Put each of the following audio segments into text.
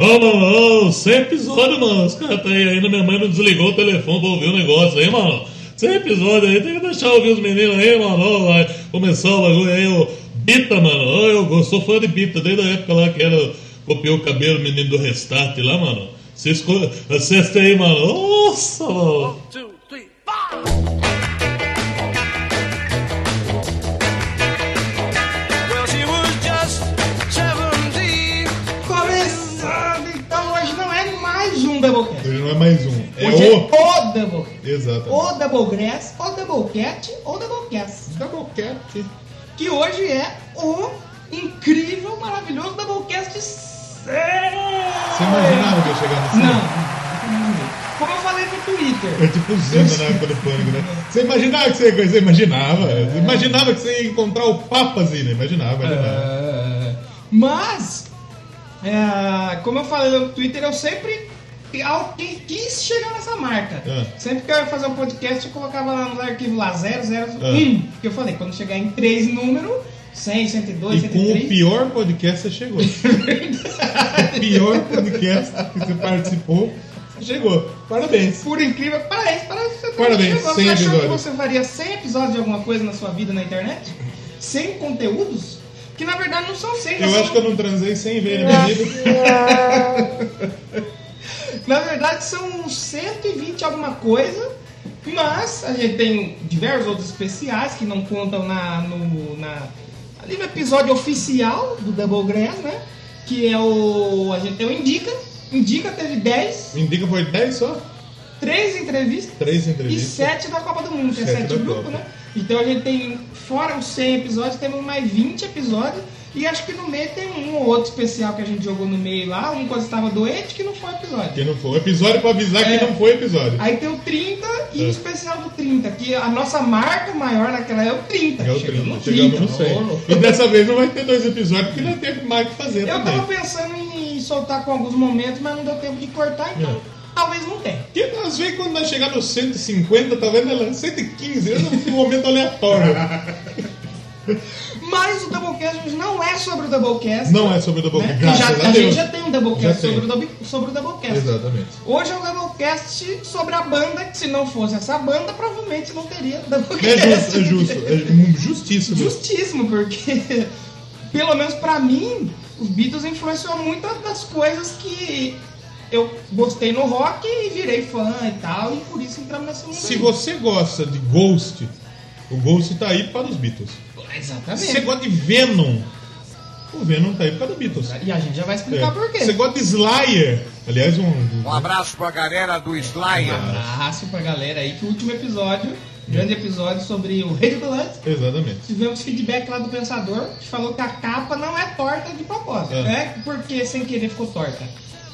Ô, ô, 100 episódios, mano. Os caras tá aí ainda. Minha mãe não desligou o telefone pra ouvir o negócio aí, mano. 100 episódios aí. Tem que deixar ouvir os meninos aí, mano. Ô, vai começar o bagulho aí, ô. Bita, mano. Ô, eu sou fã de Bita desde a época lá que era. Copiou o cabelo menino do Restart lá, mano. Vocês assistem aí, mano. Nossa, mano. Hoje não é mais um. É Hoje o. é o Doublecast. Exatamente. O Doublegrass, o Doublecat, ou Doublecast. Doublecast. Que hoje é o incrível, maravilhoso Doublecast 100. Você imaginava que ia chegar nesse? Não, não. Como eu falei no Twitter. É tipo Zanda na época do pânico, né? Você imaginava que você, você imaginava. Você imaginava que você ia encontrar o Papa Zina. Imaginava, imaginava. É, Mas, é, como eu falei no Twitter, eu sempre al- que- quis chegar nessa marca. É. Sempre que eu ia fazer um podcast, eu colocava lá nos arquivos lá 001. É. Que eu falei, quando chegar em três números, 100, 102, E com o 103. pior podcast você chegou. o pior podcast que você participou, você chegou. Parabéns. Por incrível, parabéns, parabéns. Você Parabéns, chegou. 100 Você achou que episódios. você faria 100 episódios de alguma coisa na sua vida na internet? 100 conteúdos? Que na verdade não são 100, Eu são- acho que eu não transei sem ver na minha vida. Na verdade são 120 alguma coisa, mas a gente tem diversos outros especiais que não contam na, no, na, ali no episódio oficial do Double Grass, né? Que é o. A gente tem o Indica. Indica teve 10, Indica foi 10 só? 3 entrevistas 3 e entrevistas. 7 da Copa do Mundo, que é Sete 7 da grupos, né? Então a gente tem, fora os 100 episódios, temos mais 20 episódios. E acho que no meio tem um ou outro especial que a gente jogou no meio lá, um quando estava doente, que não foi episódio. Que não foi. Episódio pra avisar É. que não foi episódio. Aí tem o 30 e É. o especial do 30, que a nossa marca maior naquela é o 30. É o Chegamos 30, no chegamos no 30, 100. ô, louco. E dessa vez não vai ter dois episódios porque não teve mais o que fazer Eu também. tava pensando em soltar com alguns momentos, mas não deu tempo de cortar, então É. talvez não tenha. Porque às vezes quando nós chegar no 150, talvez ela 115, é um momento aleatório. Mas o Doublecast não é sobre o Doublecast. Não é sobre o Doublecast, né? já, a gente já tem um Doublecast tem. sobre o, Double- sobre o Doublecast. Exatamente. Hoje é um Doublecast sobre a banda, que se não fosse essa banda, provavelmente não teria É Doublecast. justo, é justo, é justíssimo. Justíssimo, porque pelo menos pra mim, os Beatles influenciou muitas das coisas que eu gostei no rock e virei fã e tal, e por isso entramos nesse mundo. Se aí. você gosta de Ghost, o Ghost tá aí para os Beatles. Se Exatamente. você gosta de Venom, o Venom tá aí para os Beatles. E a gente já vai explicar É. por quê. Você gosta de Slayer, aliás, um. Um abraço pra galera do Slayer. Um abraço pra galera aí que o último episódio, grande episódio sobre o Rei do Blood, Exatamente. tivemos feedback lá do Pensador, que falou que a capa não é torta de propósito. É. Não é porque sem querer ficou torta.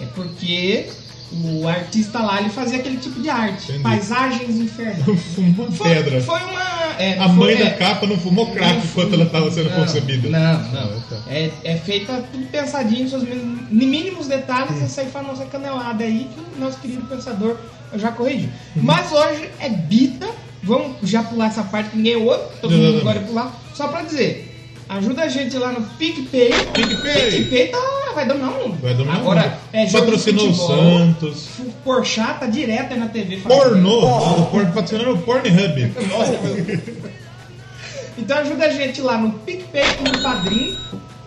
É porque o artista lá ele fazia aquele tipo de arte. Entendi. Paisagens infernais. Fumou Foi, pedra. foi uma. é, A foi- mãe é, da capa não fumou crack não enquanto ela estava sendo não, concebida. Não, não. Ah, tá. É, é feita tudo pensadinho, seus mínimos, detalhes, Hum. essa aí foi a nossa canelada aí que o nosso querido pensador já corrigiu. Hum. Mas hoje é Bita, vamos já pular essa parte que ninguém ouve, todo mundo Exatamente. agora pular. Só pra dizer, ajuda a gente lá no PicPay. PicPay. PicPay tá, vai dominar o mundo. Vai dominar Agora, o mundo. é Patrocinou o Santos. Porchat tá direto aí na TV. Pornô. O por- Patrocinando o Pornhub. Então ajuda a gente lá no PicPay e no Padrim.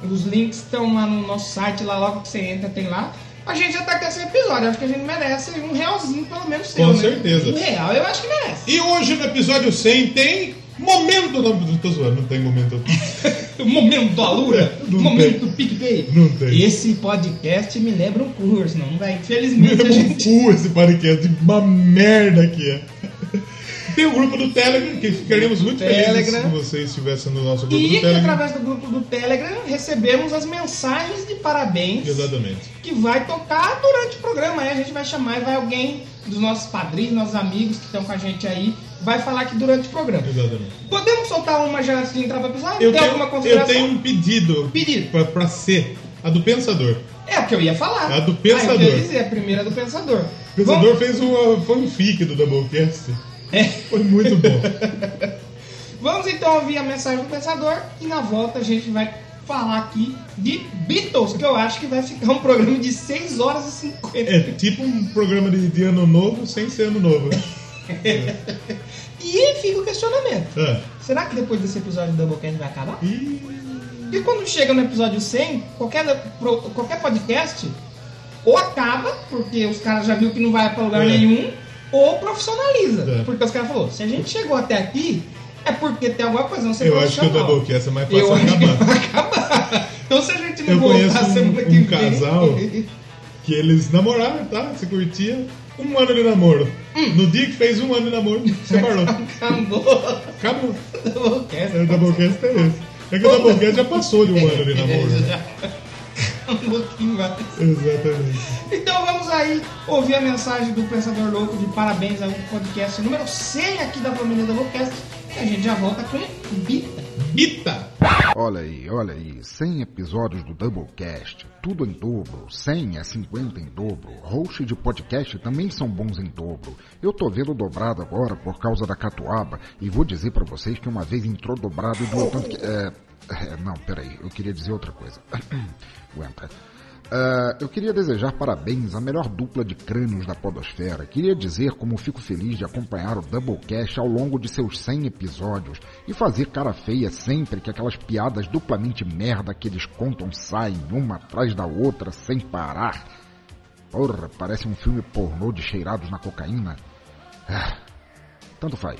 Os links estão lá no nosso site, lá logo que você entra tem lá. A gente já tá com esse episódio, acho que a gente merece um realzinho pelo menos seu, Com né? certeza. Um real eu acho que merece. E hoje no episódio 100 tem momento. Não, não tô zoando, não tem momento. Momento da Lura, Não momento tem. do PicPay. Não tem. Esse podcast me lembra um curso, não vai. Infelizmente a gente. Cu esse podcast, uma merda que é. Tem o grupo do Telegram, que ficaríamos muito felizes Telegram. se vocês estivessem no nosso grupo E do que Telegram. através do grupo do Telegram recebemos as mensagens de parabéns Exatamente. que vai tocar durante o programa. Aí a gente vai chamar e vai alguém dos nossos padrinhos, nossos amigos que estão com a gente aí, vai falar aqui durante o programa. Exatamente. Podemos soltar uma já antes de entrar para episódio? Eu Tem tenho, alguma eu consideração? tenho um pedido, Pedido. Pra, pra ser a do Pensador. É o que eu ia falar. É a do Ah, Pensador. eu ia dizer, a primeira é do Pensador. O Pensador fez uma fanfic do Doublecast. É. Foi muito bom. Vamos então ouvir a mensagem do Pensador e na volta a gente vai falar aqui de Beatles, que eu acho que vai ficar um programa de 6 horas e 50. É tipo um programa de, de ano novo sem ser ano novo. Né? E fica o questionamento. Ah. Será que depois desse episódio do Doublecast vai acabar? E E quando chega no episódio 100, qualquer, qualquer podcast ou acaba, porque os caras já viu que não vai pra lugar É. nenhum, ou profissionaliza. É. Porque os caras falaram, se a gente chegou até aqui, é porque tem alguma coisa, não ser eu acho que o. Doublecast é mais fácil Eu acabar. vai acabar. Então se a gente não Eu voltar um- semana que um vem... casal Que eles namoraram, tá? Se curtia. Um ano de namoro. Hum. No dia que fez um ano de namoro, separou. Acabou. Acabou. o Doublecast. É, O Doublecast é esse. É que o Doublecast já passou de um ano de namoro. um pouquinho mais. Exatamente. Então vamos aí ouvir a mensagem do Pensador Louco de parabéns ao podcast número 100 aqui da família Doublecast. E a gente já volta com Bita. Bita! Olha aí, olha aí, 100 episódios do Doublecast, tudo em dobro, 100 é 50 em dobro, host de podcast também são bons em dobro. Eu tô vendo dobrado agora por causa da catuaba e vou dizer pra vocês que uma vez entrou dobrado e doeu tanto que... É, é, não, peraí, eu queria dizer outra coisa. Aguenta. Ah, eu queria desejar parabéns à melhor dupla de crânios da podosfera. Queria dizer como fico feliz de acompanhar o Doublecast ao longo de seus 100 episódios e fazer cara feia sempre que aquelas piadas duplamente merda que eles contam saem uma atrás da outra sem parar. Porra, parece um filme pornô de cheirados na cocaína. Ah, tanto faz.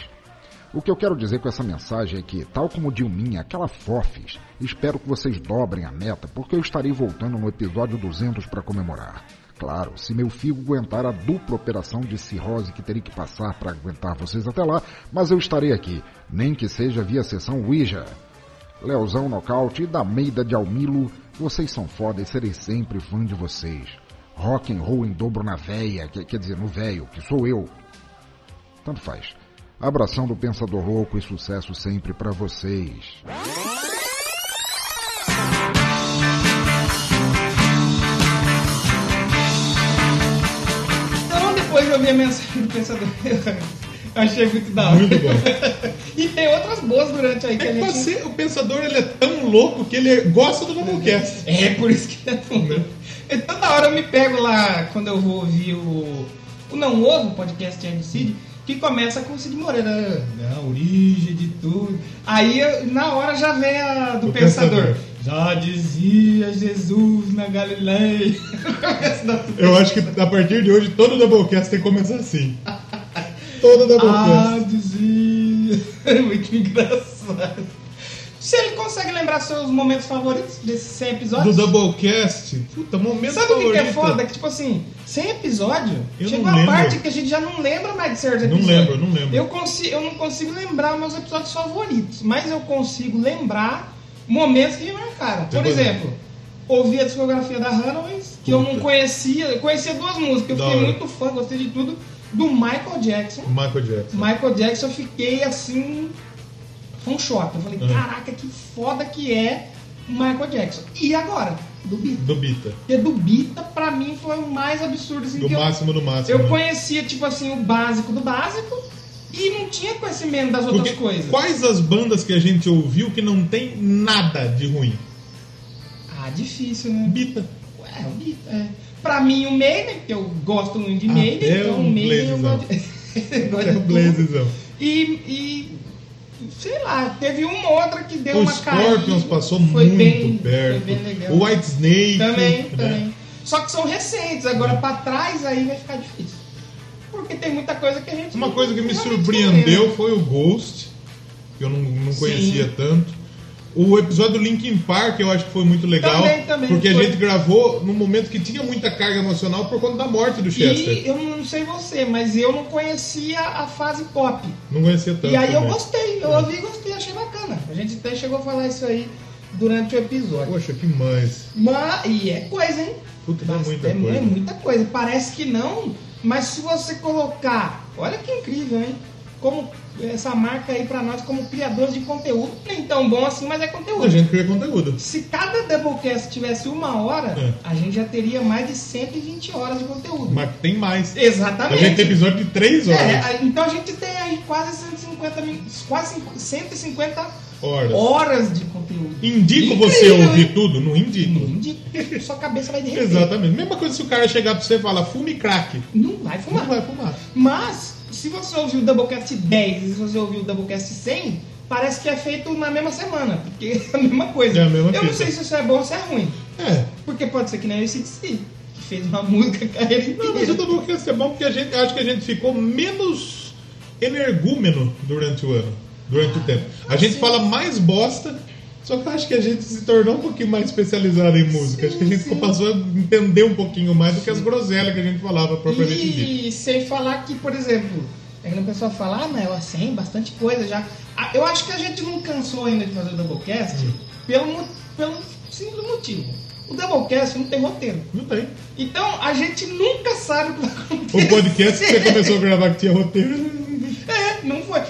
O que eu quero dizer com essa mensagem é que, tal como Dilminha, aquela Fofis, espero que vocês dobrem a meta, porque eu estarei voltando no episódio 200 para comemorar. Claro, se meu figo aguentar a dupla operação de cirrose que terei que passar para aguentar vocês até lá, mas eu estarei aqui, nem que seja via sessão Ouija. Leozão Nocaute e da Meida de Almilo, vocês são foda e serei sempre fã de vocês. Rock and roll em dobro na véia, que- quer dizer, no véio, que sou eu. Tanto faz. Abração do Pensador Louco e sucesso sempre pra vocês. De ouvir a mensagem do Pensador, achei muito da hora. Muito bom. e tem outras boas durante aí que É a que pra gente... ser- o pensador ele é tão louco que ele gosta do Doublecast. É, por isso que é tão louco. E toda hora eu me pego lá, quando eu vou ouvir o, o Não Ovo, podcast de Cid, que começa com o Cid Moreira, né, a origem de tudo. Aí na hora já vem a do O pensador. pensador. Já dizia Jesus na Galileia. Eu acho que a partir de hoje todo Doublecast tem que começar assim. Todo Ah, Doublecast. dizia. É muito engraçado. Se ele consegue lembrar seus momentos favoritos desses 100 Do episódios? Doublecast. Puta, momento Sabe o que, é favorito. foda? Que tipo assim, sem episódio, Eu chega não uma lembro. parte que a gente já não lembra mais de certos Não episódios. lembro, não lembro. Eu, consigo, eu não consigo lembrar meus episódios favoritos, mas eu consigo lembrar momentos que me marcaram. Por Tipo, exemplo, ouvir a discografia da Runaways, que eu não conhecia, eu conhecia duas músicas, eu fiquei muito fã, gostei de tudo, do Michael Jackson. Michael Jackson. Michael Jackson, eu fiquei assim. Foi um choque. Eu falei, Uhum. caraca, que foda que é o Michael Jackson. E agora? Do Bita. Do Bita. Porque do Bita, pra mim, foi o mais absurdo. Assim, Do que eu- máximo do máximo. eu, né? conhecia, tipo assim, o básico do básico e não tinha conhecimento das outras Porque coisas. quais as bandas que a gente ouviu que não tem nada de ruim? Ah, difícil, né? Bita. É, o Bita, é. Pra mim, o Maiden, que eu gosto muito de Maiden, é então o Maiden eu gosto de, gosto É de o. Blazezão. E, e sei lá, teve uma outra que deu O uma Scorpions caída. passou Foi muito bem, perto. Foi bem legal. O White Snake. Também, né? também. Só que são recentes, agora pra trás aí vai ficar difícil. Porque tem muita coisa que a gente. Uma coisa que me surpreendeu lembra. foi o Ghost, que eu não, não conhecia Sim. tanto. O episódio do Linkin Park eu acho que foi muito legal. Também, também, porque foi. a gente gravou num momento que tinha muita carga emocional por conta da morte do Chester. E eu não sei você, mas eu não conhecia a fase pop. Não conhecia tanto. E aí eu gostei, eu ouvi e gostei, achei bacana. A gente até chegou a falar isso aí durante o episódio. Poxa, que mais. Mas, e é coisa, hein? Puta, é Basta- muita é, coisa. é muita coisa. Parece que não, mas se você colocar, olha que incrível, hein? Como essa marca aí pra nós como criadores de conteúdo, nem tão bom assim, mas é conteúdo. A gente cria conteúdo. Se cada Doublecast tivesse uma hora, É. a gente já teria mais de 120 horas de conteúdo. Mas tem mais. A Exatamente. gente tem episódio de 3 horas. É, a- então a gente tem aí quase 150 min- quase 150 Horas. Horas de conteúdo. Indico Incrível, você hein? ouvir tudo? Não indico. Não indica. Sua cabeça vai derreter. Exatamente. Mesma coisa se o cara chegar pra você e falar fume crack. Não vai fumar. Não vai fumar. Mas, se você ouviu o Doublecast 10 e se você ouviu o Doublecast 100, parece que é feito na mesma semana, porque é a mesma coisa. É a mesma Eu não sei se isso é bom ou se é ruim. É. Porque pode ser que nem o ACDC, que fez uma música a carreira Não, mas o Doublecast é bom porque a gente acho que a gente ficou menos energúmeno durante o ano, durante o tempo. A gente sim. fala mais bosta, só que acho que a gente se tornou um pouquinho mais especializado em música. acho que a gente sim. passou a entender um pouquinho mais do que as groselhas que a gente falava propriamente dito. E sem falar que, por exemplo, é que a pessoa fala, ah, mas assim, bastante coisa já. Ah, Eu acho que a gente não cansou ainda de fazer o Doublecast Hum. pelo, pelo simples motivo. O Doublecast não tem roteiro. Não tem. Então a gente nunca sabe o que vai acontecer. O podcast que você começou a gravar que tinha roteiro. É, não foi.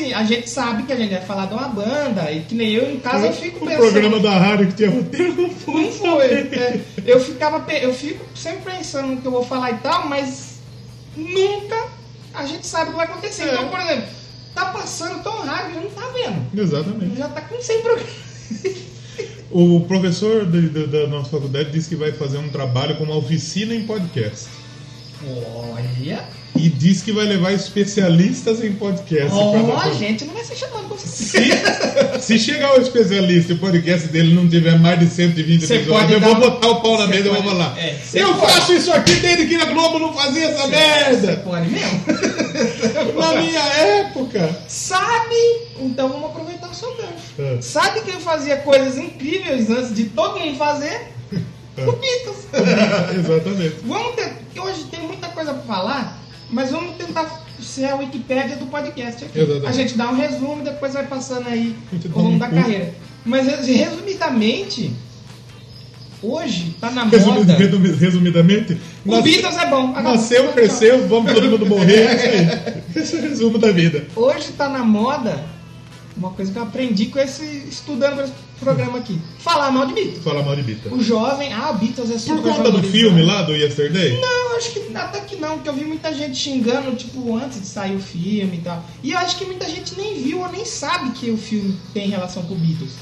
Assim, a gente sabe que a gente vai falar de uma banda, e que nem eu em casa eu fico o pensando. programa da rádio que tinha roteiro não foi. Não foi. é. eu ficava, eu fico sempre pensando no que eu vou falar e tal, mas nunca a gente sabe o que vai acontecer. É. Então, por exemplo, tá passando tão rápido, a gente não tá vendo. Exatamente. Já tá com 100 programas. O professor de- de- da nossa faculdade disse que vai fazer um trabalho com uma oficina em podcast. Olha, E diz que vai levar especialistas em podcast. dar a gente não vai ser chamado pra você. Se, se chegar o especialista e o podcast dele não tiver mais de 120 Você episódios, eu vou botar o pau na mesa e vou falar. é, eu pode. faço isso aqui desde que a Globo não fazia essa Você merda. pode mesmo? Na minha época. Sabe? Então vamos aproveitar o seu gancho. É. Sabe quem fazia coisas incríveis antes de todo mundo fazer? É. O Beatles. Exatamente. vamos ter, hoje tem muita coisa pra falar, mas vamos tentar ser a Wikipédia do podcast aqui. Exatamente. A gente dá um resumo e depois vai passando aí o rumo um da carreira. Mas resumidamente, hoje tá na moda. resumi- resumidamente, O nasce- Beatles é bom. Nasceu, cresceu, vamos todo mundo morrer. É. Esse é o resumo da vida. Hoje tá na moda uma coisa que eu aprendi com esse estudando programa aqui. Falar mal de Beatles. Falar mal de Bita. O jovem, ah, Beatles é Por super conta do filme lá, do Yesterday? Não, acho que até que não, porque eu vi muita gente xingando, tipo, antes de sair o filme e tal. E eu acho que muita gente nem viu ou nem sabe que o filme tem relação com o Beatles.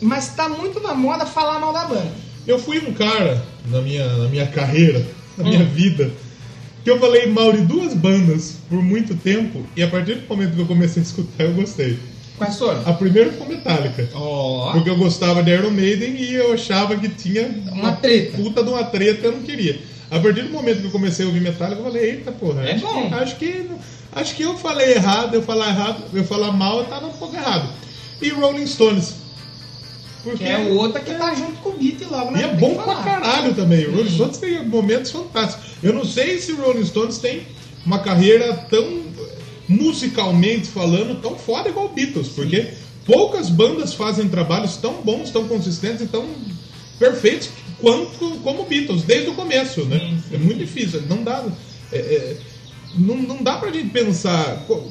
Mas tá muito na moda falar mal da banda. Eu fui um cara na minha, na minha carreira, na minha Hum. vida, que eu falei mal de duas bandas por muito tempo e a partir do momento que eu comecei a escutar eu gostei. Quais foram? A primeira foi Metallica. Ó, Porque eu gostava de Iron Maiden e eu achava que tinha Uma treta. puta de uma treta que eu não queria. A partir do momento que eu comecei a ouvir Metallica, eu falei, eita porra, É acho, bom. que, acho que acho que eu falei errado, eu falar errado, eu falar mal, eu tava um pouco errado. E Rolling Stones. Porque que é o outro que tá junto com o Beatles logo na e é bom pra caralho também. O Rolling Stones tem momentos fantásticos. Eu não sei se o Rolling Stones tem uma carreira tão musicalmente falando tão foda igual Beatles, porque poucas bandas fazem trabalhos tão bons, tão consistentes e tão perfeitos quanto como Beatles desde o começo, né? Sim, sim, é muito difícil, não dá é, é, não, não dá pra gente pensar qual,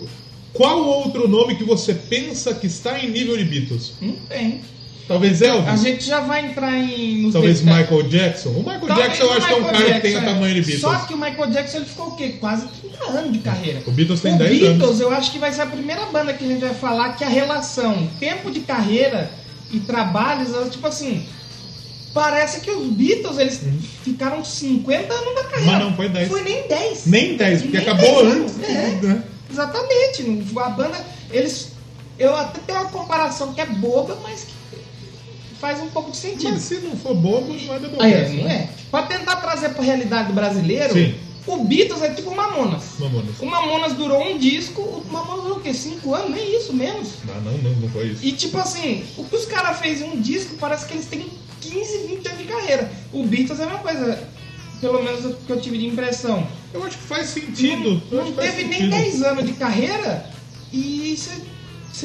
qual outro nome que você pensa que está em nível de Beatles? Não tem. Talvez Elvis. A gente já vai entrar em. Talvez detalhes. Michael Jackson. O Michael Talvez Jackson eu acho que é um cara que tem o Jackson, é. tamanho de Beatles. Só que o Michael Jackson ele ficou o quê? Quase 30 anos de carreira. O Beatles tem o 10 Beatles, anos. eu acho que vai ser a primeira banda que a gente vai falar que a relação tempo de carreira e trabalhos, elas, tipo assim, parece que os Beatles eles ficaram 50 anos da carreira. Uhum. Mas não foi 10. Foi nem 10. Nem 10, porque Nem acabou 10 antes. é. né? Exatamente. A banda, eles. Eu até tenho uma comparação que é boba, mas que faz um pouco de sentido. Mas se não for bobo, não é da Aí, é, não é? Pra tentar trazer pra realidade do brasileiro, Sim. o Beatles é tipo o Mamonas. Mamonas. O Mamonas durou um disco, o Mamonas durou o quê? Cinco anos? Nem isso, menos. Não, não, não, não foi isso. E tipo assim, o que os caras fez em um disco parece que eles têm 15, 20 anos de carreira. O Beatles é a mesma coisa, pelo menos o que eu tive de impressão. Eu acho que faz sentido. Não faz teve nem sentido. 10 anos de carreira e você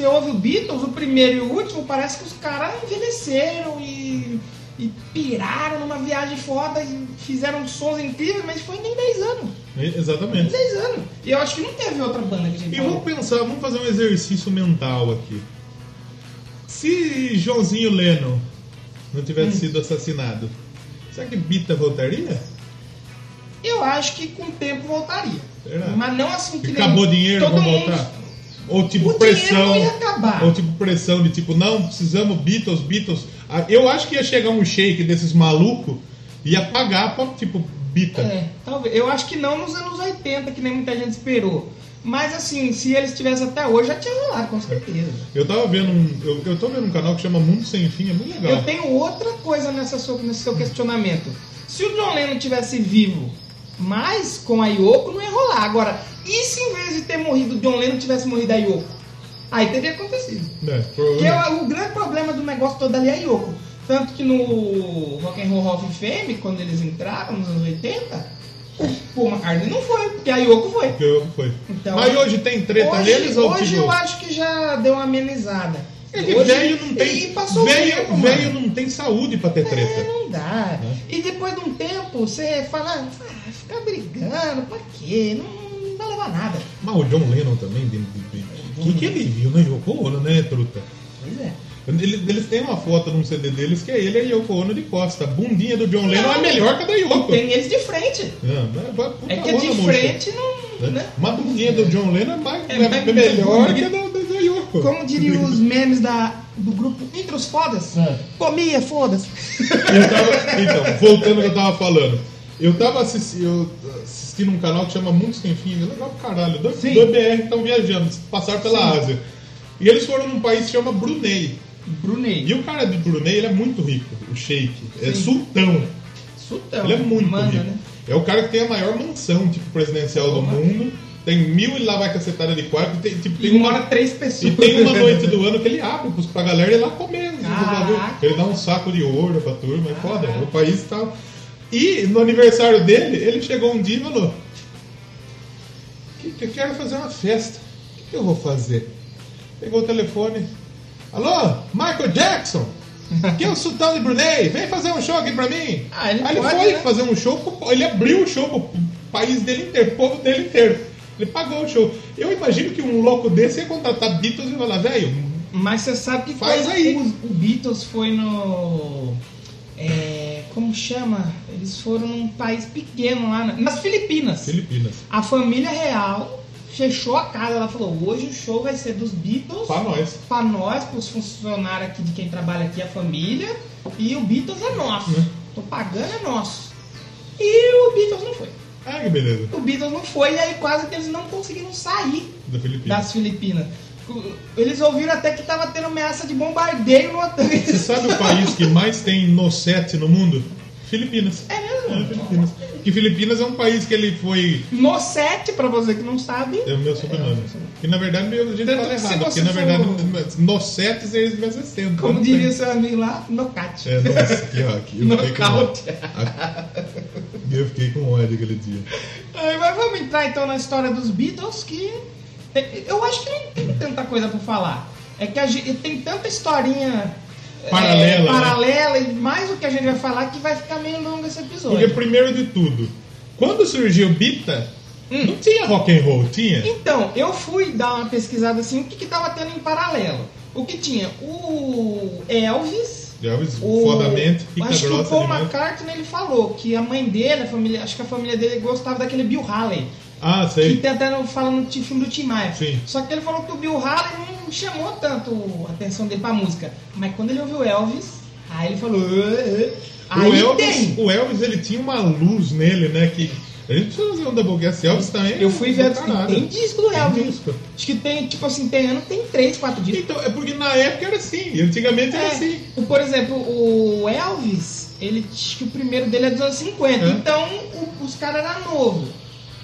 ouve o Beatles, o primeiro e o último, parece que os caras envelheceram e, e piraram numa viagem foda e fizeram sons incríveis, mas foi nem 10 anos. Nem Exatamente. 10 anos. E eu acho que não teve outra banda que a gente E vamos pensar, vamos fazer um exercício mental aqui. Se Joãozinho Lennon não tivesse Hum. sido assassinado, será que Bita voltaria? Eu acho que com o tempo voltaria. Será? Mas não assim que nem Acabou o dinheiro, todo vamos mundo- voltar? Ou tipo O pressão. ia acabar. Ou tipo pressão de tipo, não, precisamos Beatles, Beatles. Ah, Eu acho que ia chegar um shake desses malucos e ia pagar pra, tipo, Bita. É, talvez. Eu acho que não nos anos 80, que nem muita gente esperou. Mas assim, se eles tivessem até hoje, já tinha rolado, com certeza. Eu tava vendo um. Eu, eu tô vendo um canal que chama Mundo Sem Fim, é muito legal. Eu tenho outra coisa nessa sua- nesse seu questionamento. Se o John Lennon tivesse vivo, mas com a Yoko, não ia rolar. Agora, e se em vez de ter morrido John Lennon tivesse morrido a Yoko? Aí teria acontecido. É, Porque provavelmente. o, o grande problema do negócio todo ali é a Yoko. Tanto que no Rock and Roll Hall of Fame, quando eles entraram nos anos 80, o Paul McCartney não foi, porque a Yoko foi. Eu- foi. Então, Mas hoje tem treta hoje, neles ou hoje eu acho que já deu uma amenizada. É que Hoje- velho não tem. E velho, tempo, velho não tem saúde pra ter É, treta. não dá. É. E depois de um tempo, você fala, ah, ficar brigando, pra quê? Não vai levar nada. Mas o John Lennon também. O que, que ele viu na Yoko Ono, né, truta? Pois é. Eles, eles têm uma foto num CD deles que é ele e a Yoko Ono de costa. A bundinha do John Lennon é melhor que a da Yoko. Tem eles de frente. Vai- puta É que de frente não. Né? Né? Uma bundinha do John Lennon é, mais, É é melhor que a da, da, da Yoko. Como diriam os memes da, do grupo Entre os Fodas? É. Comia, foda-se. Então, voltando ao que eu tava falando. Eu tava assisti, eu assistindo um canal que chama Mundo Sem Fim, é legal pra caralho. Dois, dois BR estão viajando, passaram pela Sim. Ásia. E eles foram num país que chama Brunei. Brunei. E o cara de Brunei, ele é muito rico, o Sheik. É sultão. Sultão. Ele é muito Manda, rico. né? É o cara que tem a maior mansão, tipo, presidencial do Porra. mundo. Tem mil e lá vai cacetada de quarto. Tem, tipo, E tem uma, mora três pessoas. e tem uma noite do ano que ele abre pra galera ir lá comer. bagulho. Ele dá um saco de ouro pra turma, é foda. O país tá. E no aniversário dele, ele chegou um dia e falou: eu quero fazer uma festa. O que, eu vou fazer? Pegou o telefone. Alô, Michael Jackson? Que é o sultão de Brunei? Vem fazer um show aqui pra mim. Ah, ele Aí ele pode, foi né? fazer um show, ele abriu o show pro país dele inteiro, pro povo dele inteiro. Ele pagou o show. Eu imagino que um louco desse ia contratar Beatles e falar, velho, Mas você sabe que Faz aí. os- o Beatles foi no. É, como chama? Eles foram num país pequeno lá, na- nas Filipinas. Filipinas. A família real fechou a casa. Ela falou: hoje o show vai ser dos Beatles. Pra nós. Pra nós, pros funcionários aqui, de quem trabalha aqui, a família. E o Beatles é nosso. Hum. Tô pagando, é nosso. E o Beatles não foi. Ah, que beleza. O Beatles não foi, e aí quase que eles não conseguiram sair Da Filipinas. das Filipinas. Eles ouviram até que tava tendo ameaça de bombardeio no hotel. Você sabe o país que mais tem Nocete no mundo? Filipinas. É mesmo? É, Filipinas. Que Filipinas é um país que ele foi. No 7, pra você que não sabe. É o meu sobrenome. Que na verdade meu- a gente Tanto fala errado, porque na verdade for- Nocetes eles devem ser centro. Como diria tem. seu amigo lá, nocate. É, nossa, aqui. Eu fiquei com Nocaute. Eu fiquei com ódio aquele dia. Aí, Mas vamos entrar então na história dos Beatles que. Eu acho que não tem tanta coisa pra falar. É que a gente, tem tanta historinha. é, Paralela, né? paralela e mais o que a gente vai falar que vai ficar meio longo esse episódio. Porque primeiro de tudo, quando surgiu Bita, Hum. não tinha rock and roll, tinha? Então, eu fui dar uma pesquisada assim, o que, que tava tendo em paralelo. O que tinha? O Elvis. Elvis, O, fodamente, pica acho que o grossa Paul demais. McCartney ele falou que a mãe dele, a família, acho que a família dele gostava daquele Bill Haley. Ah, Que sei. tem até no, fala no ti- filme do Tim Maia. Sim. Só que ele falou que o Bill Haley não chamou tanto a atenção dele pra música. Mas quando ele ouviu Elvis, aí ele falou. "Ah, ah." Aí o, Elvis, tem. o Elvis, ele tinha uma luz nele, né? Que a gente precisa fazer um Doublecast Elvis também. Eu fui ver, do caralho. tem disco do Elvis. disco. Acho que tem, tipo assim, tem ano, tem três, quatro discos. Então, é porque na época era assim, antigamente era É, assim. por exemplo, o Elvis, ele acho que o primeiro dele é dos anos 50, É. então o- os caras eram novos.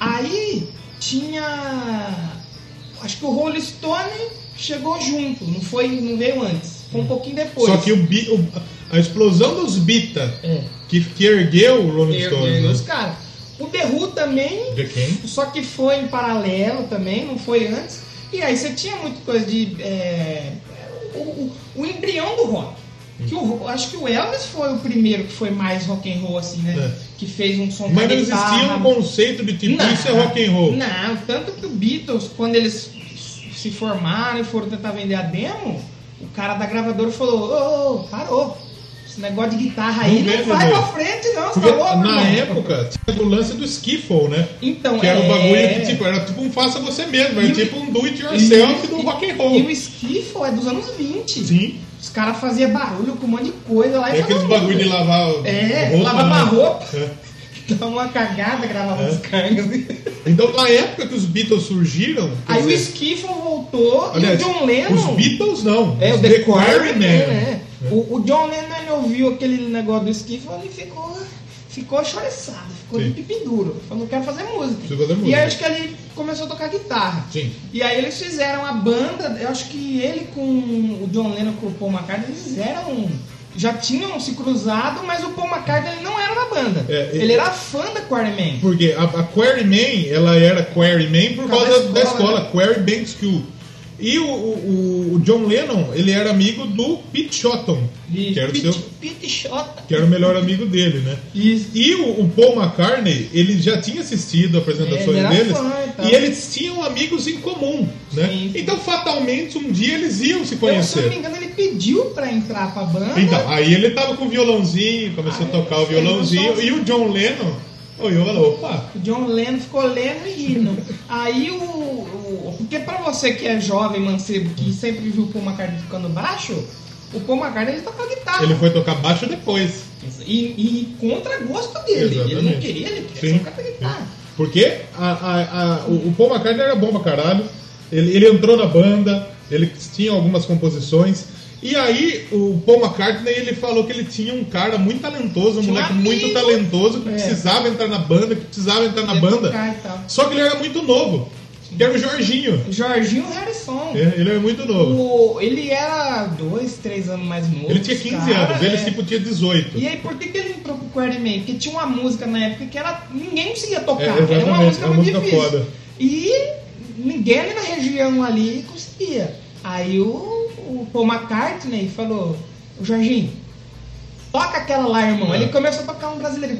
Aí tinha. Acho que o Rolling Stone chegou junto, não foi, não veio antes. Foi um pouquinho depois. Só que o, o- a explosão dos Bita, É. que, que ergueu o Rolling Eu- Stones, eu- né? os caras. O The Who também, De quem? só que foi em paralelo também, não foi antes. E aí você tinha muita coisa de. é, o, o- o embrião do rock. Que o, acho que o Elvis foi o primeiro que foi mais rock and roll, assim, né? É. Que fez um som Mas não existia um conceito de tipo, Não, isso é rock and roll. Não, tanto que o Beatles, quando eles se formaram e foram tentar vender a demo, o cara da gravadora falou, ô, ô, parou. esse negócio de guitarra aí Não não, vai pra frente, não. Você tá louco, na época tinha o lance do skiffle, né? Então, Que era é... um bagulho que tipo, era tipo um faça você mesmo, era E tipo um do it yourself do e- rock and E roll. o skiffle é dos anos 20. Sim. Os caras faziam barulho com um monte de coisa lá. e É aqueles bagulho de lavar É, roupa. lavava né? roupa. É. Dava uma cagada, gravava É. as cargas. Então, na época que os Beatles surgiram. Aí o dizer, skiffle voltou aliás, e o John Lennon... Os Beatles não. É, o os The, The Quarrymen, né? O, o John Lennon ele ouviu aquele negócio do skiffle e ficou, ficou choreçado, ficou Sim. de pipi duro. Falou, não quero fazer música. Quero fazer E música. aí acho que ele começou a tocar guitarra. Sim. E aí eles fizeram a banda, eu acho que ele com o John Lennon com o Paul McCartney, eles fizeram. Já tinham se cruzado, mas o Paul McCartney não era da banda. É, ele ele- era fã da Quarrymen. Porque a, a Quarryman, ela era Quarryman por Por causa causa da, da escola, escola, Quarry Bank School. E o, o, o John Lennon, ele era amigo do Pete Shotton, que era, o Pete, seu, Pete Shota. que era o melhor amigo dele, né? Isso. E o, o Paul McCartney, ele já tinha assistido apresentações era deles fã e tal. e eles tinham amigos em comum, né? Sim. Então, fatalmente, um dia eles iam se Eu, se eu não me conhecer. engano, ele pediu pra entrar pra banda. Então, aí ele tava com o violãozinho, começou a Ah, tocar o violãozinho, e o John Lennon olhou e falou, opa, O John Lennon ficou lendo e rindo. Aí o, o- Porque pra você que é jovem, mancebo, que sempre viu o Paul McCartney tocando baixo, o Paul McCartney ele toca guitarra. ele foi tocar baixo depois. E, e contra gosto dele. Ele não Exatamente. queria, ele queria tocar guitarra. Porque a- a- a- o o Paul McCartney era bom pra caralho. Ele, ele entrou na banda, ele tinha algumas composições. E aí o Paul McCartney ele falou que ele tinha um cara muito talentoso, um Tinha um moleque amigo. muito talentoso que É. precisava entrar na banda, que precisava entrar na Ia banda. Só que ele era muito novo. Que era o Jorginho. Jorginho Harrison. É, Ele era muito novo. O- ele era dois, três anos mais novo. Ele tinha os 15 cara, anos, ele é. tipo tinha 18. E aí, por que, que ele entrou pro Quarryman? Porque tinha uma música na época que era, ninguém conseguia tocar. É, era uma música é muito música difícil. foda. E ninguém ali na região ali conseguia. Aí o, o Paul McCartney falou, o Jorginho, toca aquela lá, irmão. É. Ele começou a tocar um brasileiro.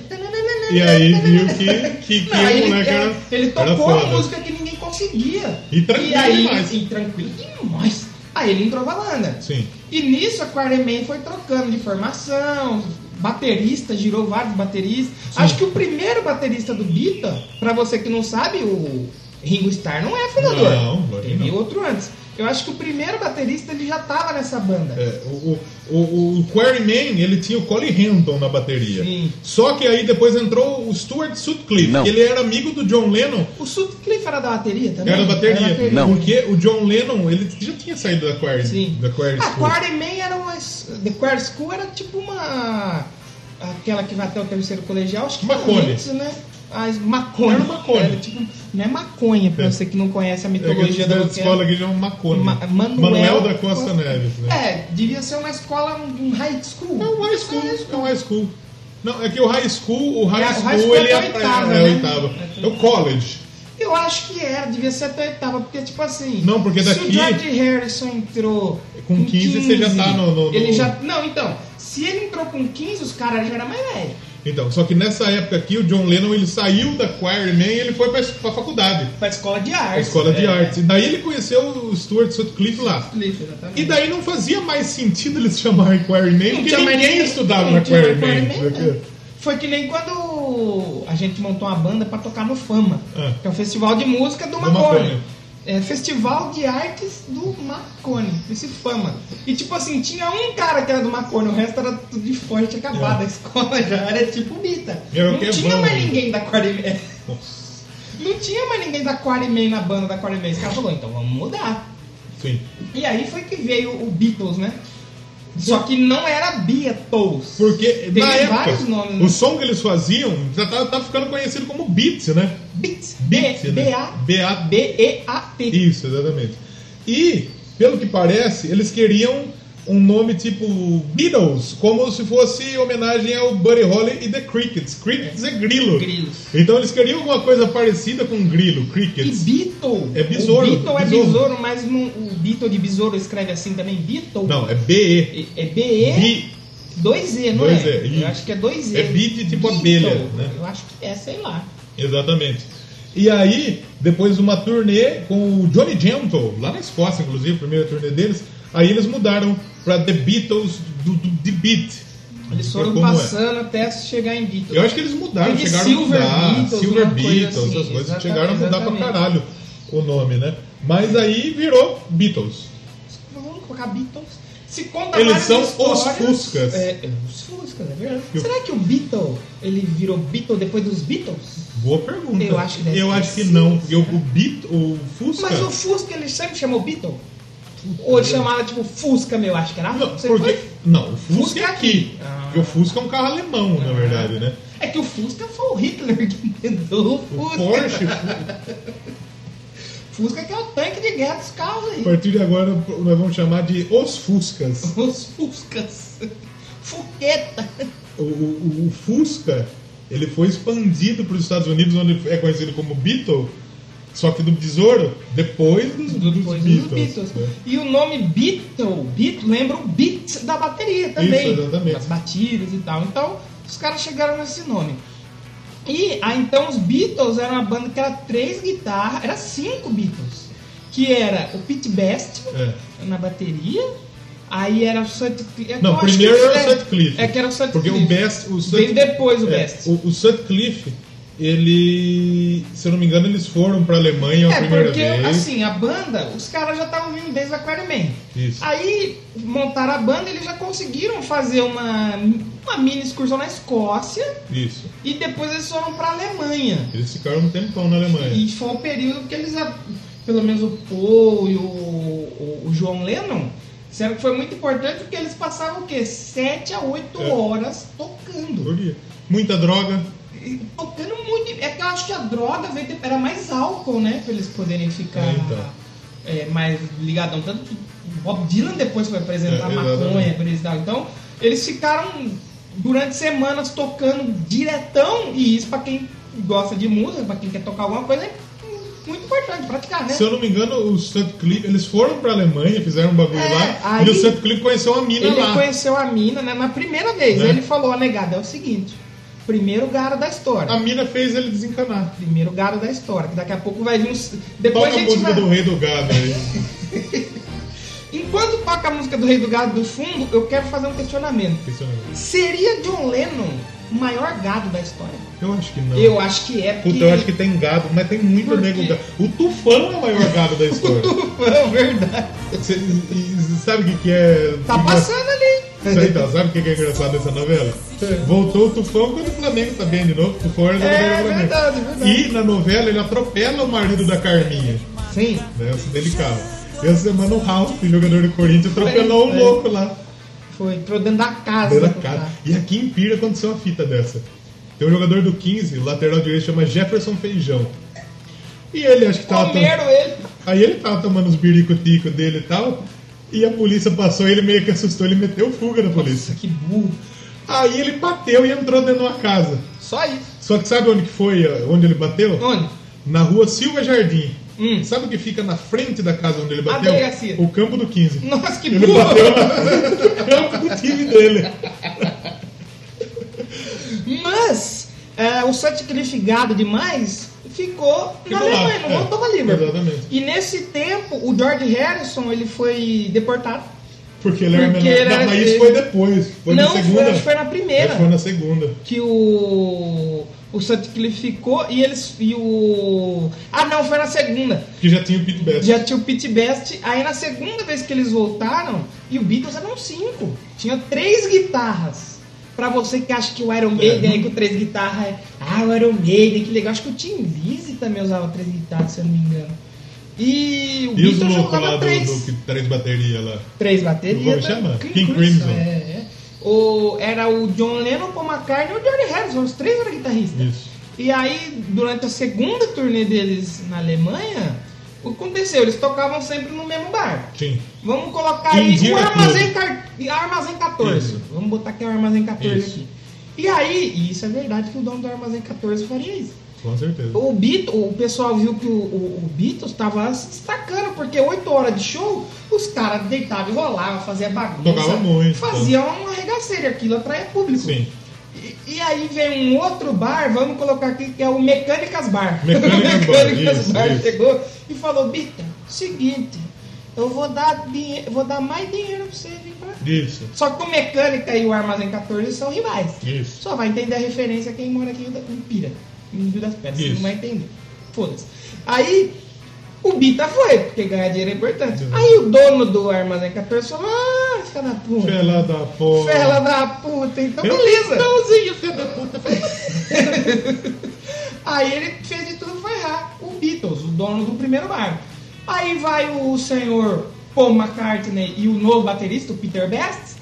E aí viu que, que, que Não, o ele, moleque era, ele era tocou a foda. música que ninguém conseguia. E tranquilo aí, demais. E tranquilo demais. Aí ele entrou pra banda. Sim. E nisso a Quarryman foi trocando de formação, baterista, girou vários bateristas. Acho que o primeiro baterista do Bita, pra você que não sabe, o Ringo Starr não é fundador. Não, Teve não. outro antes. Eu acho que o primeiro baterista ele já tava nessa banda. É, o, o, o Quarryman, ele tinha o Colin Henton na bateria. Sim. Só que aí depois entrou o Stuart Sutcliffe, Não. que ele era amigo do John Lennon, O Sutcliffe era da bateria também? era da bateria. Não. Porque o John Lennon, ele já tinha saído da Quarry, Sim. da Quarry A School. Quarryman era uma. The Quarry School era tipo uma. Aquela que vai até o terceiro colegial, acho que era Macone. antes, né? As maconha. Era Macone. Era tipo, não é maconha, pra É. você que não conhece a É que mitologia esse da da escola aqui chama Macone. Ma- Manuel, da Costa, Neves. Né? É, devia ser uma escola, um high school. É um high school, é um high school. Não, é que o high school, o high É, school, high school ele é é, a oitava, é, é né? oitava. É o college. Eu acho que era, devia ser até oitava, porque tipo assim. Não, porque Se daqui- o George Harrison entrou. Com 15, você já tá no- no- Ele no- já. Não, então. Se ele entrou com 15, os caras já eram mais velhos. Então, só que nessa época aqui, o John Lennon, ele saiu da Quarryman e ele foi pra, pra faculdade. Pra escola de escola de é. artes. E daí ele conheceu o Stuart Sutcliffe lá. Sutcliffe, exatamente. E daí não fazia mais sentido eles chamarem Quarryman, Não porque ninguém ninguém- estudava na Quarryman. Quarryman, né? Foi que nem quando a gente montou uma banda pra tocar no Fama, Ah. que é o festival de música do. Macone. É Festival de Artes do Macone, esse Fama. E tipo assim, tinha um cara que era do Macone, o resto era tudo de fora, tinha acabado É. a escola, já era tipo Bita. O Não tinha bom, mais ninguém da. Nossa. Não tinha mais ninguém da Quarryman na banda da Quarryman. Esse cara falou, então vamos mudar. Sim. E aí foi que veio o Beatles, né? Só que não era Beatles. Porque Tem na época, vários nomes, né? o som que eles faziam já tava, tava ficando conhecido como Beats, né? Beats. Beats, B- né? B-A- B-A- B-E-A-T. Isso, exatamente. E, pelo que parece, eles queriam um nome tipo Beatles, como se fosse homenagem ao Buddy Holly e The Crickets. Crickets é grilo. Grilos. Então eles queriam alguma coisa parecida com grilo, E Crickets. Beatle. É besouro, O Beatle é besouro. mas não- o Beatle de besouro escreve assim também, Beatle. Não, é B-E. É B-E, Bi- 2E, não Dois é? E. Eu acho que é 2E. É beat tipo Beatle. abelha, né? Eu acho que é, sei lá. Exatamente. E aí, depois de uma turnê com o Johnny Gentle, lá na Escócia, inclusive, a primeira turnê deles, aí eles mudaram para The Beatles do, do The Beat, Eles foram é? passando até chegar em Beatles. Eu acho que eles mudaram, Teve chegaram Silver a mudar. Beatles, Silver Beatles, assim, essas coisas chegaram a mudar pra exatamente. caralho o nome, né? Mas aí virou Beatles. Vamos colocar Beatles. Se conta Eles são os. Fuscas. É, é, os Fuscas, é verdade. Eu- Será que o Beatle, ele virou Beatle depois dos Beatles? Boa pergunta. Eu acho que deve Eu acho que não, porque o, o Beat, o Fusca. Mas o Fusca, ele sempre chamou Beatle? Ou ele chamava, tipo, Fusca, meu, acho que era? Não, Você porque, foi? não, o Fusca, Fusca é é aqui. Ah. Porque o Fusca é um carro alemão, na verdade, né? É que o Fusca foi o Hitler que inventou o O Fusca. Porsche, Fusca que é o tanque de guerra dos carros a aí. partir de agora, nós vamos chamar de os Fuscas. Os Fuscas. Fuqueta. O, o- o Fusca, ele foi expandido para os Estados Unidos, onde é conhecido como Beetle, só que do Besouro, depois dos, dos Depois Beatles. dos Beatles. né? E o nome Beatle, Beat, lembra o beat da bateria também. Isso, exatamente. Das batidas e tal. Então, os caras chegaram nesse nome. E aí, então, os Beatles eram uma banda que era três guitarras, era cinco Beatles. Que era o Pete Best É. na bateria, aí era o Sutcliffe. é Não, acho primeiro era o é, Sutcliffe. É que era o Sutcliffe. Porque o Best. O Sut- Veio depois o é, Best. O, o Sutcliffe, ele. Se eu não me engano, eles foram pra Alemanha a É, primeira porque, vez. assim, a banda, os caras já estavam vindo desde a Quarryman. Isso. Aí, montaram a banda, eles já conseguiram fazer uma, uma mini excursão na Escócia Isso. e depois eles foram pra Alemanha. Eles ficaram um tempão na Alemanha. E foi o período que eles, a- pelo menos o Paul e o, o, o João Lennon, disseram que foi muito importante porque eles passavam o quê? 7 a 8 É. horas tocando. Por dia. Muita droga. Tocando muito. É que eu acho que a droga veio de- era mais álcool, né? Pra eles poderem ficar É, então. é, mais ligadão. Tanto que o Bob Dylan depois foi apresentar É, maconha pra eles. Então, eles ficaram durante semanas tocando diretão. E isso pra quem gosta de música, pra quem quer tocar alguma coisa, é muito importante praticar, né? Se eu não me engano, o Sutcliffe, eles foram pra Alemanha, fizeram um bagulho É, lá, aí- e o Sutcliffe conheceu a mina Ele lá. conheceu a mina, né? Na primeira vez. Né? Aí ele falou, ó, negada, é o seguinte. Primeiro gado da história. A mina fez ele desencanar. Primeiro gado da história, que daqui a pouco vai vir uns. Depois Toca a a música vai. do Rei do Gado aí. Enquanto toca a música do Rei do Gado do fundo, eu quero fazer um questionamento. Questionamento. Seria John Lennon o maior gado da história? Eu acho que não. Eu acho que é, porque. Puta, eu acho que tem gado, mas tem muito Por nego gado. O tufão é o maior gado da história. É verdade. Cê- sabe o que, que é. Tá passando ali. Então, sabe o que é engraçado nessa novela? Voltou o Tufão quando o Flamengo tá bem de novo. O Tufão era É do Flamengo. verdade, verdade. E na novela ele atropela o marido da Carminha, Sim. né? Esse delicado. E essa semana o Ralf, jogador do Corinthians, atropelou um louco lá. Foi, entrou dentro da casa. Dentro da casa. E aqui em Pira aconteceu uma fita dessa. Tem um jogador do 15, lateral direito, chama Jefferson Feijão. E ele acho que tava. tom- Comeram ele. Aí ele tava tomando os birico-tico dele e tal. E a polícia passou, ele meio que assustou, ele meteu fuga na polícia. Nossa, que burro. Aí ele bateu e entrou dentro de uma casa. Só isso. Só que sabe onde que foi, ó, onde ele bateu? Onde? Na rua Silva Jardim. Hum. Sabe o que fica na frente da casa onde ele bateu? delegacia. O campo do 15. Nossa, que Ele burro. bateu no campo do time dele. Mas é, o Sutcliffe gado demais ficou na Ficou lá, Alemanha, não é. voltou pra Liverpool. Exatamente. E nesse tempo, o George Harrison ele foi deportado. Porque ele era Porque menor. ele Não, era- mas isso foi depois. Foi não, na segunda. foi, acho que foi na primeira. Foi na segunda. Que o. O Sutcliffe ficou e eles. E o. Ah, não, foi na segunda. Que já tinha o Pete Best. Já tinha o Pete Best. Aí na segunda vez que eles voltaram, e o Beatles eram cinco. Tinha três guitarras. Pra você que acha que o Iron Maiden aí com três guitarras é. Ah, o Iron Maiden, que legal. Acho que o Tim Lizzy também usava três guitarras, se eu não me engano. E o E Beatles do, três. do que três baterias lá. Três baterias. Como né? chama? King, King Crimson. Crimson. É, é. O, era o John Lennon, Paul McCartney e o George Harrison. Os três eram guitarristas. Isso. E aí, durante a segunda turnê deles na Alemanha, o que aconteceu? Eles tocavam sempre no mesmo bar. Sim. Vamos colocar aí Indira o Armazém. Car... Armazém 14. Isso. Vamos botar aqui o Armazém 14 Isso. aqui. E aí, e isso é verdade que o dono do Armazém 14 faria isso. Com certeza. O, Beat, o pessoal viu que o, o, o Beatles tava se destacando, porque 8 horas de show, os caras deitavam e rolavam, faziam bagunça. Tocava muito, Faziam uma arregaceira, aquilo atraía público. Sim. E, aí vem um outro bar, vamos colocar aqui, que é o Mecânicas Bar. Mecânicas Bar, Mecânicas isso, Bar isso. chegou e falou, Bita, seguinte, eu vou dar, dinhe- vou dar mais dinheiro pra você vir pra cá. Isso. Só que o Mecânica e o Armazém 14 são rivais. Isso. Só vai entender a referência quem mora aqui em Pira, em Rio das Pedras. Não vai entender. Foda-se. Aí, o Bita foi, porque ganhar dinheiro é importante. Uhum. Aí o dono do Armazém 14 falou, ah, filha da puta. Fela da porra. Fela da puta, então Eu- beleza. Tãozinho, filha da puta. Aí ele fez de tudo pra errar. O Beatles, o dono do primeiro bar. Aí vai o senhor Paul McCartney e o novo baterista, o Peter Best,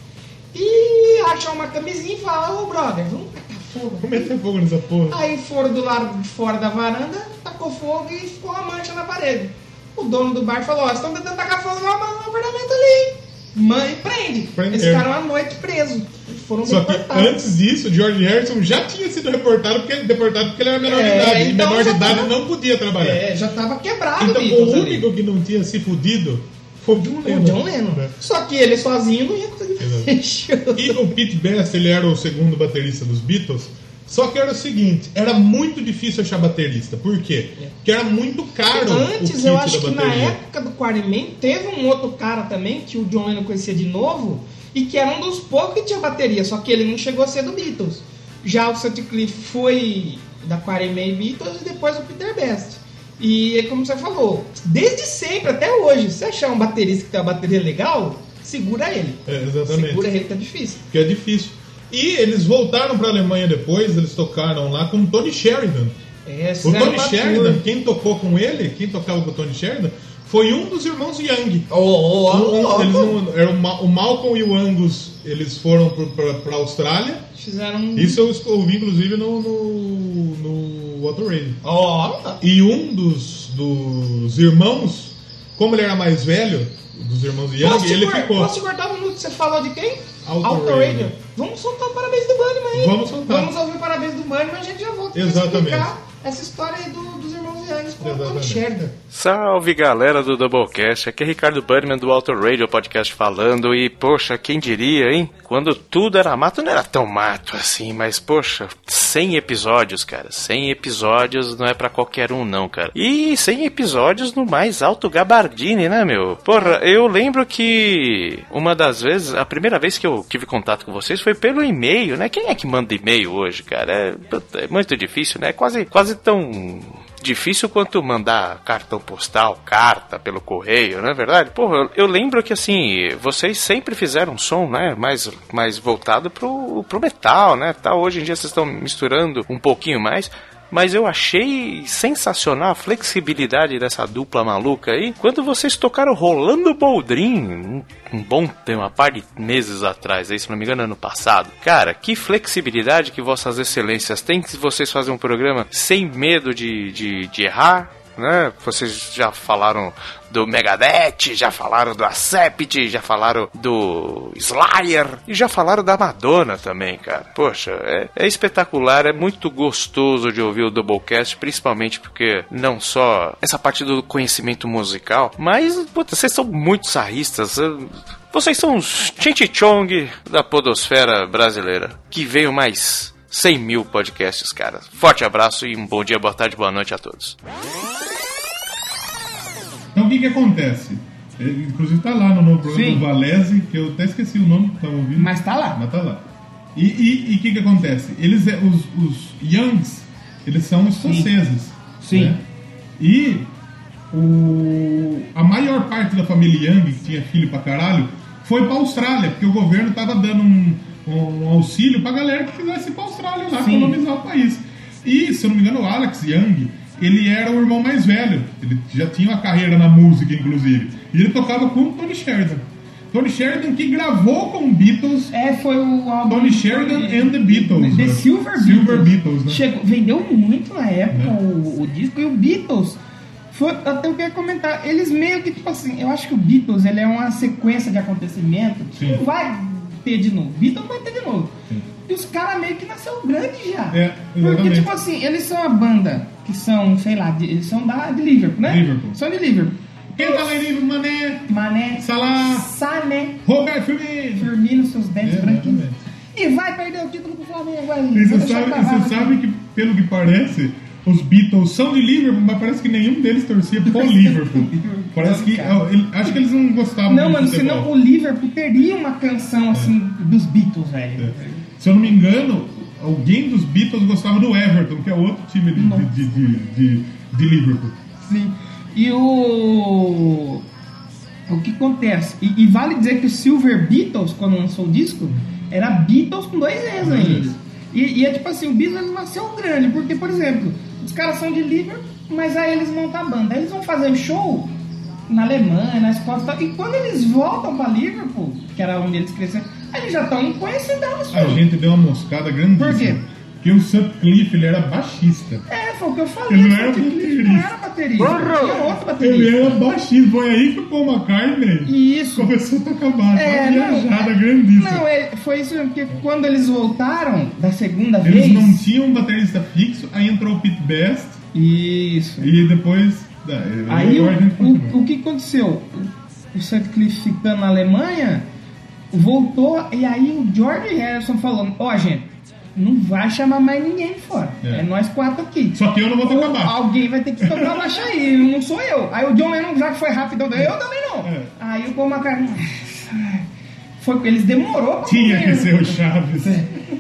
e acham uma camisinha e falam, ô brother, vamos tacar fogo. Vou meter fogo nessa porra. Aí foram do lado de fora da varanda, tacou fogo e ficou uma mancha na parede. O dono do bar falou, ó, estão tentando tacar fogo no apartamento ali. Mãe, prende. Prenderam. Eles ficaram a noite presos. Foram Só que deportados. antes disso, George Harrison já tinha sido reportado porque, deportado porque ele era menor de É, idade. E então menor de idade tava- não podia trabalhar. É, já tava quebrado então o o Beatles ali. único que não tinha se fudido foi o John O Lennon. John Lennon. né? Só que ele sozinho não ia conseguir fazer. E o Pete Best, ele era o segundo baterista dos Beatles. Só que era o seguinte, era muito difícil achar baterista. Por quê? Porque era muito caro Antes, eu acho que na época do Quarryman, teve um outro cara também, que o John Lennon conhecia de novo, e que era um dos poucos que tinha bateria, só que ele não chegou a ser do Beatles. Já o Sutcliffe foi da Quarryman e Beatles e depois o Peter Best. E é como você falou, desde sempre até hoje, se achar um baterista que tem uma bateria legal, segura ele. É, exatamente. Segura ele que é difícil. Que é difícil. E eles voltaram para a Alemanha depois, eles tocaram lá com o Tony Sheridan. É, O Tony Sheridan, tour. quem tocou com ele, quem tocava com o Tony Sheridan, foi um dos irmãos Young. Ô, ô, ô, Um- louco. eles não- era o, Ma- o Malcolm e o Angus, eles foram para a Austrália. Fizeram um. Isso eu ouvi, inclusive, no, no, no Auto Radio. Ó, E um dos, dos irmãos, como ele era mais velho, dos irmãos Young, ele cor- ficou. posso te cortar um minuto? Você falou de quem? Auto Auto Radio. Radio. Vamos soltar o parabéns do Bunnyman aí. Vamos soltar. Vamos ouvir o parabéns do Bunnyman e a gente já volta pra Exatamente. explicar essa história aí do- dos Sheridan. Salve galera do Doublecast, aqui é Ricardo Bunnyman do Auto Radio Podcast falando e poxa, quem diria, hein? Quando tudo era mato, não era tão mato assim, mas poxa, 100 episódios, cara, 100 episódios não é pra qualquer um não, cara. E 100 episódios no mais alto gabardine, né, meu? Porra, eu lembro que uma das vezes, a primeira vez que eu tive contato com vocês foi pelo e-mail, né? Quem é que manda e-mail hoje, cara? É, é muito difícil, né? É quase, quase tão difícil quanto mandar cartão postal, carta pelo correio, não é verdade? Porra, eu, eu lembro que assim, vocês sempre fizeram um som, né, mais, mais voltado pro, pro metal, né, tal. Hoje em dia vocês estão misturando um pouquinho mais. Mas eu achei sensacional a flexibilidade dessa dupla maluca aí. Quando vocês tocaram Rolando Boldrin, um, um bom tempo, uma par de meses atrás, aí, se não me engano, ano passado. Cara, que flexibilidade que vossas excelências têm que vocês fazem um programa sem medo de, de, de errar, né? Vocês já falaram do Megadeth, já falaram do Accept, já falaram do Slayer e já falaram da Madonna também, cara. Poxa, é, é espetacular, é muito gostoso de ouvir o Doublecast, principalmente porque não só essa parte do conhecimento musical, mas vocês são muito sarristas. Vocês são os Chong da podosfera brasileira. Que veio mais 100 mil podcasts, cara. Forte abraço e um bom dia, boa tarde, boa noite a todos. Então o que que acontece? Ele, inclusive tá lá no novo programa Sim. do Valese, que eu até esqueci o nome que tava ouvindo. Mas tá lá. Mas tá lá. E o e, e que que acontece? Eles, é- os, os Youngs, eles são escoceses. Sim. né? E o, a maior parte da família Young, que tinha filho pra caralho, foi pra Austrália, porque o governo tava dando um, um auxílio pra galera que quisesse ir pra Austrália lá, Sim. colonizar o país. E, se eu não me engano, o Alex Young, ele era o irmão mais velho. Ele já tinha uma carreira na música, inclusive. E ele tocava com o Tony Sheridan. Tony Sheridan que gravou com Beatles É, foi o álbum. Tony Sheridan and the Beatles. The né? Silver, Silver Beatles. Beatles, né? Chegou, vendeu muito na época Né? o, o disco e o Beatles. Foi, até eu queria comentar, eles meio que, tipo assim, eu acho que o Beatles ele é uma sequência de acontecimentos que Sim. não vai ter de novo. Beatles vai ter de novo. E os caras meio que nasceu grande já. É, Porque, tipo assim, eles são uma banda que são, sei lá, de- eles são da, de Liverpool, né? Liverpool. São de Liverpool. Quem tá lá em livro, Mané? Mané, Salah. Sané, Roberto Firmino. Firmino, seus dentes É, branquinhos. E vai perder o título pro Flamengo aí. E Vou você sabe, você sabe que, pelo que parece, os Beatles são de Liverpool, mas parece que nenhum deles torcia pro Liverpool. Parece que. eu- ele- acho que eles não gostavam Não, mano, futebol. senão o Liverpool teria uma canção assim dos Beatles, velho. É. Se eu não me engano, alguém dos Beatles gostava do Everton, que é outro time de, de, de, de, de Liverpool. Sim. E o. O que acontece? E, e vale dizer que o Silver Beatles, quando lançou o disco, era Beatles com dois E's ainda. E, e é tipo assim, o Beatles nasceu grande, porque, por exemplo, os caras são de Liverpool, mas aí eles montam a banda. Aí eles vão fazer um show na Alemanha, na Escócia e tal. E quando eles voltam pra Liverpool, que era onde eles cresceram, eles já estão conhecidos. A gente deu uma moscada grandíssima. Por quê? Porque o Sutcliffe ele era baixista. É, foi o que eu falei. Ele não era que baterista. não era baterista. Tinha outro baterista. Ele era baixista. Foi aí que o Paul McCartney Isso. começou a tocar baixo. É, uma não, viajada é- grandíssima. Não, é, foi isso mesmo, porque quando eles voltaram da segunda Eles vez. não tinham um baterista fixo, aí entrou o Pete Best Isso. e depois. é, Aí o, o, o que aconteceu? O Sutcliffe ficando na Alemanha, voltou, e aí o George Harrison falou: Ó, gente, não vai chamar mais ninguém de fora. É. É, nós quatro aqui. Só que eu não vou tocar Ou baixo. Alguém vai ter que tocar baixo aí, não sou eu. Aí o John Lennon, já que foi rápido, eu também não. É. Aí o Paul McCartney. Foi, eles demorou pra Tinha que ser o Chaves.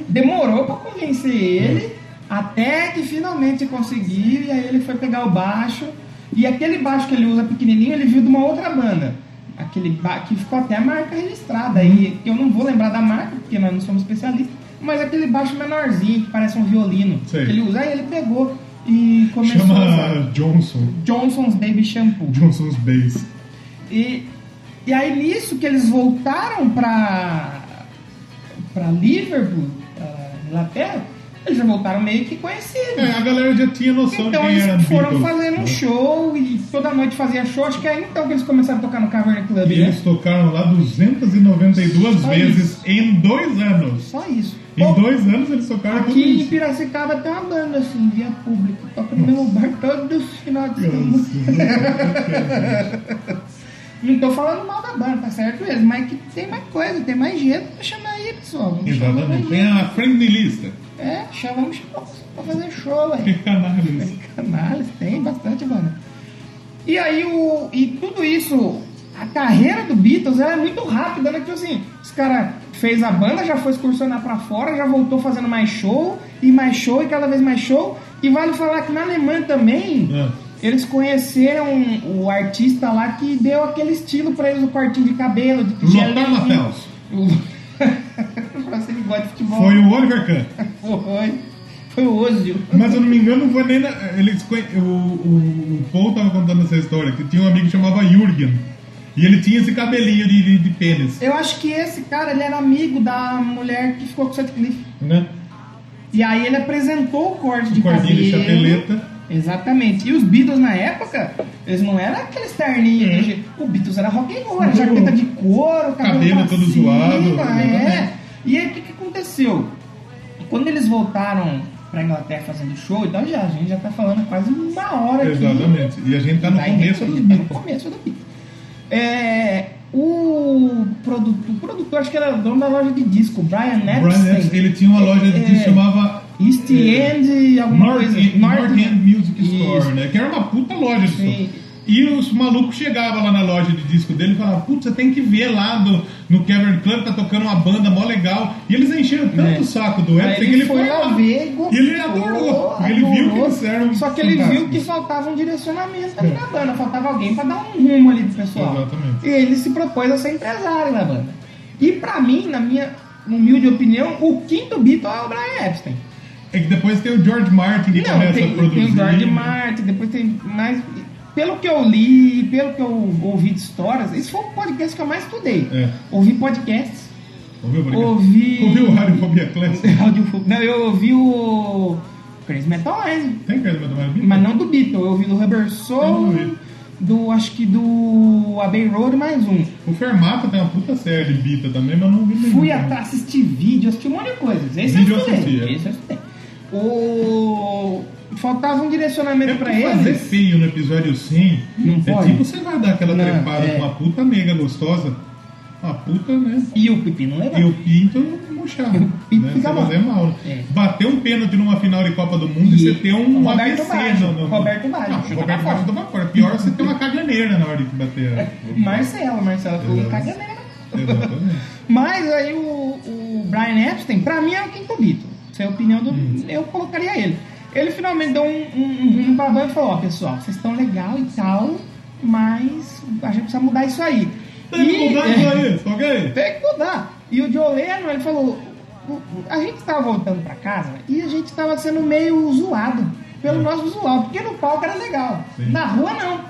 Demorou pra convencer ele, até que finalmente conseguiu, e aí ele foi pegar o baixo. E aquele baixo que ele usa pequenininho, ele viu de uma outra banda. Aquele que ficou até a marca registrada. aí eu não vou lembrar da marca, porque nós não somos especialistas, mas aquele baixo menorzinho, que parece um violino. Sei. Que ele usa, aí ele pegou e começou a usar. Chama Johnson. Johnson's Baby Shampoo. Johnson's Bass. E, e aí nisso que eles voltaram pra, pra Liverpool, pra Inglaterra, eles já voltaram meio que conhecidos. É, a galera já tinha noção Então de quem era eles foram Beatles. fazendo um show e toda noite fazia show. Acho que é então que eles começaram a tocar no Cavern Club, E né? eles tocaram lá 292 Só vezes isso. em dois anos. Só isso. Em Pô, dois anos eles tocaram tudo Aqui em. Piracicaba tem uma banda assim, via público. Toca no mesmo bar todos os finais de semana. Nossa, Não tô falando mal da banda, tá certo eles, mas que tem mais coisa, tem mais jeito pra chamar aí, pessoal. Vamos Exatamente. Tem a friendly lista. É, chamamos pra fazer show, velho. canalhas. Canales, tem bastante banda. E aí, o, e tudo isso, a carreira do Beatles ela é muito rápida, né? Tipo assim, os caras fez a banda, já foi excursionar pra fora, já voltou fazendo mais show, e mais show, e cada vez mais show. E vale falar que na Alemanha também, É. eles conheceram o artista lá que deu aquele estilo pra eles, o cortinho de cabelo, de Lothar gelinho. Você que gosta de futebol. Foi o Oliver Kahn. Foi. Foi o Ozil. Mas eu não me engano, não foi nem na, eles, o, o, o Paul tava contando essa história, que tinha um amigo que chamava Jürgen. E ele tinha esse cabelinho de, de, de pênis. Eu acho que esse cara, ele era amigo da mulher que ficou com o Sutcliffe. Né? E aí ele apresentou o corte de O cortinho de cabelo. chapeleta. Exatamente. E os Beatles na época, eles não eram aqueles terninhos. Uhum. O Beatles era rock and roll, era jaqueta de couro, cabelo, Cabelo todo zoado, É. exatamente. E aí o que, que aconteceu? Quando eles voltaram pra Inglaterra fazendo show, então já, a gente já tá falando quase uma hora aqui. Exatamente. E a gente tá no Tá começo dos tá no começo do. É, o, produtor, o produtor, acho que era dono da loja de disco, Brian Brian Epstein. Epstein, ele tinha uma loja de É, disco que chamava East é, End, alguma North, coisa. End, North End Music Store, Isso. né? Que era uma puta loja Sim. som. E os malucos chegavam lá na loja de disco dele e falavam, putz, você tem que ver lá do, no Cavern Club, tá tocando uma banda mó legal. E eles encheram tanto É. o saco do Epstein que ele foi lá. ver e gostou, E ele adorou. Ele viu que Só que ele viu que faltava um direcionamento ali na banda, faltava alguém pra dar um rumo ali pro pessoal. Exatamente. E ele se propôs a ser empresário da banda. E pra mim, na minha humilde opinião, o quinto Beatle é o Brian Epstein. É que depois tem o George Martin que Não, começa tem, a produzir. tem o George? Martin, depois tem mais. Pelo que eu li, pelo que eu ouvi de histórias, esse foi o podcast que eu mais estudei. É. Ouvi podcasts, Ouviu, ouvi. Ouviu o Radiofobia Classic? Não, eu ouvi o. Crazy Metal Mind, Tem cara de mais mas não do Beatle, eu ouvi do Rubber Soul, do. acho que do Abbey Road mais um. O Fermata tem uma puta série de Bita também, mas não vi nenhum. Fui atrás assistir vídeo, assisti um monte de coisas. Esse Vídeo eu assisti. Esse eu estudei. O. Faltava um direcionamento É pra porque fazer feio no episódio 100 Não é pode. tipo você vai dar aquela Não, trepada é. com uma puta mega gostosa, uma puta, né? E o Pepino levou. E o pinto murchar. E né? fica Você bom. fazer mal. É. Bater um pênalti numa final de Copa do Mundo e, você ter um o Roberto AVC Baggio, no, no... Roberto Baggio, Não, Roberto Baggio fora. toma fora. Pior é você ter uma caganeira na hora de bater. Marcelo, Marcelo foi um. Exatamente. Mas aí o, o Brian Epstein, pra mim, é o quinto Beatle. Essa é a opinião do. Hum. Eu colocaria ele. Ele finalmente deu um, um, um banda e falou: Ó, pessoal, vocês estão legal e tal, mas a gente precisa mudar isso aí. Tem que mudar isso aí, tá ok? Tem que mudar. E o Joe Lennon, ele falou: "O- o- a gente tava voltando pra casa e a gente tava sendo meio zoado pelo nosso visual, porque no palco era legal, Sim. na rua não.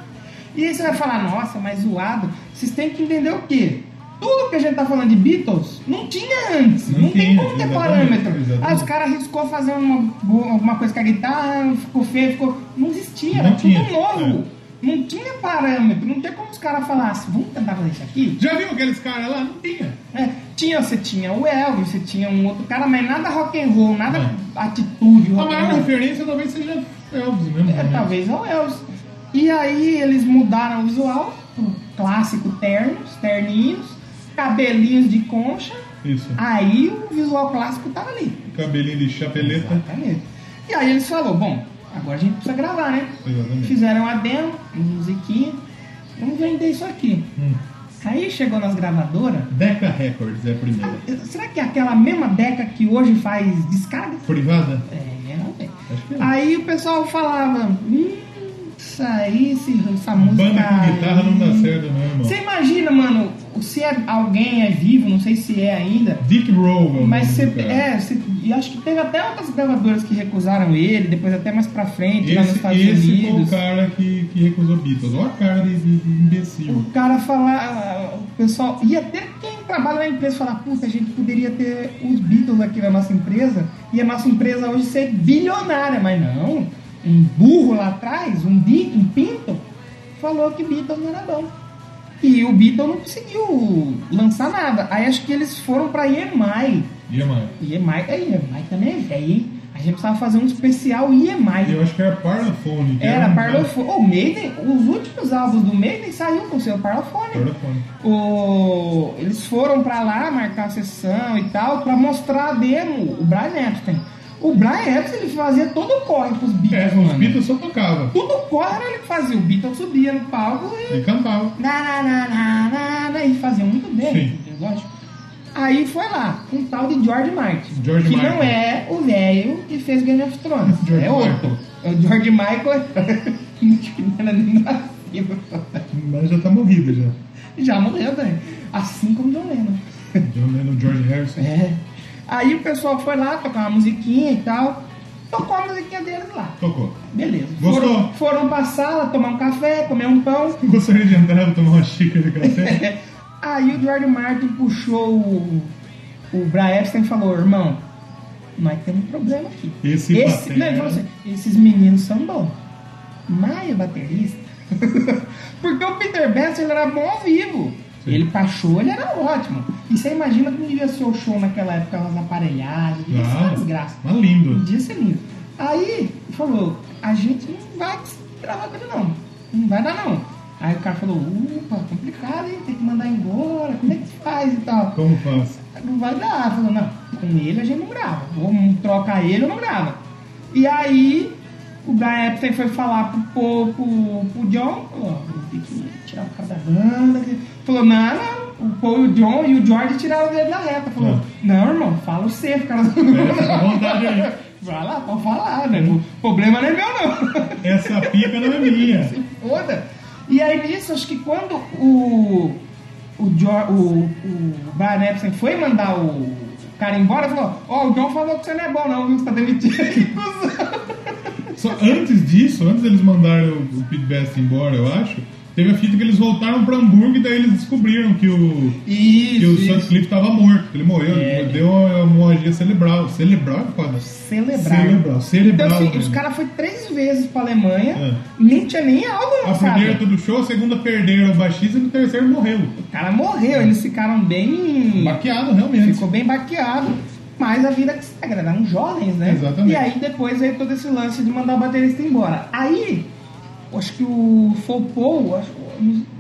E aí você vai falar: nossa, mas zoado. Vocês têm que entender o quê? Tudo que a gente tá falando de Beatles não tinha antes, Não não, tem como ter parâmetro. exatamente. Aí os caras riscou fazer uma, alguma coisa com a guitarra, ficou feio, ficou. Não existia, era Não tudo tinha, novo. Não tinha parâmetro, não tem como os caras falassem, vamos tentar fazer isso aqui? Já viu aqueles caras lá? Não tinha. É, tinha, você tinha o Elvis, você tinha um outro cara, mas nada rock and roll, nada É. atitude A maior roll. referência talvez seja Elvis mesmo. É, né? talvez é o Elvis. E aí eles mudaram o visual, clássico ternos, terninhos, cabelinhos de concha. Isso. Aí o visual clássico tava ali. Cabelinho de chapeleta. Exatamente. E aí eles falaram, bom, agora a gente precisa gravar, né? Exatamente. Fizeram a demo, musiquinha, vamos vender isso aqui. Hum. Aí chegou nas gravadoras, Decca Records é a primeira. Será que é aquela mesma Deca que hoje faz descarga? Privada? É, não é. Que é. Aí o pessoal falava, hum, isso aí, essa música. Banda com guitarra não dá aí." certo, não, irmão. Você imagina, mano, se é- alguém é vivo, não sei se é ainda, Dick Rowe. o mas você, é, você, e acho que teve até outras gravadoras que recusaram ele, depois até mais pra frente, lá nos Esse, Estados esse foi o Unidos. cara que, que recusou Beatles. Olha a cara de, de- imbecil. O cara falar, o pessoal, e até quem trabalha na empresa falar, puta, a gente poderia ter os Beatles aqui na nossa empresa e a nossa empresa hoje ser bilionária, mas não. Um burro lá atrás, um um Pinto, falou que Beatles não era bom. E o Beatles não conseguiu lançar nada. Aí acho que eles foram pra EMI. A mãe? EMI, é, EMI também é velho, hein? A gente precisava fazer um especial EMI. Eu acho que era Parlophone. Era um- Parlophone. O Maiden, os últimos álbuns do Maiden saiu com o seu Parlophone. Parlophone. O- Eles foram pra lá marcar a sessão e tal, pra mostrar a demo, o Brian Epstein. O Brian Epstein ele fazia todo o corre pros Beatles, É, os mano. Beatles só tocavam. Tudo o corre era ele que fazia. O Beatles subia no palco e. E cantavam. Na, na, na, na, na, na, e fazia muito bem, Sim. lógico. Aí foi lá, um tal de George Martin. George que Michael. não é o velho que fez Game of Thrones. George é outro. Michael. É o George Michael. Que não era nem nascido. Mas já tá morrido já. Já morreu também. Assim como John Lennon. John Lennon, George Harrison. É. Aí o pessoal foi lá tocar uma musiquinha e tal. Tocou a musiquinha deles lá. Tocou. Beleza. Gostou? Foram, foram pra sala, tomar um café, comer um pão. Gostaria de entrar e tomar uma xícara de café? Aí o George Martin puxou o, o Brian Epstein e falou, irmão, nós temos um problema aqui. Esse batera- não, ele falou assim, esses meninos são bons. Mas o baterista. Porque o Peter Best era bom ao vivo. Ele pra show, ele era ótimo. E você imagina como devia ser o show naquela época, as aparelhagens, devia ser uma Ah, desgraça. mas lindo. Podia ser lindo. Aí falou, a gente não vai gravar com ele não. Não vai dar não. Aí o cara falou, upa, complicado, hein? Tem que mandar embora, como é que faz e tal? Como faz? Não vai dar. Falou, não, com ele a gente não grava. Vamos trocar ele ou não grava. E aí o Brian Epstein foi falar pro, pro, pro, pro John, falou, ó, ter que tirar o cara da banda. Falou, não, não. O Paul e o John e o George tiraram dele da reta. Falou, não, irmão, fala você, cara. É. Vai lá, pode falar, né? O problema não é meu, não. Essa pica não é minha. Se foda. E aí nisso, acho que quando o, o, jo, o, o Brian Epstein foi mandar o cara embora, falou, ó, o John falou que você não é bom não, viu? Você tá demitido. Que cuzão. Só antes disso, antes deles mandarem o, o Pete Best embora, eu acho, teve a fita que eles voltaram pra Hamburgo e daí eles descobriram que o, Isso, que o isso. Sutcliffe tava morto. Ele morreu, É. deu uma hemorragia cerebral. Cerebral é foda. Celebrar. Cerebral, cerebral. Então, assim, mesmo. os caras foram três vezes pra Alemanha, É. nem tinha nem álbum A lançado. primeira tudo show, a segunda perderam o baixista e no terceiro morreu. O cara morreu, eles ficaram bem... Baqueado, realmente. Ficou bem baqueado, mas a vida que segue, eram jovens, né? Exatamente. E aí depois veio todo esse lance de mandar o baterista embora. Aí, acho que o Fopou, acho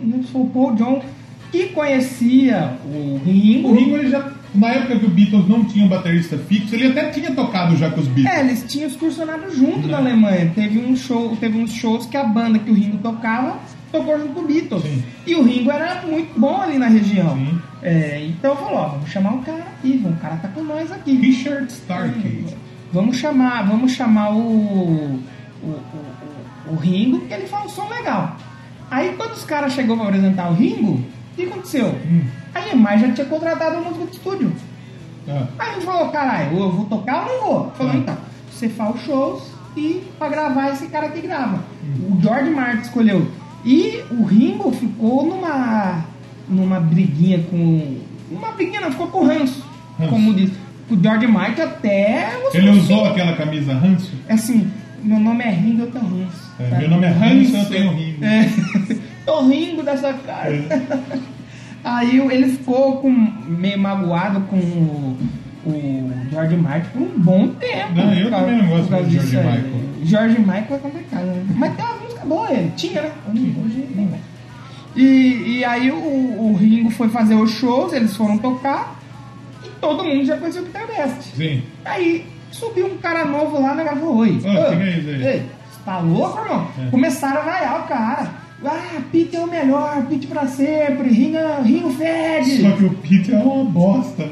não Paul John, que conhecia o Ringo. O Ringo ele já na época que o Beatles não tinha um baterista fixo, ele até tinha tocado já com os Beatles. É, eles tinham excursionado junto na Alemanha. Teve, um show, teve uns shows que a banda que o Ringo tocava tocou junto com o Beatles. Sim. E o Ringo era muito bom ali na região. É, então falou, ó, vamos chamar o cara aqui, o cara tá com nós aqui. Richard Starkey. Vamos chamar, vamos chamar o, o, o, o- Ringo, que ele faz um som legal. Aí quando os caras chegou pra apresentar o Ringo, o que aconteceu? Hum. Aí a EMI já tinha contratado um músico de estúdio. Ah, Aí a gente falou, caralho, eu vou tocar ou não vou? Falou, Hum. então, você faz os shows e pra gravar esse cara aqui grava. O George Martin escolheu. E o Ringo ficou numa numa briguinha com. Uma briguinha não, ficou com o ranço, Ranço. como diz. O George Martin até. ele usou aquela camisa ranço? Assim, meu nome é Ringo, eu tenho ranço. É, tá? meu nome é Ranço, eu tenho Ringo. É. Tô rindo dessa cara. É. Aí ele ficou com, meio magoado com o, o George Michael por um bom tempo. Não, eu causa- também não gosto disso George aí. Michael. George Michael é complicado, né? Mas tem uma música boa ele. Tinha, né? Hoje nem mais. E, e aí o, o Ringo foi fazer os shows, eles foram tocar e todo mundo já conhecia o Peter Best. Sim. Aí subiu um cara novo lá na gravou. Oi. Ah, ô, quem é esse aí? Ei, você tá louco, irmão? É. Começaram a vaiar o cara. Ah, Pete é o melhor, Pete pra sempre, Ringo, Ringo fede. Só que o Peter é uma bosta.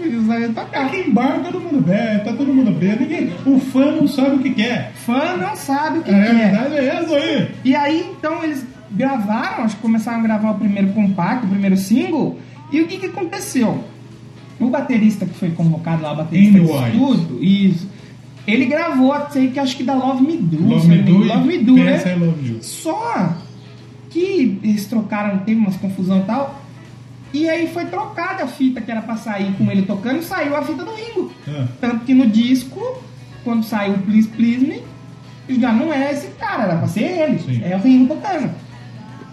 Eles sabem tocar. Aqui em bar todo mundo bebe, tá todo mundo bem. Ninguém, o fã não sabe o que quer. Fã não sabe o que A que é. realidade é essa aí. E aí, então, eles gravaram, acho que começaram a gravar o primeiro compacto, o primeiro single. E o que que aconteceu? O baterista que foi convocado lá, o baterista de White. estúdio, isso. Ele gravou, sei que acho que da Love Me Do. Love Me Do Love Me Do, né? I Love You. Só que eles trocaram, teve umas confusão e tal. E aí foi trocada a fita que era pra sair com ele tocando saiu a fita do Ringo. Ah. Tanto que no disco, quando saiu o Please Please Me, já não é esse cara, era pra ser ele. Sim. É o Ringo tocando.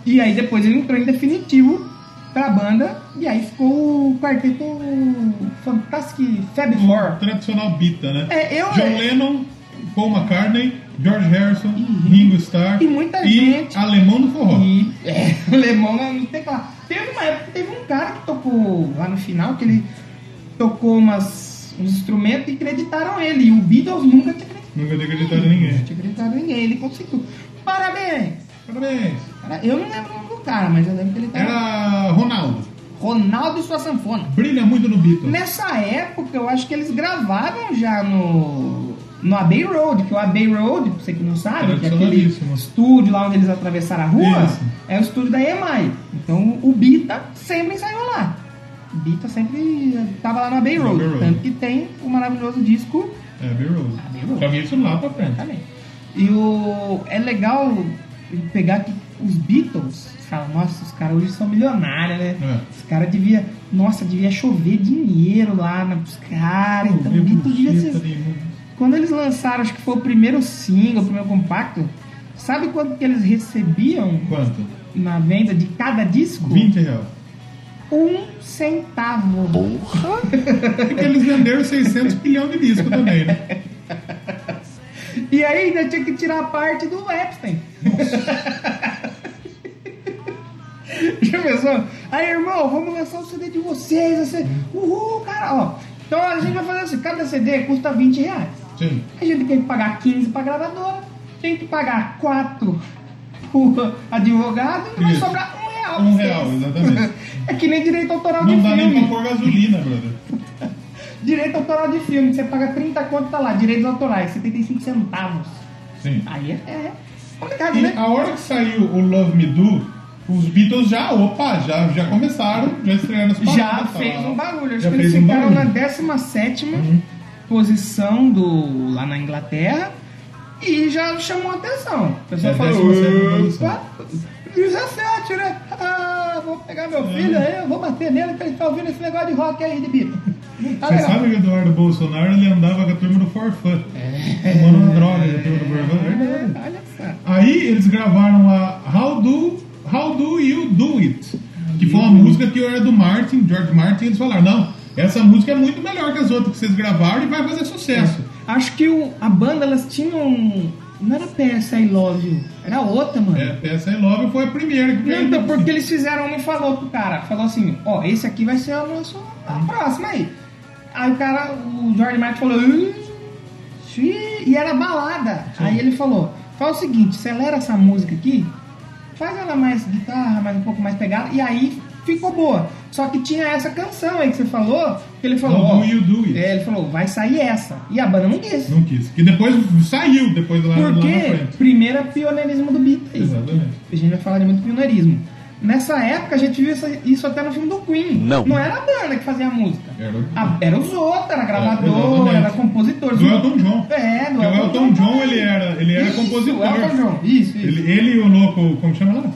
E aí depois ele entrou em definitivo pra banda e aí ficou o quarteto Fantastic Fab Four. Tradicional Bita, né? É, eu- John Lennon, Paul McCartney, George Harrison, E- Ringo Starr e muita gente. Alemão do Forró. E é, o alemão tem lá. Teve uma época que teve um cara que tocou lá no final, que ele tocou umas, uns instrumentos e acreditaram ele. E o Beatles nunca tinha acreditado. Nunca tinha acreditado em ninguém. Não tinha acreditado em ninguém. Ele conseguiu. Parabéns! Parabéns. Eu não lembro cara, mas eu lembro que ele tava. Era Ronaldo. Ronaldo e sua sanfona. Brilha muito no Beatles. Nessa época, eu acho que eles gravavam já no, no Abbey Road, que o Abbey Road, pra você que não sabe, que é aquele estúdio lá onde eles atravessaram a rua, Isso. é o estúdio da EMI. Então o Bita sempre ensaiou lá. O Bita sempre tava lá no Abbey Road. Road. Tanto que tem o maravilhoso disco É, Abbey Road. Abbey Road. Isso lá pra frente. também. E o, é legal pegar que os Beatles, fala, nossa, os caras hoje são milionários, né? É. Os caras devia, nossa, devia chover dinheiro lá nos caras. Então, o Eu Beatles devia ser. Quando eles lançaram, acho que foi o primeiro single, o primeiro compacto, sabe quanto que eles recebiam Quanto? na venda de cada disco? 20 reais. Um centavo. Porque eles venderam 600 milhões de discos também, né? E aí ainda tinha que tirar a parte do Epstein. Já pensou? Aí, irmão, vamos lançar o CD de vocês. Você... Uhul, cara, ó. Então a gente vai fazer assim, cada CD custa 20 reais. Sim. A gente tem que pagar 15 pra gravadora, tem que pagar 4 pro advogado e vai sobrar um real. Um pra real, vocês. exatamente. É que nem direito autoral Não de dá nem filme. pra pôr gasolina, brother. Direito autoral de filme, você paga 30 conto, tá lá. Direitos autorais, 75 centavos. Sim. Aí é, é complicado, E né? a hora que saiu o Love Me Do, os Beatles já, opa, já, já começaram, já estrearam as Já paradas, fez tá? um barulho. Acho Já que eles fez um ficaram barulho. Uhum. na 17 posição do, lá na Inglaterra e já chamou a atenção. O pessoal É, falou: 17ª posição. "Opa, 17, né? Ah, vou pegar meu filho aí, eu vou bater nele que ele tá ouvindo esse negócio de rock aí de Beatles. Tá Você legal. sabe que o Eduardo Bolsonaro ele andava com a turma do Forfã. É. Tomando uma droga com a turma do Forfã. é verdade. Olha só. Aí eles gravaram a How Do, How Do You Do It? Que foi uma música que era do Martin, George Martin, e eles falaram, não, essa música é muito melhor que as outras que vocês gravaram e vai fazer sucesso. Acho que o- a banda, elas tinham Não era PS I Love You, era outra, mano. É, PS I Love foi a primeira que Não, veio. então, porque eles fizeram um e falou pro cara, falou assim, ó, esse aqui vai ser a nossa a próxima aí. Aí o cara, o George Martin falou, e era balada. Aí ele falou, faz o seguinte, acelera essa música aqui, faz ela mais guitarra, mais um pouco mais pegada, e aí ficou boa. Só que tinha essa canção aí que você falou, que ele falou, How do you do it? é, ele falou, vai sair essa. E a banda não quis. Não quis. Que depois saiu, depois lá, lá na Porque frente. primeiro é pioneirismo do beat aí. Exatamente. A gente vai falar de muito pioneirismo. Nessa época a gente viu isso, isso até no filme do Queen. Não. Não era a banda que fazia a música. Era o- A- era os outros, era gravador, exatamente. era compositor. Do Elton John. É, do o Elton John, ele era, ele era Isso, compositor. Elton John, isso, isso. Ele, ele e o louco, como chama lá?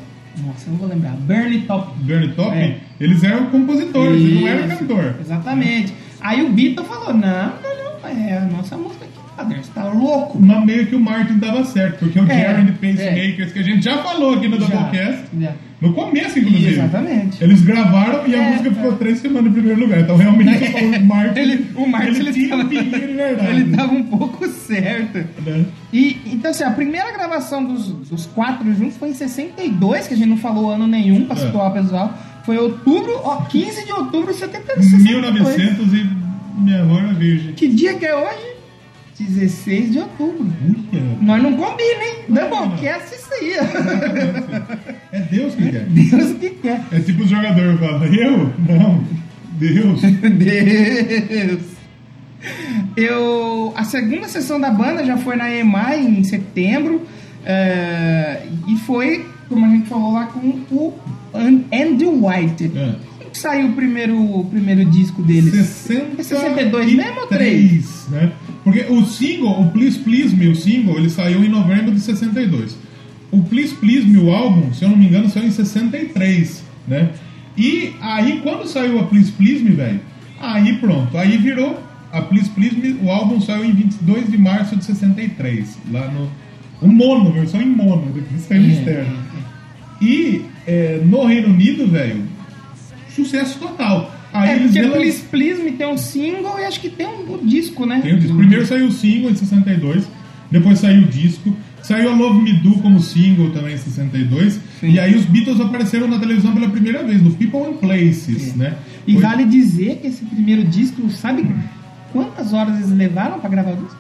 Nossa, eu não vou lembrar. Bernie Top. Bernie Top, É. eles eram compositores, ele não era Isso, cantor. Exatamente. Aí o Beatle falou, não, não, não, é a nossa música padre, você tá louco. Mas meio que o Martin dava certo, porque o É, Jerry and the Pacemakers, que a gente já falou aqui no Doublecast, já. no começo, inclusive. Exatamente. Eles gravaram e a É, música é. ficou três semanas em primeiro lugar. Então realmente o Martin, Ele, o Martin, ele, tinha tava, verdade. ele tava um pouco certo. né? E, então, assim, a primeira gravação dos, dos quatro juntos foi em 62, que a gente não falou ano nenhum pra É. situar o pessoal. Foi outubro, ó, 15 de outubro de 70 62. 1900 e minha amor a virgem. Que dia que é hoje? 16 de outubro. Uia. Nós não combina, hein? Doublecast isso aí. É Deus que quer. Deus que quer. É tipo o jogador fala, eu? Não. Deus. Deus. Eu, a segunda sessão da banda já foi na EMAI em setembro é, e foi, como a gente falou lá, com o An- Andrew White. É. Como que saiu o primeiro, o primeiro disco deles? 60 É 62 mesmo ou 3? né? Porque o single, o Please Please Me, o single, ele saiu em novembro de 62. O Please Please Me, o álbum, se eu não me engano, saiu em 63, né? E aí, quando saiu a Please Please Me, velho, aí pronto, aí virou a Please Please Me, o álbum saiu em 22 de março de 63, lá no... O mono, versão em mono, depois saiu É, externo. E é, no Reino Unido, velho, sucesso total. Aí É eles porque relan- Please Please Me tem um single e acho que tem um, um disco, né? tem o disco. Primeiro saiu o single em 62, depois saiu o disco, saiu a Love Me Do como single também em 62, Sim. e aí os Beatles apareceram na televisão pela primeira vez, no People and Places, né? E Foi vale dizer que esse primeiro disco, sabe quantas horas eles levaram pra gravar o disco?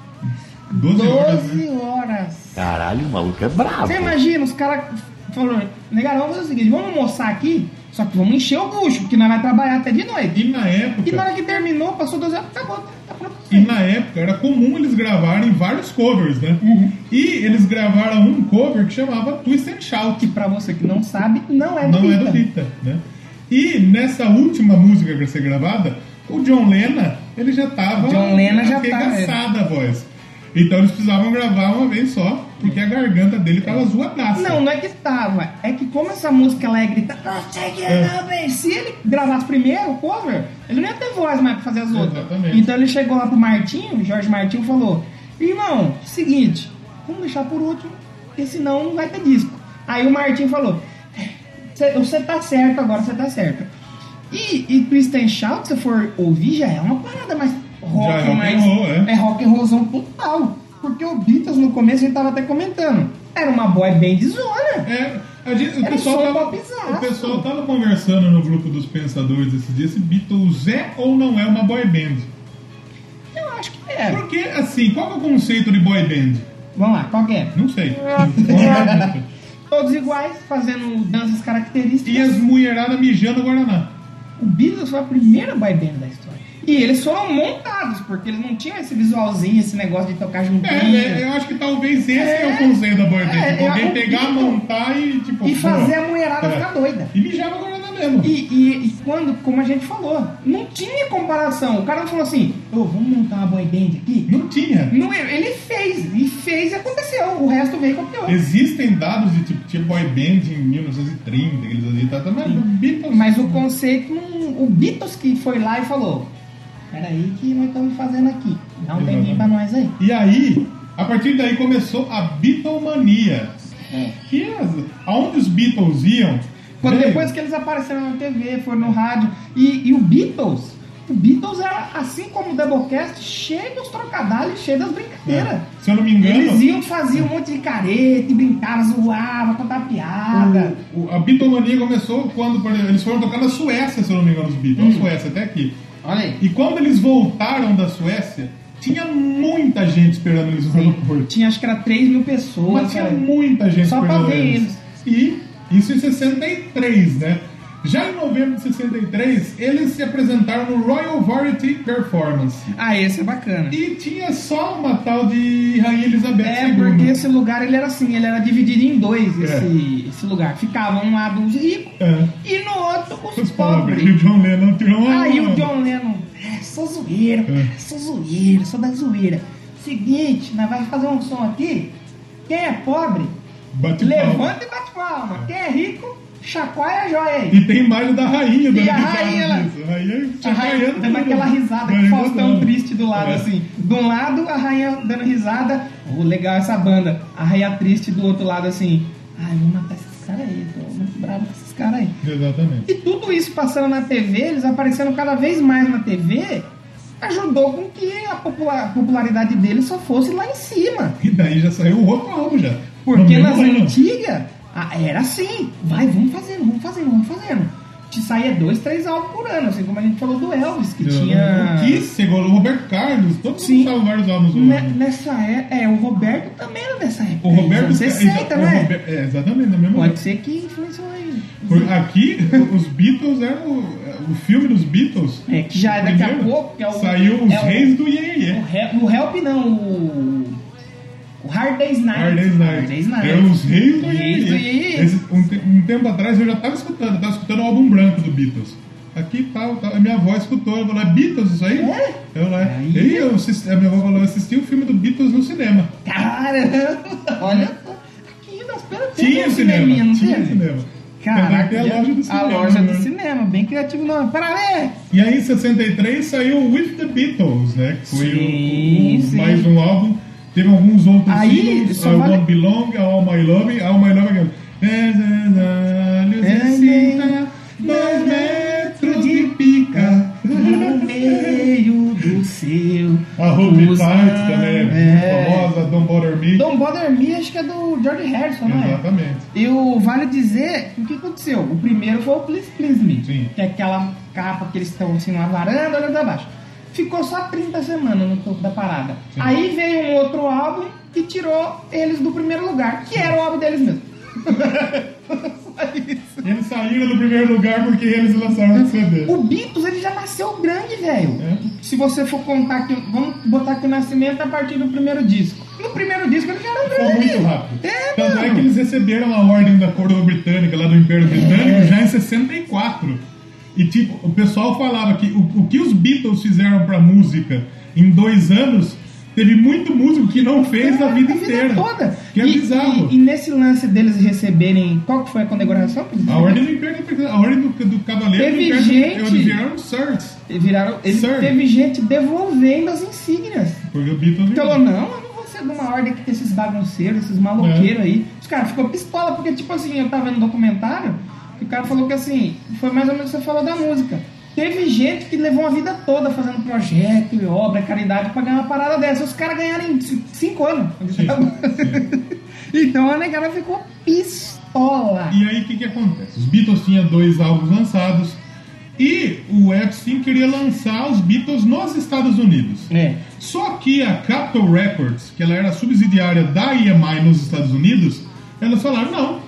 12 horas, 12 né? horas. Caralho, o maluco é bravo. Você imagina, os caras falaram, negaram, vamos fazer o seguinte, vamos almoçar aqui, só que vamos encher o bucho, porque nós vamos trabalhar até de noite. E na época, E na hora que terminou, passou 12 horas, acabou, tá pronto. e na época era comum eles gravarem vários covers, né? Uhum. E eles gravaram um cover que chamava Twist and Shout. Que pra você que não sabe, não é do não é do Rita. Rita, né? E nessa última música que vai ser gravada, o John Lennon, ele já tava John Lennon já tá, arregaçada a voz. Então eles precisavam gravar uma vez só, porque a garganta dele tava zoadaça. Não, não é que tava. É que como essa música ela é gritada, "Não sei que É. bem." se ele gravasse primeiro o cover, ele não ia ter voz mais pra fazer as outras. Exatamente. Então ele chegou lá pro Martinho, Jorge Martinho falou: Irmão, seguinte, vamos deixar por último, porque senão não vai ter disco. Aí o Martinho falou: "Cê- Você tá certo agora, você tá certo. E, e and Shout, se você for ouvir, já é uma parada mais rock, Já é rock and mais. roll, é. é rock and rollzão total. Porque o Beatles no começo a gente tava até comentando. Era uma boy band zona. É, a gente, o, pessoal tava, o pessoal tava conversando no grupo dos pensadores esses dias se Beatles é ou não é uma boy band. Eu acho que é. Porque, assim, qual que é o conceito de boy band? Vamos lá, qual que é? Não sei. Todos iguais, fazendo danças características. e as mulheradas mijando Guaraná. O Beatles foi a primeira boy band da história. E eles foram montados, porque eles não tinham esse visualzinho, esse negócio de tocar juntinho. É, é, eu acho que talvez esse é, É. o conceito da boy band. É, alguém é, pegar, é, montar e, tipo... E fazer pô, a mulherada é. ficar doida. E mijava Guaraná mesmo. E, e- e quando, como a gente falou, não tinha comparação. O cara não falou assim, ô, vamos montar uma boy band aqui? Não tinha. Não, ele fez, e fez e aconteceu. O resto veio e copiou. Existem dados de tipo, tinha boy band em 1930, que eles faziam, tá, tá, mas Beatles... Mas o conceito, não, o Beatles que foi lá e falou: Peraí, que nós estamos fazendo aqui. Dá um tempinho pra nós aí. E aí, a partir daí começou a Beatlemania. Que é as- aonde os Beatles iam... Quando veio- depois que eles apareceram na TV, foram no rádio. E, e o Beatles o Beatles era, assim como o Doublecast, cheio dos trocadilhos, cheio das brincadeiras. Se eu não me engano, Eles iam, faziam um monte de careta, e brincavam, zoavam, contavam piada. o- o- a Beatlemania começou quando eles foram tocar na Suécia, se eu não me engano, os Beatles. Hum. Suécia, até aqui. Olha aí. E quando eles voltaram da Suécia, tinha muita gente esperando eles no aeroporto. Tinha acho que era 3 mil pessoas. Mas tinha cara. muita gente Só pra esperando ver eles. E isso em 63, né? Já em novembro de 63, eles se apresentaram no Royal Variety Performance. Ah, esse é bacana. E tinha só uma tal de Rainha Elizabeth É, II. porque esse lugar ele era assim, ele era dividido em dois, É. esse, esse lugar. Ficava um lado os ricos É. e no outro os, Os pobres. E o. John Lennon tirou uma... Aí o John Lennon, é, sou zoeiro, É. sou zoeiro, sou da zoeira. Seguinte, nós vamos fazer um som aqui. Quem é pobre, Bate palma. levanta e bate palma. Quem é rico, chacoalha a joia aí. E tem imagem da rainha dando E a rainha, ela- disso. A rainha chacoalhando dando aquela risada, que Rainha Faustão triste do lado, É. assim. De um lado, a rainha dando risada. Oh, legal essa banda. A rainha triste do outro lado, assim. Ai, vou matar esses caras aí, tô muito bravo com esses caras aí. Exatamente. E tudo isso passando na TV, eles aparecendo cada vez mais na TV, ajudou com que a popula- a popularidade deles só fosse lá em cima. E daí já saiu o outro álbum já. Porque nas antigas, ah, era assim. Vai, vamos fazendo, vamos fazendo, vamos fazendo. Te saía dois, três álbuns por ano, assim como a gente falou do Elvis, que tinha. O Kiss chegou no Roberto Carlos. Todo mundo Sim. sabe vários álbuns do Ne- ano. Nessa é, é, o Roberto também era dessa época. O Roberto... Anos 60, o né? É, exatamente, na mesma Pode ser que influenciou aí. Por- Aqui, os Beatles eram o, o filme dos Beatles. É, que já é daqui a pouco. É o, Saiu os é o- reis do Iê O, Iê. Help, o Help não, o. O Hard Day's Night. Hard Day's Night. Hard Day's Night. Eram os reis do Um, te- um tempo atrás eu já estava escutando, estava escutando o álbum branco do Beatles. Aqui tal, tal. A minha avó escutou, ela falou, é Beatles isso aí? É? Eu lá. Aí. E eu assisti, a minha avó falou, eu assisti o filme do Beatles no cinema. Caramba! Olha só. Aqui nós pelo Tinha um cinema, cineminha, não tinha teve? cinema. Caraca, a loja do cinema. A loja do né? cinema, bem criativo nome. Parabéns! E aí em 63 saiu With the Beatles, né? Que foi Sim, o- o- sim. mais um álbum. Teve alguns outros Aí, singles. I vale- Won't Belong, All My Love, All My Love Again. Necessita dois metros de pica. No meio do seu. A Ruby Tight também é, É. muito famosa, Don't Bother Me. Don't Bother Me, acho que é do George Harrison, não é? Exatamente. E o vale dizer o que aconteceu. O primeiro foi o Please Please Me, Sim. que é aquela capa que eles estão assim numa varanda, olhando pra baixo. Ficou só 30 semanas no topo da parada. Sim. Aí veio um outro álbum que tirou eles do primeiro lugar, que era o álbum deles mesmo. Eles saíram do primeiro lugar porque eles lançaram o CD. O Beatles ele já nasceu grande, velho. É. Se você for contar aqui, vamos botar aqui o nascimento a partir do primeiro disco. No primeiro disco ele já era Foi grande. muito rápido. É, Tanto mano. é que eles receberam a ordem da coroa britânica, lá do Império Britânico, já em 64. E tipo, o pessoal falava que o, o que os Beatles fizeram pra música em dois anos, teve muito músico que não fez a vida inteira. toda. Que é e, bizarro. E, e nesse lance deles receberem. Qual que foi a condecoração? A ordem do Império a ordem do, do Cavaleiro Teve do Império gente- viraram Sirs. Viraram, ele, Sir. teve gente devolvendo as insígnias. Porque o Beatles Falou, não, eu não vou ser de uma ordem que tem esses bagunceiros, esses maloqueiros É. aí. Os caras ficou pistola, porque tipo assim, eu tava vendo um documentário, o cara falou que assim, foi mais ou menos o que você falou da música. Teve gente que levou a vida toda fazendo projeto e obra, caridade, pra ganhar uma parada dessa. Os caras ganharam em c- cinco anos. Sim, então a negada ficou pistola. E aí o que, que acontece? Os Beatles tinham dois álbuns lançados e o Epstein queria lançar os Beatles nos Estados Unidos. É. Só que a Capitol Records, que ela era subsidiária da EMI nos Estados Unidos, elas falaram, não,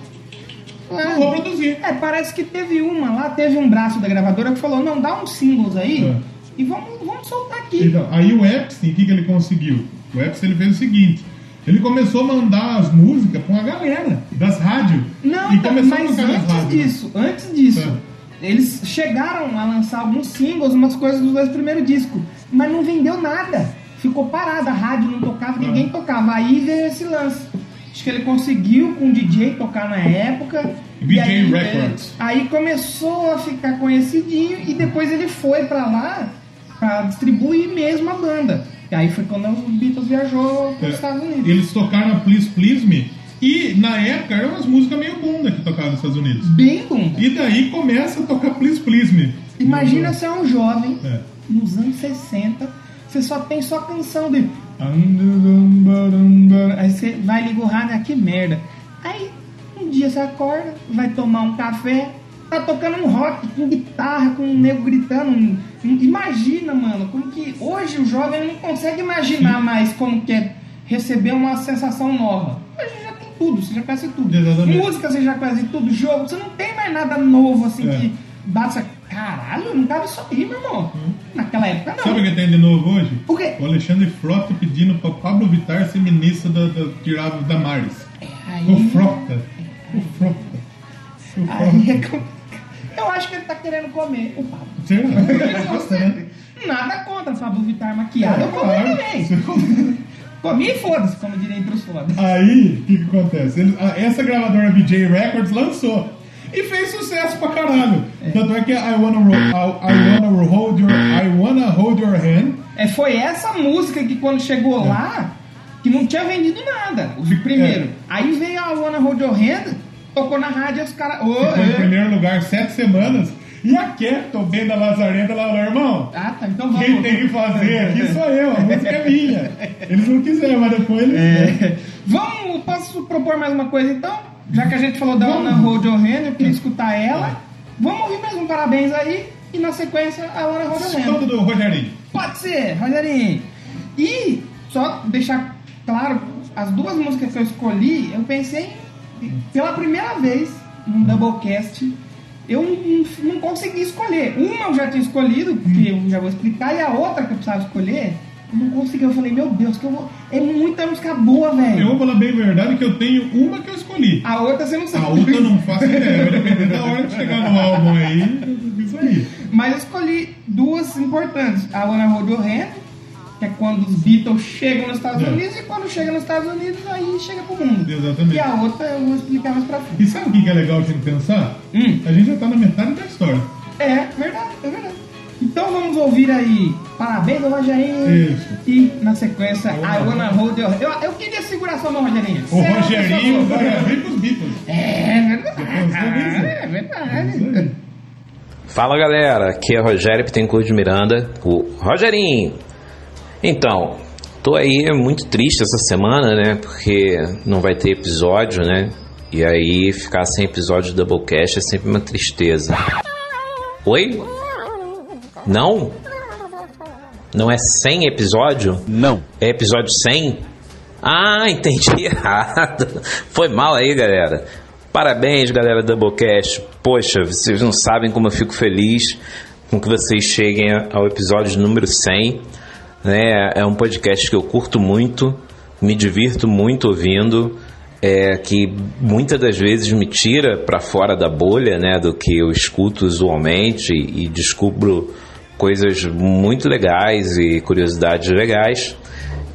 não vou produzir. É, parece que teve uma lá, teve um braço da gravadora que falou, não, dá uns singles aí É. e vamos, vamos soltar aqui. Então, aí o Epstein, o que, que ele conseguiu? O Epstein ele fez o seguinte, ele começou a mandar as músicas pra uma galera das rádios. Não, e tá, começou a mas nas antes rádios. né? disso, antes disso, É. eles chegaram a lançar alguns singles, umas coisas dos dois primeiros discos, mas não vendeu nada. Ficou parada, a rádio não tocava, ninguém tocava. Aí veio esse lance. Acho que ele conseguiu com o DJ tocar na época. DJ e aí, Records. é, aí começou a ficar conhecidinho e depois ele foi pra lá pra distribuir mesmo a banda. E aí foi quando os Beatles viajou para os É, Estados Unidos. Eles tocaram a Please Please Me. E na época eram umas músicas meio bunda que tocavam nos Estados Unidos. Bem bom. E daí começa a tocar Please Please Me. Imagina se é um jovem É. nos anos 60, você só tem só canção de. Aí você vai ligar o rádio, ah, que merda. Aí um dia você acorda, vai tomar um café, tá tocando um rock com guitarra, com um nego gritando. Imagina, mano, como que hoje o jovem não consegue imaginar mais como que é receber uma sensação nova. Hoje já tem tudo, você já conhece tudo. Exatamente. Música você já conhece tudo, jogo, você não tem mais nada novo assim É. que bate essa. Caralho, não tava isso aí, meu irmão. Naquela época não. Sabe o que tem de novo hoje? O quê? O Alexandre Frota pedindo pra Pablo Vittar ser ministro da, da, da Maris. Aí, O Frota. O Frota. O aí é Frota. complicado. Eu acho que ele tá querendo comer o Pablo. Será? Ele gosta, né? Nada contra Pablo Vittar maquiado, eu comi Claro. também. Comi e foda-se, como diria entre os foda. Aí, o que, que acontece? Eles- a- essa gravadora BJ Records lançou. E fez sucesso pra caralho. Tanto é que I wanna, I, I wanna hold your I wanna hold your hand. É, foi essa música que quando chegou lá, que não tinha vendido nada, o primeiro. É. Aí veio a Wanna Hold Your Hand, tocou na rádio e os caras. Ô, Ficou em é. primeiro lugar sete semanas. E a Keto, bem da Lazarenta, ela falou, irmão, Ah, tá, então vamos. quem tem que fazer aqui sou eu, a música é minha. Eles não quiseram, mas depois eles. É. Vamos, posso propor mais uma coisa então? Já que a gente falou da Hold Your Hand, eu queria escutar ela. Vamos ouvir mais um parabéns aí e na sequência a Your Hand. Escuta do Rogerinho. Pode ser, Rogerinho. E só deixar claro, as duas músicas que eu escolhi, eu pensei pela primeira vez num Doublecast, eu não, não consegui escolher. Uma eu já tinha escolhido, que eu já vou explicar, e a outra que eu precisava escolher, não consegui. Eu falei, meu Deus, que eu vou... é muita música boa, Eu velho. vou falar bem a verdade que eu tenho uma que eu escolhi. A outra você não sabe. A outra eu não faço ideia, depender da hora que chegar no álbum aí, isso aí. Mas eu escolhi duas importantes. A Wanna Hold Your Hand, que é quando os Beatles chegam nos Estados É. Unidos, e quando chega nos Estados Unidos, aí chega pro mundo. Exatamente. E a outra eu vou explicar mais pra frente. E sabe o que que é legal a gente pensar? Hum. A gente já tá na metade da história. É, verdade, é verdade. Então vamos ouvir aí Parabéns ao Rogerinho. Isso. E na sequência, I Wanna Hold Your. Eu, eu queria segurar sua mão, Rogerinho. O Sério, Rogerinho vai abrir pros Beatles. É verdade. pensou É verdade. Fala galera, aqui é Rogério Pittencourt de Miranda, o Rogerinho. Então, tô aí muito triste essa semana, né? Porque não vai ter episódio, né? E aí ficar sem episódio do Doublecast é sempre uma tristeza. Oi? Não? Não é 100 episódio? Não. É episódio 100? Ah, entendi errado. Foi mal aí, galera. Parabéns, galera do Doublecast. Poxa, vocês não sabem como eu fico feliz com que vocês cheguem ao episódio número 100. Né? É um podcast que eu curto muito, me divirto muito ouvindo, é, que muitas das vezes me tira para fora da bolha né, do que eu escuto usualmente e descubro coisas muito legais e curiosidades legais.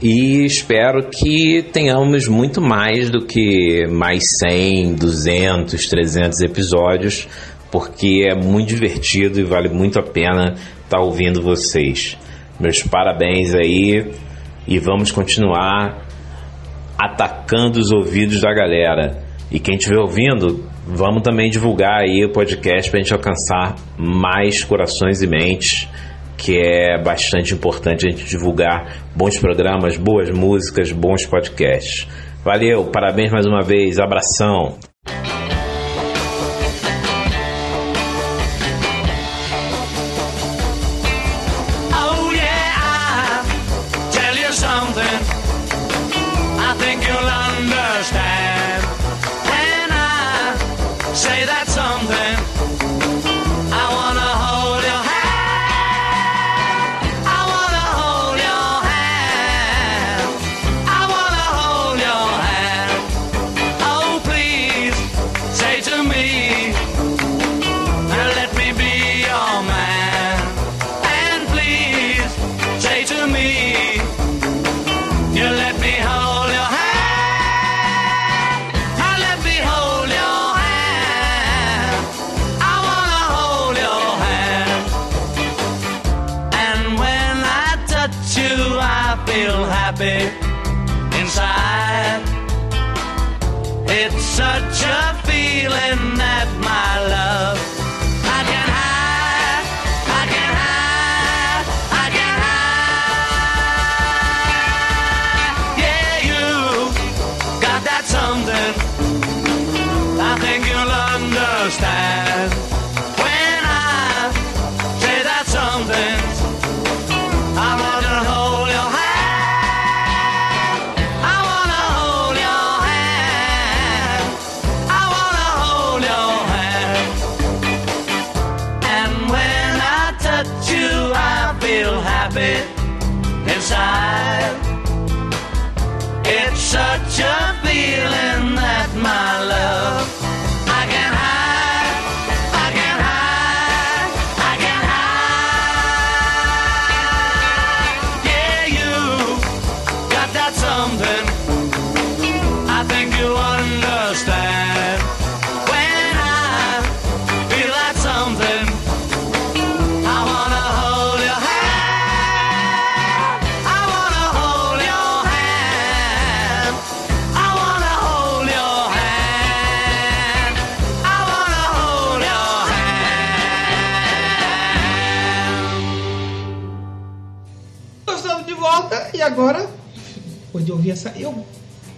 E espero que tenhamos muito mais do que mais 100, 200, 300 episódios, porque é muito divertido e vale muito a pena estar ouvindo vocês. Meus parabéns aí e vamos continuar atacando os ouvidos da galera. E quem estiver ouvindo, vamos também divulgar aí o podcast para a gente alcançar mais corações e mentes, que é bastante importante a gente divulgar bons programas, boas músicas, bons podcasts. Valeu, parabéns mais uma vez, abração. Such a agora, depois de ouvir essa. Eu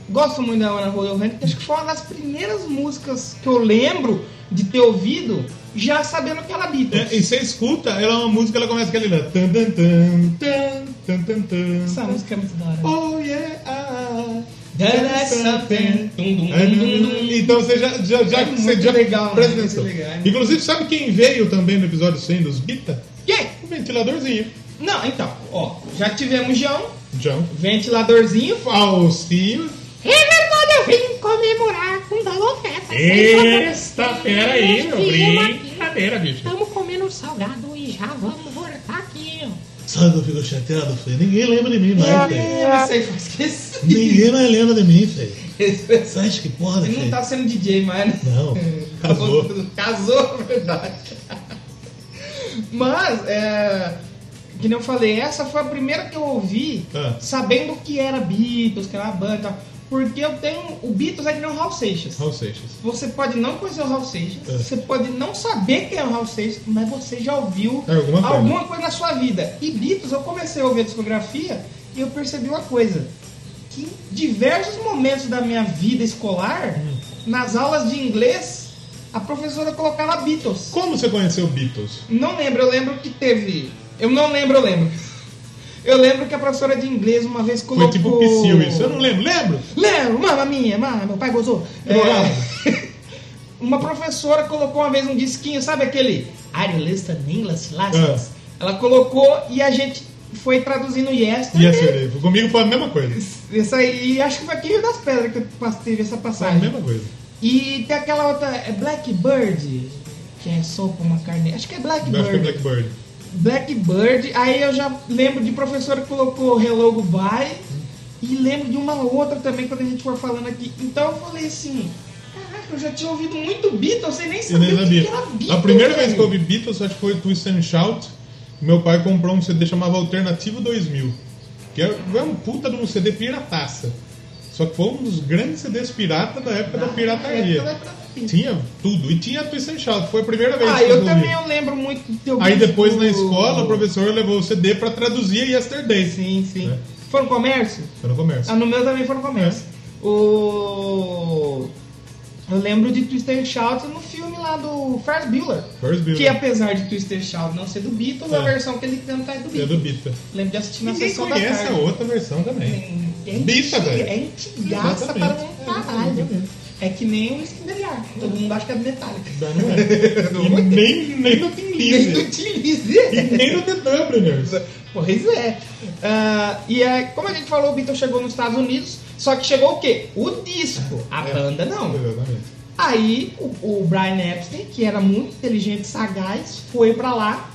gosto muito da Ana Rodovente, porque acho que foi uma das primeiras músicas que eu lembro de ter ouvido, já sabendo que ela Beatles. É, e você escuta, ela é uma música, ela começa aquele lá. Tan, tan, tan, tan, tan, tan, tan. Essa música é muito da hora. Oh yeah! ah. That is something. Dum, dum, É, dum. Então você já, já, já, É você já legal, presta né? atenção. Legal, é. Inclusive, sabe quem veio também no episódio 100 dos Bita? Quem? O ventiladorzinho. Não, então, ó, já tivemos João, João. ventiladorzinho. É verdade, eu vim comemorar com Dalofeta. Esta fera aí, meu brincadeira, bicho. Estamos comendo salgado e já vamos voltar aqui. Sabe que eu fico chateado, filho? Ninguém lembra de mim mais, foi esqueci. Ninguém mais lembra de mim, filho. Você acha que pode, Ele não tá sendo DJ mais, né? Não, casou. Casou, verdade. Mas, é, que nem eu falei, essa foi a primeira que eu ouvi Ah. sabendo que era Beatles, que era uma banda e tal. Porque eu tenho. O Beatles é que nem o Raul Seixas. Raul Seixas. Você pode não conhecer o Raul Seixas, É. você pode não saber quem é o Raul Seixas, mas você já ouviu É, alguma coisa. alguma coisa na sua vida. E Beatles, eu comecei a ouvir a discografia e eu percebi uma coisa. Que em diversos momentos da minha vida escolar, Hum. nas aulas de inglês, a professora colocava Beatles. Como você conheceu Beatles? Não lembro, eu lembro que teve. Eu não lembro, eu lembro. Eu lembro que a professora de inglês uma vez Foi colocou. tipo Psyll isso. Eu não lembro. Lembro? Lembro, mama minha, mama, meu pai gozou. Drogado. É, uma professora colocou uma vez um disquinho, sabe aquele Are you listening English lessons? Ela colocou e a gente foi traduzindo Yesterday. Yesterday. Comigo foi a mesma coisa. Isso aí, acho que foi aqui das pedras que eu teve essa Foi a passagem. mesma coisa. E tem aquela outra, é Blackbird, que é sopa uma carne. Acho que é Eu acho que é Blackbird. Blackbird. Aí eu já lembro de professora que colocou Hello Goodbye e lembro de uma outra também quando a gente for falando aqui. Então eu falei assim, caraca, eu já tinha ouvido muito Beatles, sem nem Eu saber nem o que, era Beatles. A primeira vez velho. que eu ouvi Beatles, acho que foi Twist and Shout. Meu pai comprou um CD chamado Alternativo 2000. Que é é um puta de um CD pirataça. Só que foi um dos grandes CDs pirata da época da pirataria. época da pirataria. Tinha tudo. E tinha and Shout. Foi a primeira vez Ah, que eu ouvi. também eu lembro muito de ter Aí depois o- na escola, o professor levou o CD pra traduzir Yesterday. Sim, sim. É. Foi no comércio? Foi no comércio. Ah, no meu também foi no comércio. O... Eu lembro de Twister Shout no filme lá do Ferris Bueller. Ferris Bueller. Que apesar de Twister Shout não ser do Beatles, a É. versão que ele canta é do É Beatles. do Bita. Lembro de assistir na Ninguém sessão da conhece tarde. a outra versão também. É Bita, antiga, velho. É antigaça Exatamente. para um caralho. É que nem o Skinderiar. Todo mundo acha que é do Metallica. Não é. E nem, nem no Tim Nem do Lizzy. Tim Lizzy. E nem no The Dubliners. Pois é. Ah, e é, como a gente falou, o Beatles chegou nos Estados Unidos, só que chegou o quê? O disco. A É. banda não. Exatamente. Aí o, o Brian Epstein, que era muito inteligente e sagaz, foi pra lá,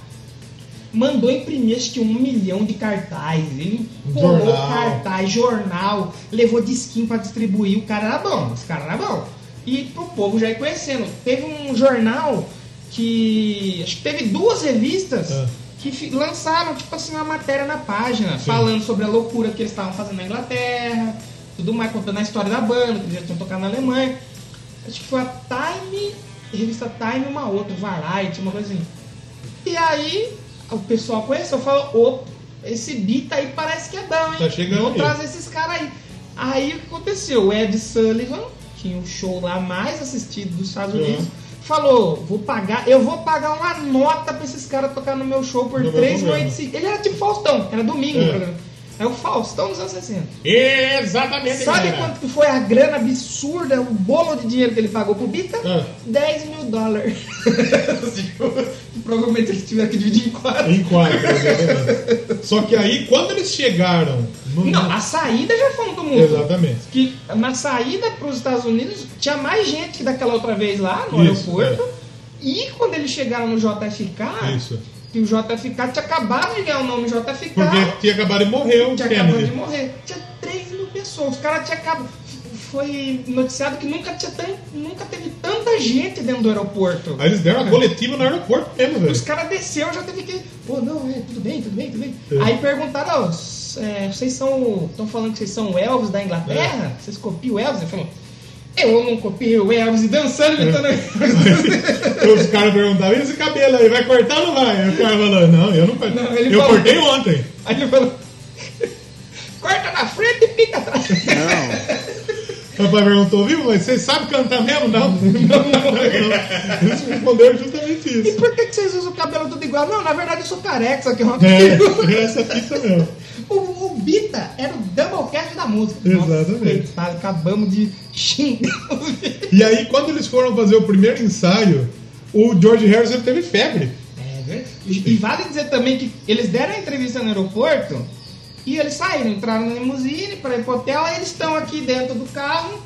mandou imprimir acho que um milhão de cartazes. Ele colou Jornal. cartaz, jornal, levou disquinho pra distribuir. O cara era bom, esse cara era bom. E pro povo já ir conhecendo. Teve um jornal que. Acho que teve duas revistas. Ah. Que lançaram, tipo assim, uma matéria na página, falando sobre a loucura que eles estavam fazendo na Inglaterra, tudo mais, contando a história da banda, que eles já tinham tocado na Alemanha. Acho que foi a Time, a revista Time uma outra, Variety, uma coisa assim. E aí, o pessoal conheceu, falou, opa, esse beat aí parece que é bom, hein? Tá chegando aí." trazer esses caras aí. Aí o que aconteceu? O Ed Sullivan, que é o show lá mais assistido dos Estados. Unidos, falou, vou pagar, eu vou pagar uma nota pra esses caras tocar no meu show por No três noites. seguidas." Ele era tipo Faustão, era domingo É. o programa. É o Faustão dos anos 60. Exatamente. Sabe galera. quanto que foi a grana absurda, o bolo de dinheiro que ele pagou pro Bita? Ah. 10 mil dólares. Provavelmente eles tiveram que dividir em quatro. Em quatro, exatamente. Só que aí, quando eles chegaram. No... Não, a saída já foi um tumulto. Exatamente. Que na saída para os Estados Unidos tinha mais gente que daquela outra vez lá no Isso, é. aeroporto. E quando eles chegaram no JFK, Isso. Que o JFK tinha acabado de ganhar o nome JFK, Porque tinha acabado de morrer o tinha acabado de Kennedy. morrer. Tinha 3 mil pessoas. Os caras tinham acabado. Foi noticiado que nunca, tinha tan- nunca teve tanta gente dentro do aeroporto. Aí eles deram uma coletiva no aeroporto mesmo, velho. Os caras desceu, já teve que. Pô, não, é, tudo bem, tudo bem, tudo bem. É. Aí perguntaram, ó, é, vocês são. Estão falando que vocês são o Elvis da Inglaterra? É. Vocês copiam o Elvis? Ele falou, eu não copiei o Elvis e dançando, É. imitando Os caras perguntavam, e esse cabelo aí, vai cortar ou não vai? Aí o cara falou, não, eu não cortei. Não, ele eu falou- cortei ontem. Aí ele falou. Corta na frente e pica atrás. Não. O papai perguntou, viu, mas vocês sabem cantar mesmo? Não. não, não, não. Eles responderam justamente E isso. por que, que vocês usam o cabelo tudo igual? Não, na verdade eu sou careca, isso aqui é uma É, essa fita mesmo. O, o Bita era o Doublecast da música. Exatamente. Nossa, acabamos de xingar. E aí, quando eles foram fazer o primeiro ensaio, o George Harrison teve febre. É verdade. E, e vale dizer também que eles deram a entrevista no aeroporto e eles saíram, entraram na limusine para ir pro hotel, aí eles estão aqui dentro do carro.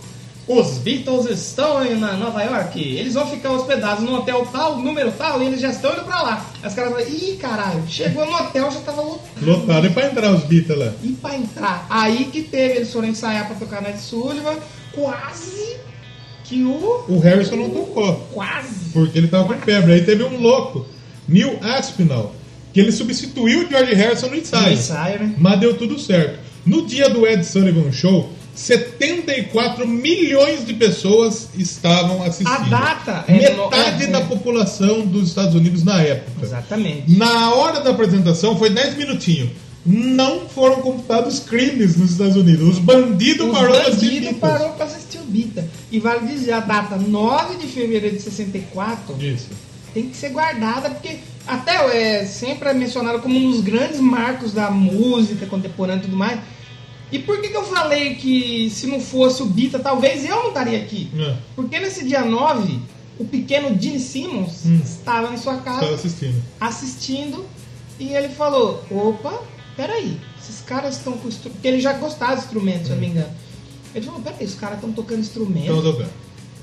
Os Beatles estão aí na Nova York. Eles vão ficar hospedados no hotel tal, número tal, e eles já estão indo pra lá. Aí os caras falam, ih, caralho, chegou no hotel, já tava lotado. Lotado. E pra entrar os Beatles lá? E pra entrar, aí que teve, eles foram ensaiar pra tocar na Sullivan, quase que o. O Harrison não tocou. Quase. Porque ele tava com febre. Aí teve um louco, Neil Aspinall, que ele substituiu o George Harrison no ensaio. No ensaio, né? Mas deu tudo certo. No dia do Ed Sullivan Show, 74 milhões de pessoas estavam assistindo. A data é Metade é, da é. população dos Estados Unidos na época. Exatamente. Na hora da apresentação, foi 10 minutinhos. Não foram computados crimes nos Estados Unidos. Os bandidos Os parou pra assistir bandidos Beatles. parou pra assistir o Bita. E vale dizer, a data 9 de fevereiro de 64 Isso. tem que ser guardada, porque até é sempre é mencionado como um dos grandes marcos da música contemporânea e tudo mais. E por que, que eu falei que se não fosse o Bita, talvez eu não estaria aqui? É, Porque nesse dia 9, o pequeno Gene Simmons Hum. estava em sua estava casa assistindo. assistindo e ele falou: opa, peraí, esses caras estão com. Porque ele já gostava de instrumento, se eu não me engano. Ele falou: peraí, os caras estão tocando instrumento Então, tocando.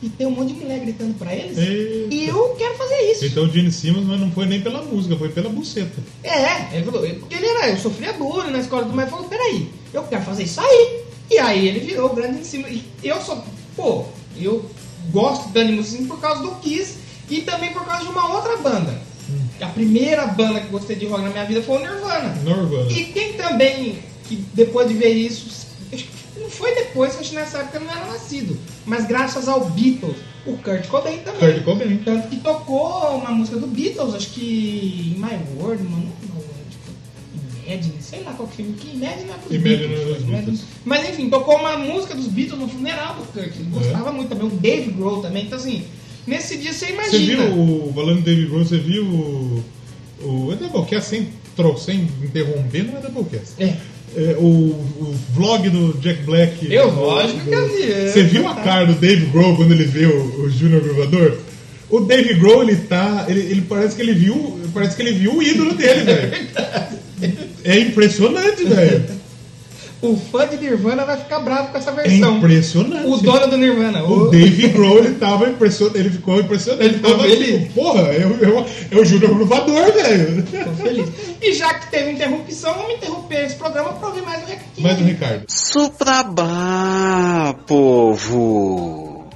E tem um monte de mulher gritando pra eles. Eita. E eu quero fazer isso. Então o Gene Simmons, mas não foi nem pela música, foi pela buceta. É, ele falou, porque ele era, eu sofria bullying na escola, mas ele falou, peraí, eu quero fazer isso aí. E aí ele virou o grande em cima. E eu sou, pô, eu gosto de Danny Mussini por causa do Kiss e também por causa de uma outra banda. A primeira banda que eu gostei de rock na minha vida foi o Nirvana. Norvana. E quem também, que depois de ver isso, não foi depois, que acho que nessa época não era nascido, mas graças ao Beatles, o Kurt Cobain também. Kurt Cobain. Tanto que tocou uma música do Beatles, acho que My World, mano, tipo, Imagine, sei lá qual que filme, que Imagine é Imagine Beatles, é Beatles. Mas enfim, tocou uma música dos Beatles no funeral do Kurt, ele gostava muito também, o Dave Grohl também, então assim, nesse dia você Você imagina. viu, o, falando de David Grohl, você viu o, o é Doublecast sem, sem interromper, não é Doublecast. É. É, o, o vlog do Jack Black. Eu, do- lógico que eu vi, é. Você viu a cara do Dave Grohl quando ele vê o, o Junior Gravador? O Dave Grohl, ele tá. Ele, ele parece que ele viu. Parece que ele viu o ídolo dele, velho. É impressionante, velho. O fã de Nirvana vai ficar bravo com essa É versão. impressionante. O dono do Nirvana. O Dave Grohl, ele tava impressionado, ele ficou impressionado. Ele Ficou tava feliz. tipo, porra, é, o- é, o- é o Júnior Gruvador, velho. Tô feliz. E já que teve interrupção, vamos interromper esse programa pra ouvir mais um recadinho. Mais um Ricardo. Suprabá, povo!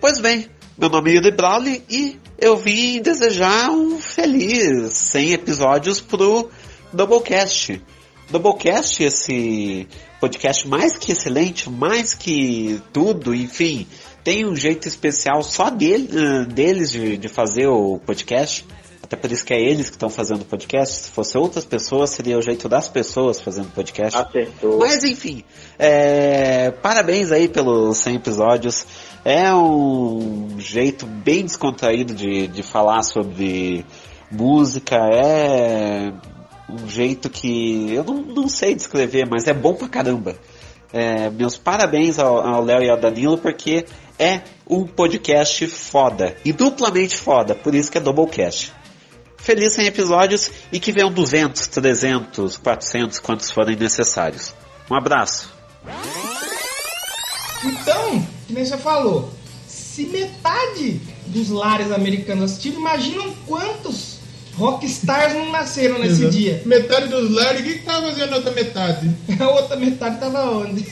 Pois bem, meu nome é Yuri Brawley e eu vim desejar um feliz 100 episódios pro Doublecast. Doublecast, esse podcast mais que excelente, mais que tudo, enfim, tem um jeito especial só dele, ah, deles de, de fazer o podcast. Até por isso que é eles que estão fazendo o podcast. Se fosse outras pessoas, seria o jeito das pessoas fazendo podcast. Acertou. Mas enfim, é, parabéns aí pelos 100 episódios. É um jeito bem descontraído de, de falar sobre música. É um jeito que eu não, não sei descrever, mas é bom pra caramba. É, meus parabéns ao Léo e ao Danilo, porque é um podcast foda. E duplamente foda, por isso que é Doublecast. Feliz 100 episódios e que venham 200, 300, 400, quantos forem necessários. Um abraço. Então, que nem você falou, se metade dos lares americanos assistiram, imaginam quantos rockstars não nasceram nesse Exato. dia. Metade dos lares, o que, que tava fazendo a outra metade? A outra metade tava onde?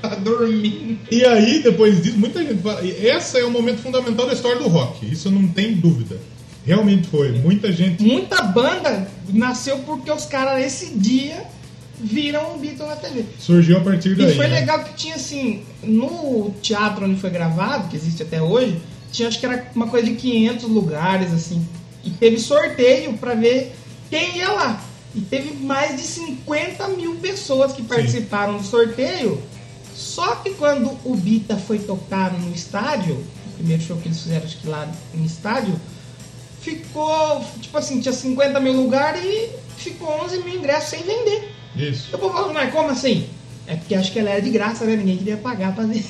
Tava Dormindo. E aí, depois disso, muita gente fala. Esse é o momento fundamental da história do rock. Isso não tem dúvida. Realmente foi. Muita gente. Muita banda nasceu porque os caras esse dia viram o Beatles na TV. Surgiu a partir daí. E foi né? legal que tinha assim, no teatro onde foi gravado, que existe até hoje, tinha acho que era uma coisa de 500 lugares assim. E teve sorteio pra ver quem ia lá. E teve mais de 50 mil pessoas que participaram do sorteio. Só que quando o Bita foi tocar no estádio, o primeiro show que eles fizeram acho que lá no estádio, ficou, tipo assim, tinha 50 mil lugares e ficou 11 mil ingressos sem vender. Isso. Eu vou falar, mas como assim? É porque acho que ela era de graça, né? Ninguém queria pagar pra ver.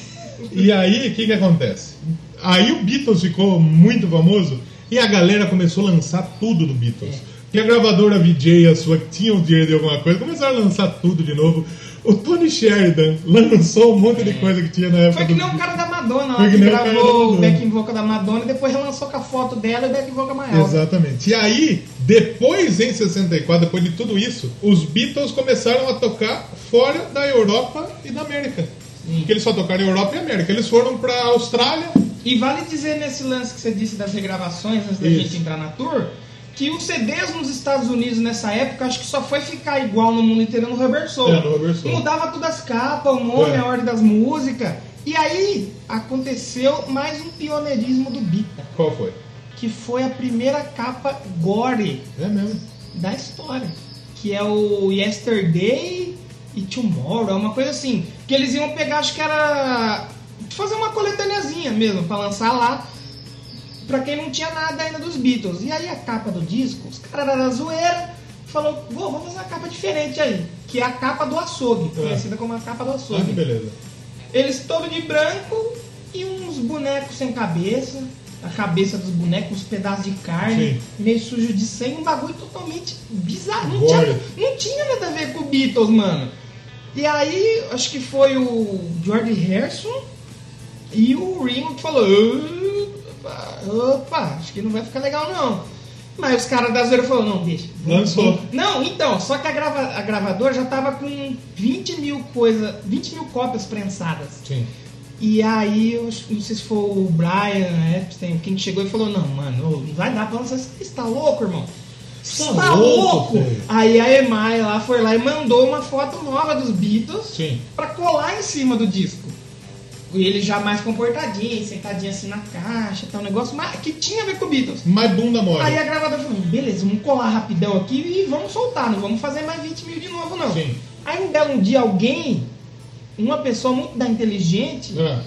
E aí, o que que acontece? Aí o Beatles ficou muito famoso e a galera começou a lançar tudo do Beatles. Que a gravadora VJ, a sua, que tinha o dinheiro de alguma coisa, começaram a lançar tudo de novo. O Tony Sheridan lançou um monte de coisa que tinha na época Foi que nem o cara da Madonna, Foi lá, que da gravou o Madonna. back vocal da Madonna e depois relançou com a foto dela e o back vocal maior. Exatamente. E aí, depois em 64, depois de tudo isso, os Beatles começaram a tocar fora da Europa e da América. Porque eles só tocaram em Europa e América. Eles foram pra Austrália. E vale dizer nesse lance que você disse das regravações, antes da Isso. gente entrar na tour, que os CDs nos Estados Unidos nessa época, acho que só foi ficar igual no mundo inteiro no Rubber Soul. É, no Rubber Soul. Mudava tudo as capas, o nome, É. a ordem das músicas. E aí aconteceu mais um pioneirismo do Bita, Qual foi? que foi a primeira capa gore É mesmo. da história. Que é o Yesterday e Tomorrow, uma coisa assim. Que eles iam pegar, acho que era. Fazer uma coletâneazinha mesmo, pra lançar lá. Pra quem não tinha nada ainda dos Beatles. E aí a capa do disco, os caras da zoeira, falou, "Vô, vamos fazer uma capa diferente aí. Que é a capa do açougue, É. conhecida como a capa do Ah, que açougue. beleza. Eles todos de branco e uns bonecos sem cabeça. A cabeça dos bonecos, uns pedaços de carne, Sim. meio sujo de sangue, um bagulho totalmente bizarro. Não tinha, não tinha nada a ver com o Beatles, mano. E aí, acho que foi o George Harrison e o Ringo falou: opa, opa, acho que não vai ficar legal não. Mas os caras da zoeira falaram: não, deixa. Lançou. Não, então, só que a, grava, a gravadora já tava com 20 mil coisa, 20 mil cópias prensadas. Sim. E aí, eu não sei se foi o Brian Epstein, quem chegou e falou, não, mano, não vai dar pra lançar isso. Você tá louco, irmão? Você Tá tá louco, louco? Aí a Emai lá foi lá e mandou uma foto nova dos Beatles Sim. pra colar em cima do disco. E ele já mais comportadinho, sentadinho assim na caixa, tal, um negócio, mas que tinha a ver com o Beatles. Mais bunda mole. Aí a gravadora falou, beleza, vamos colar rapidão aqui e vamos soltar, não vamos fazer mais 20 mil de novo, não. Sim. Aí um belo dia alguém, uma pessoa muito da inteligente, Ah,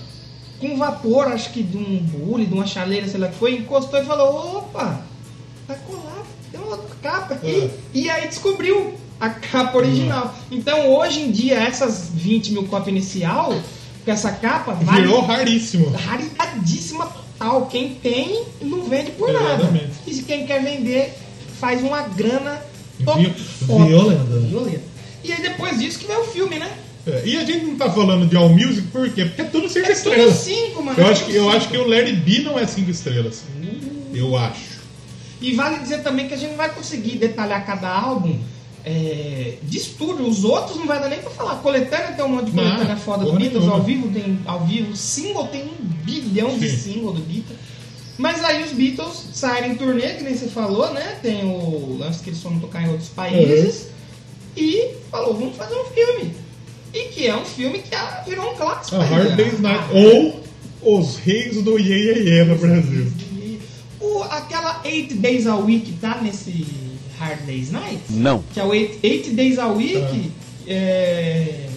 com vapor, acho que de um bule, de uma chaleira, sei lá que foi, encostou e falou, opa, tá colado, tem uma outra capa aqui. É. E aí descobriu a capa original. Então hoje em dia, essas 20 mil cópias inicial, com essa capa, vale Virou raríssimo. raridadíssima total. Quem tem, não vende por nada. Exatamente. E se quem quer vender, faz uma grana Vi- violenta. Violenta. E aí depois disso que vem o filme, né? É, E a gente não tá falando de All Music por quê? Porque é tudo cinco É tudo estrelas. cinco, mano. Eu é acho, tudo que, eu cinco. acho que o Larry B não é cinco estrelas. Eu acho. E vale dizer também que a gente não vai conseguir detalhar cada álbum é, de estúdio. Os outros não vai dar nem pra falar. Coletânea tem um monte de coletânea foda do Beatles. Ao vivo tem ao vivo. Single tem um bilhão de Sim. single do Beatles. Mas aí os Beatles saíram em turnê, que nem você falou, né? Tem o lance que eles foram tocar em outros países. E falou, vamos fazer um filme. E que é um filme que ah, virou um clássico. Hard? Day's Night. Ah, Ou Os Reis do Ye Ye Ye no Brasil. O, aquela 8 Days a Week tá nesse Hard Days Night? Não. Que é o 8 Days a Week. é,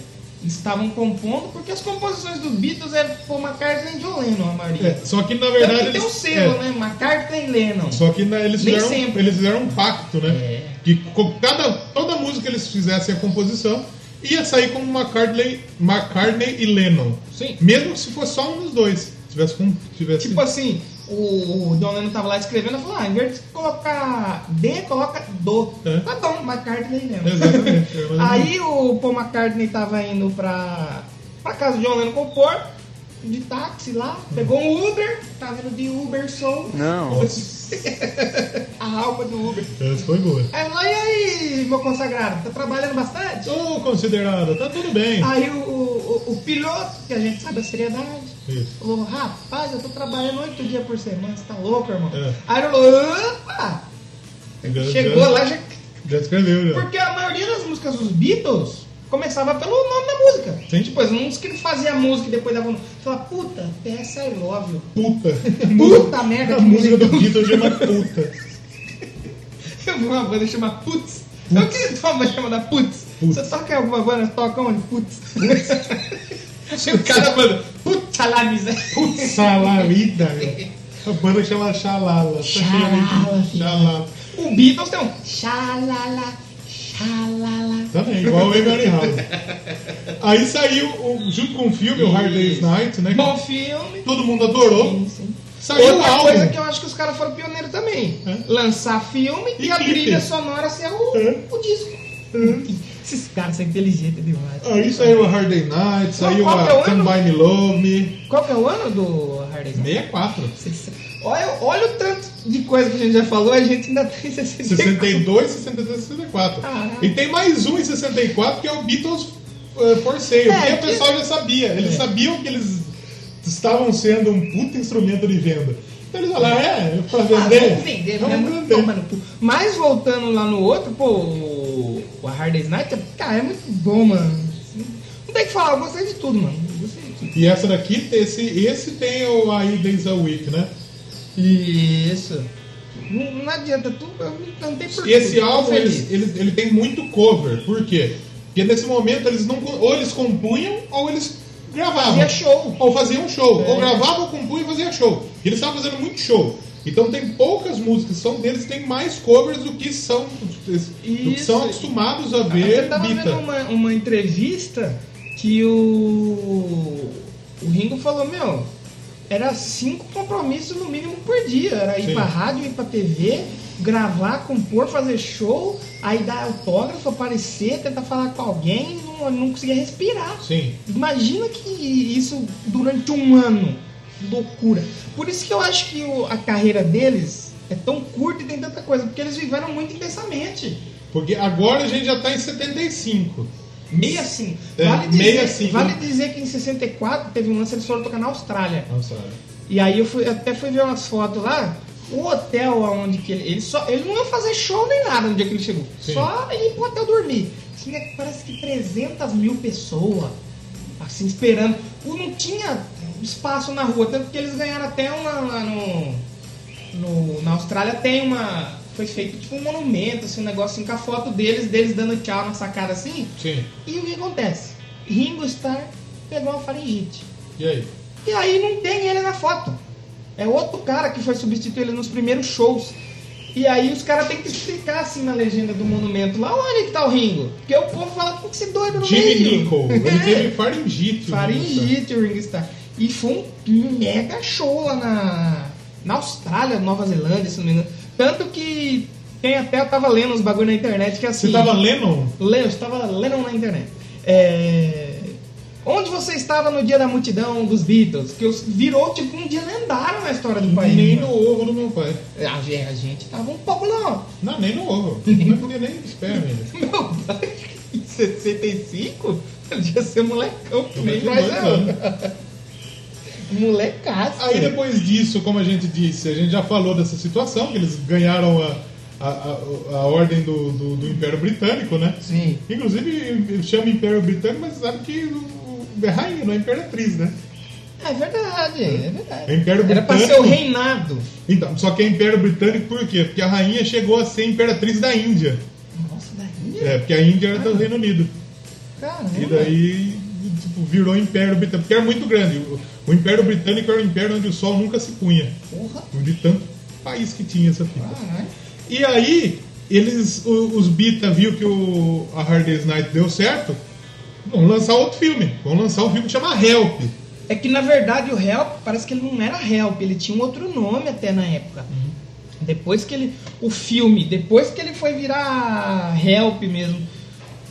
eles estavam compondo, porque as composições dos Beatles eram por McCartney e John Lennon, a maioria. É, só que na verdade. que tem um eles- selo, é, né? McCartney e Lennon. Só que na- eles, Nem fizeram, sempre. eles fizeram um pacto, né? É. Que cada, toda música que eles fizessem a composição ia sair como McCartney, McCartney e Lennon. Sim. Mesmo se fosse só um dos dois. Tivesse. Tivesse... Tipo assim, o, o John Lennon tava lá escrevendo e falou: ah, em vez de colocar D, coloca Do. É. Tá bom, McCartney Lennon. Exatamente. é, Aí o Paul McCartney tava indo pra, pra casa do John Lennon compor, de táxi lá, pegou um Uber, tava indo de Uber Soul. Não. A alma do Uber. Essa foi boa. Aí lá, e aí, meu consagrado, tá trabalhando bastante? Ô, considerada, tá tudo bem. Aí o, o, o piloto, que a gente sabe a seriedade, Isso. falou, rapaz, eu tô trabalhando oito dias por semana, você tá louco, irmão? É. Aí ele falou, opa! Já- Chegou já- lá, já Já escreveu, já. Porque a maioria das músicas dos Beatles começava pelo nome da música. Sim. Tipo, não que fazia música e depois dava. Fala, puta, PS I love you. Puta. Puta merda, A música do. Beatles chama Puta. Eu vi uma banda chamada Putz. Eu queria ter uma banda chamada Putz. Você toca em alguma banda? Toca onde? Putz. o cara manda, putz, lá, miséria. Salarida, meu. A banda chama Xalala. Xalala. Xalala. O Beatles tem um xalala, xalala. Também, igual o Emery House. Aí saiu, o- junto com o filme, o Hard Day's Night, né? Bom filme. Todo mundo adorou. Sim, sim. Saiu Outra coisa que eu acho que os caras foram pioneiros também. É. Lançar filme e, E a trilha sonora ser o, É. o disco. Esses caras são inteligentes demais. Aí saiu o Hard Day Night, saiu que é? By Me Love Me. Qual que é o ano do Hard Day's Night? 64. Olha, olha o tanto de coisa que a gente já falou, a gente ainda tem 64. 62, 63, 64. Ah. E tem mais um em 64 que é o Beatles uh, For Sale, É, porque o que- pessoal já sabia. Eles É. sabiam que eles estavam sendo um puta instrumento de venda. Então eles falaram, é, pra Ah, vender. vamos vender, vamos vender. Mas voltando lá no outro, pô, o Hard Day's Night, cara, é muito bom, mano. Não tem o que falar, eu gostei de tudo, mano. De tudo. E essa daqui, esse, esse tem o aí Days a Week, né? Isso. Não, não adianta, tu, não tem porquê. E esse álbum, eles, ele, ele tem muito cover. Por quê? Porque nesse momento eles não ou eles compunham ou eles gravavam. Fazia show. Ou faziam show. É. Ou gravavam, compunham e fazia show. E eles estavam fazendo muito show. Então tem poucas músicas que são deles, tem mais covers do que são, do que são acostumados a Eu ver tava Bita. vendo uma, uma entrevista que o, o Ringo falou, meu, era cinco compromissos no mínimo por dia. Era ir Sim. pra rádio, ir pra TV, gravar, compor, fazer show, aí dar autógrafo, aparecer, tentar falar com alguém não, não conseguia respirar. Sim. Imagina que isso durante um ano. Loucura. Por isso que eu acho que o- a carreira deles é tão curta e tem tanta coisa, porque eles viveram muito intensamente. Porque agora a gente já tá em 75. 65. É, Vale dizer, 65. vale dizer que em 64 teve um lance, eles foram tocar na Austrália. Nossa, E aí eu fui, até fui ver umas fotos lá. O hotel onde que ele. Ele, só, ele não ia fazer show nem nada no dia que ele chegou. Sim. Só ir pro hotel dormir. Tinha parece que 300 mil pessoas assim esperando. O- Não tinha espaço na rua, tanto que eles ganharam até uma lá no, no- na Austrália tem uma foi feito tipo um monumento, assim, um negócio assim, com a foto deles, deles dando tchau na sacada assim. sim. E o que acontece? Ringo Starr pegou uma faringite. E aí? E aí não tem ele na foto. É outro cara que foi substituir ele nos primeiros shows. E aí os caras têm que explicar assim na legenda do monumento lá onde que tá o Ringo. Porque o povo fala que esse doido no Jimmy meio. Nicol. Ele teve faringite. Faringite, o Ringo Starr. E foi um mega show lá na, na Austrália, Nova Zelândia, se não me engano. Tanto que tem até, eu tava lendo uns bagulho na internet que assim. Você tava lendo? Le- eu estava lendo na internet. É, Onde você estava no dia da multidão dos Beatles? Que os- virou tipo um dia lendário na história do país. Nem mano. no ovo do meu pai. A gente, a gente tava um pouco não. Não, nem no ovo. Não podia nem esperar ainda. Meu pai, em 65, eu devia ser molecão, que nem tinha mais dois eu. anos. Molecaço. Aí depois disso, como a gente disse, a gente já falou dessa situação, que eles ganharam a, a, a, a ordem do, do, do Império Britânico, né? Sim. Inclusive, chama Império Britânico, mas sabe que o- é rainha, não é imperatriz, né? É verdade, é verdade. É Império Era pra Britânico. ser o reinado. Então, só que é Império Britânico por quê? Porque a rainha chegou a ser imperatriz da Índia. Nossa, daí. É, porque a Índia era do Reino Unido. Caramba. E daí tipo, virou Império Britânico, porque era muito grande. O, o Império Britânico era um império onde o sol nunca se punha. Porra. De tanto país que tinha essa fita. Caralho. E aí, eles, o- os Bita viu que o, a Hard Day's Night deu certo, vão lançar outro filme. Vão lançar um filme que chama Help. É que na verdade o Help parece que ele não era Help, ele tinha um outro nome até na época. Depois que ele. O filme, depois que ele foi virar Help mesmo.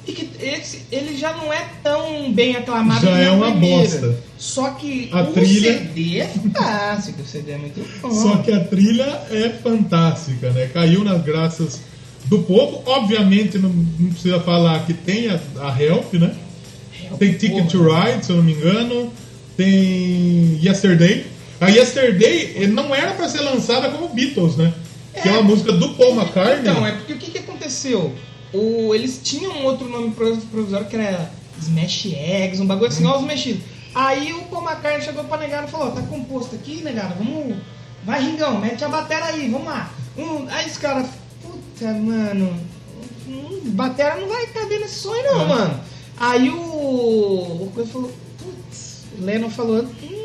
E que esse, ele já não é tão bem aclamado Já é uma primeiro. bosta. Só que A o trilha- CD é fantástico, o CD é muito bom. Só que a trilha é fantástica, né? Caiu nas graças do povo. Obviamente, não, não precisa falar que tem a, a Help, né? Help, Tem Ticket to porra. Ride, se eu não me engano. Tem Yesterday. A Yesterday ele não era pra ser lançada como Beatles, né? Que é uma música do Paul McCartney. Então, é porque o que, que aconteceu? O, eles tinham um outro nome pro- provisório que era Smash Eggs, um bagulho assim, ó, os mexidos. Aí o Paul McCartney chegou pra negado e falou: tá composto aqui, negado, vamos. Vai, Ringão, mete a bateria aí, vamos lá. Um, aí os caras, puta, mano, hum, batera não vai caber nesse sonho não, É. mano. Aí o, o coisa falou, putz, o Lennon falou, hum,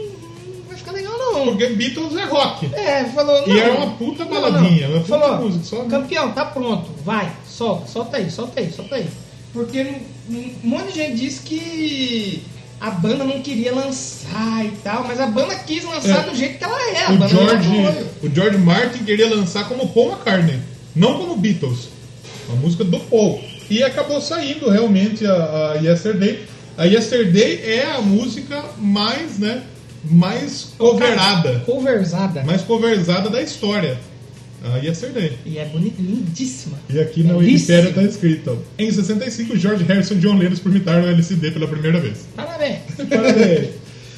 não ficar legal não. Porque Beatles é rock. É, falou, não. E era uma puta Não, baladinha, não. uma puta falou, música, só- campeão, tá pronto, vai, solta, solta aí, solta aí, solta aí. Porque um monte de gente disse que a banda não queria lançar e tal, mas a banda quis lançar É. do jeito que ela é. O banda George, não o George Martin queria lançar como Paul McCartney, não como Beatles. A música do Paul. E acabou saindo realmente a, a Yesterday. A Yesterday é a música mais, né, mais coverada, Coverzada. mais coverzada da história. A Yesterday. E é bonita, lindíssima. E aqui na Belíssima. Wikipédia está escrito: ó, Em 65, George Harrison e John Lennon experimentaram o LCD pela primeira vez. Parabéns. Parabéns.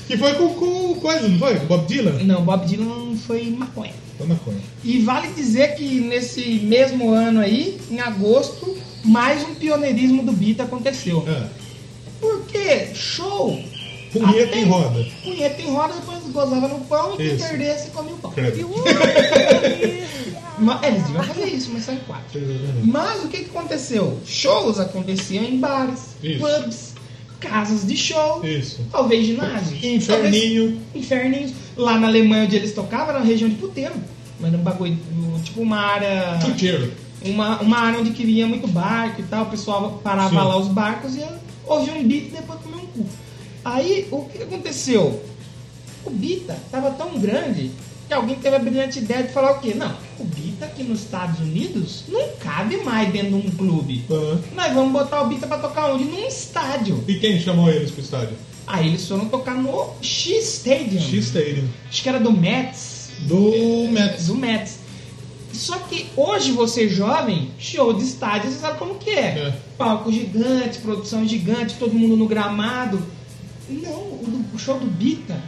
que foi com, com coisa, não foi? Bob Dylan? Não, Bob Dylan foi maconha. Foi maconha. E vale dizer que nesse mesmo ano aí, em agosto, mais um pioneirismo do Beat aconteceu. É. Porque show. Punheta em roda. Punheta em roda, depois gozava no pão e quem perdesse comia o pão. Credo. Mas, é, eles deviam fazer isso, mas só em quatro. Mas o que, que aconteceu? Shows aconteciam em bares, Isso. pubs, casas de show, Isso. talvez ginásios. Inferninho. talvez Inferninhos. Lá na Alemanha onde eles tocavam era uma região de puteiro. Mas um bagulho, tipo uma área. Chuteiro. Uma, uma área onde queria muito barco e tal, o pessoal parava Sim. lá os barcos e ia ouvir um beat e depois comer um cu. Aí o que aconteceu? O Bita tava tão grande que alguém teve a brilhante ideia de falar o quê? Não, o Bita aqui nos Estados Unidos não cabe mais dentro de um clube. Aham. Nós vamos botar o Bita pra tocar onde? Num estádio. E quem chamou eles pro estádio? Aí eles foram tocar no X Stadium. X Stadium. Acho que era do Mets. Do Mets. Do Mets. Só que hoje você jovem, show de estádio, você sabe como que é. É. Palco gigante, produção gigante, todo mundo no gramado. Não, o, do- o show do Bita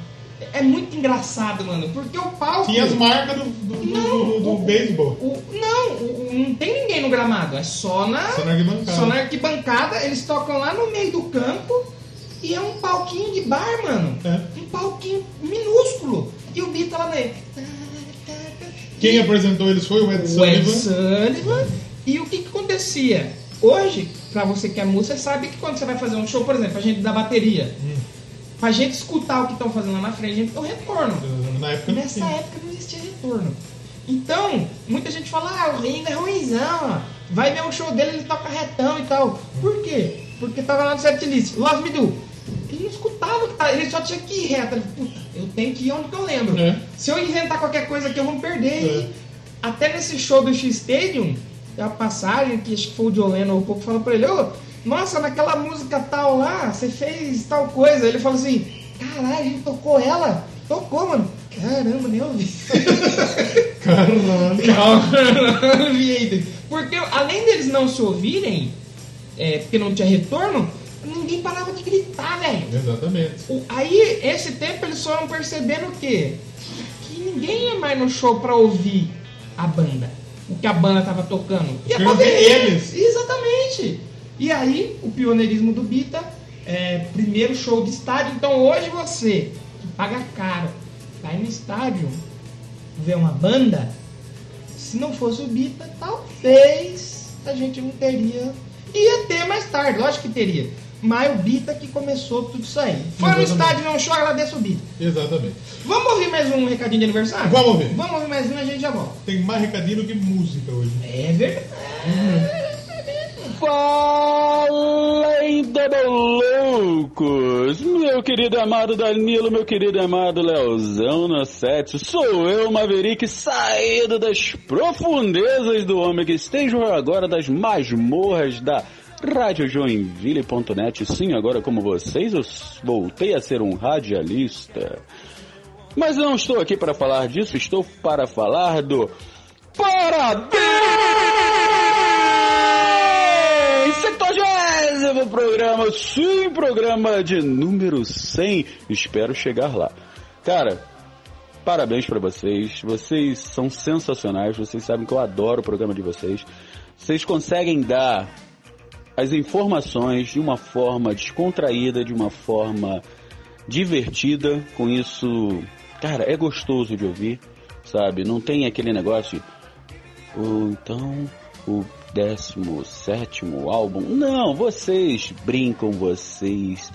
é muito engraçado, mano. Porque o palco. Tinha as marcas do, do, do, Não, do- do o- beisebol. não, o- não tem ninguém no gramado. É só na, Só na arquibancada. só na arquibancada. Eles tocam lá no meio do campo. E é um palquinho de bar, mano. É. Um palquinho minúsculo. E o Bita lá meio. Quem apresentou eles foi o Ed o Ed Sullivan. Sullivan. E o que, que acontecia? Hoje, pra você que é músico, você sabe que quando você vai fazer um show, por exemplo, a gente da bateria, Hum. Pra gente escutar o que estão fazendo lá na frente, a gente tem um retorno. Na época Nessa época não existia retorno. Então, muita gente fala, ah, o Ringo é ruimzão, vai ver um show dele, ele toca retão e tal. Por quê? Porque tava lá no setlist, Love Me Do. Ele não escutava, o que tava- ele só tinha que ir reto. Ele, Puta, eu tenho que ir onde que eu lembro. É. Se eu inventar qualquer coisa aqui, eu vou me perder. É. Até nesse show do X Stadium, tem uma passagem que acho que foi o John Lennon um pouco falou pra ele, ô, nossa, naquela música tal lá, você fez tal coisa. Ele falou assim, caralho, a gente tocou ela? Tocou, mano. Caramba, nem ouvi. Caralho, ainda. Porque além deles não se ouvirem, é, porque não tinha retorno, ninguém parava de gritar, velho. Exatamente. O- Aí, esse tempo, eles foram percebendo o quê? Que ninguém ia mais no show pra ouvir a banda. O que a banda tava tocando. Ia pra ver ver eles. Exatamente. E aí, o pioneirismo do Bita, é, primeiro show de estádio. Então, hoje você, que paga caro, vai no estádio ver uma banda, se não fosse o Bita, talvez a gente não teria. Ia ter mais tarde, lógico que teria. Mas o Bita que começou tudo isso aí. Foi no Exatamente. estádio, não show, agradeço o Bita. Exatamente. Vamos ouvir mais um recadinho de aniversário? Vamos ouvir. Vamos ouvir mais um e a gente já volta. Tem mais recadinho do que música hoje. É verdade. Fala Double Loucos! Meu querido amado Danilo, meu querido amado Leozão no set. Sou eu, Maverick, saído das profundezas do homem que esteja agora das masmorras da radiojoinville.net. Sim, agora como vocês, eu voltei a ser um radialista. Mas eu não estou aqui para falar disso, estou para falar do Parabéns! 70 programa, sim, programa de número 100. Espero chegar lá. Cara, parabéns para vocês. Vocês são sensacionais. Vocês sabem que eu adoro o programa de vocês. Vocês conseguem dar as informações de uma forma descontraída, de uma forma divertida. Com isso, cara, é gostoso de ouvir, sabe? Não tem aquele negócio. de, "Oh, então, o 17 álbum. Não, vocês brincam, vocês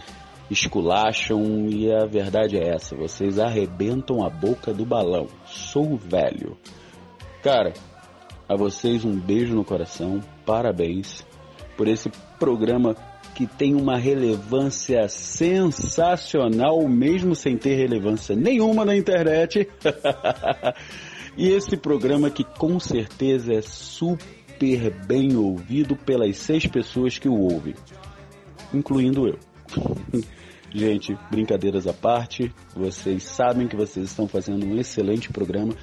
esculacham e a verdade é essa: vocês arrebentam a boca do balão. Sou velho. Cara, a vocês um beijo no coração, parabéns por esse programa que tem uma relevância sensacional, mesmo sem ter relevância nenhuma na internet. e esse programa que com certeza é super bem ouvido pelas seis pessoas que o ouvem, incluindo eu. Gente, brincadeiras à parte, vocês sabem que vocês estão fazendo um excelente programa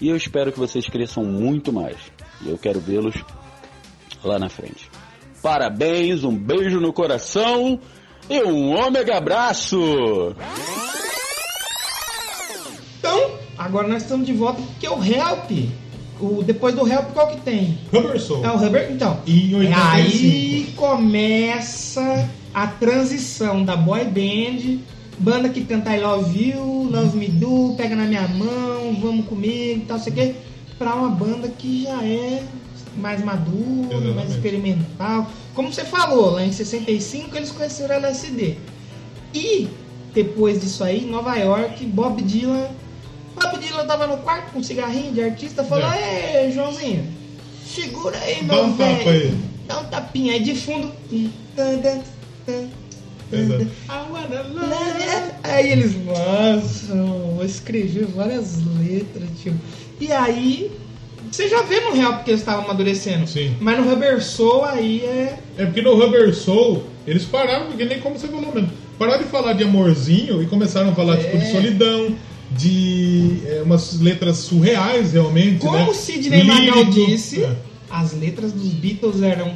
e eu espero que vocês cresçam muito mais. Eu quero vê-los lá na frente. Parabéns, um beijo no coração e um ômega abraço! Então, agora nós estamos de volta porque o Help, o, depois do Help, qual que tem? Rubber Soul. É o Rubber, então. Em 85. Aí começa a transição da boy band, banda que canta I Love You, Love Me Do, Pega na Minha Mão, Vamos Comigo, tal, sei o quê, pra uma banda que já é mais madura, mais Exatamente. experimental. Como você falou, lá em 65 eles conheceram o LSD. E depois disso aí, em Nova York, Bob Dylan. Bob Dylan tava no quarto com um cigarrinho de artista falou: Ei, Joãozinho, segura aí, Dá meu um tapa velho. aí. Dá um tapinha aí de fundo. Exato. Aí eles, nossa, vou escrever várias letras, tipo. E aí, você já vê no real porque eles estavam amadurecendo. Sim. Mas no Rubber Soul aí é. É porque no Rubber Soul, eles pararam, porque nem como você falou mesmo. Pararam de falar de amorzinho e começaram a falar tipo, de solidão, de é, umas letras surreais realmente. Como né? Sidney Magal disse, É. as letras dos Beatles eram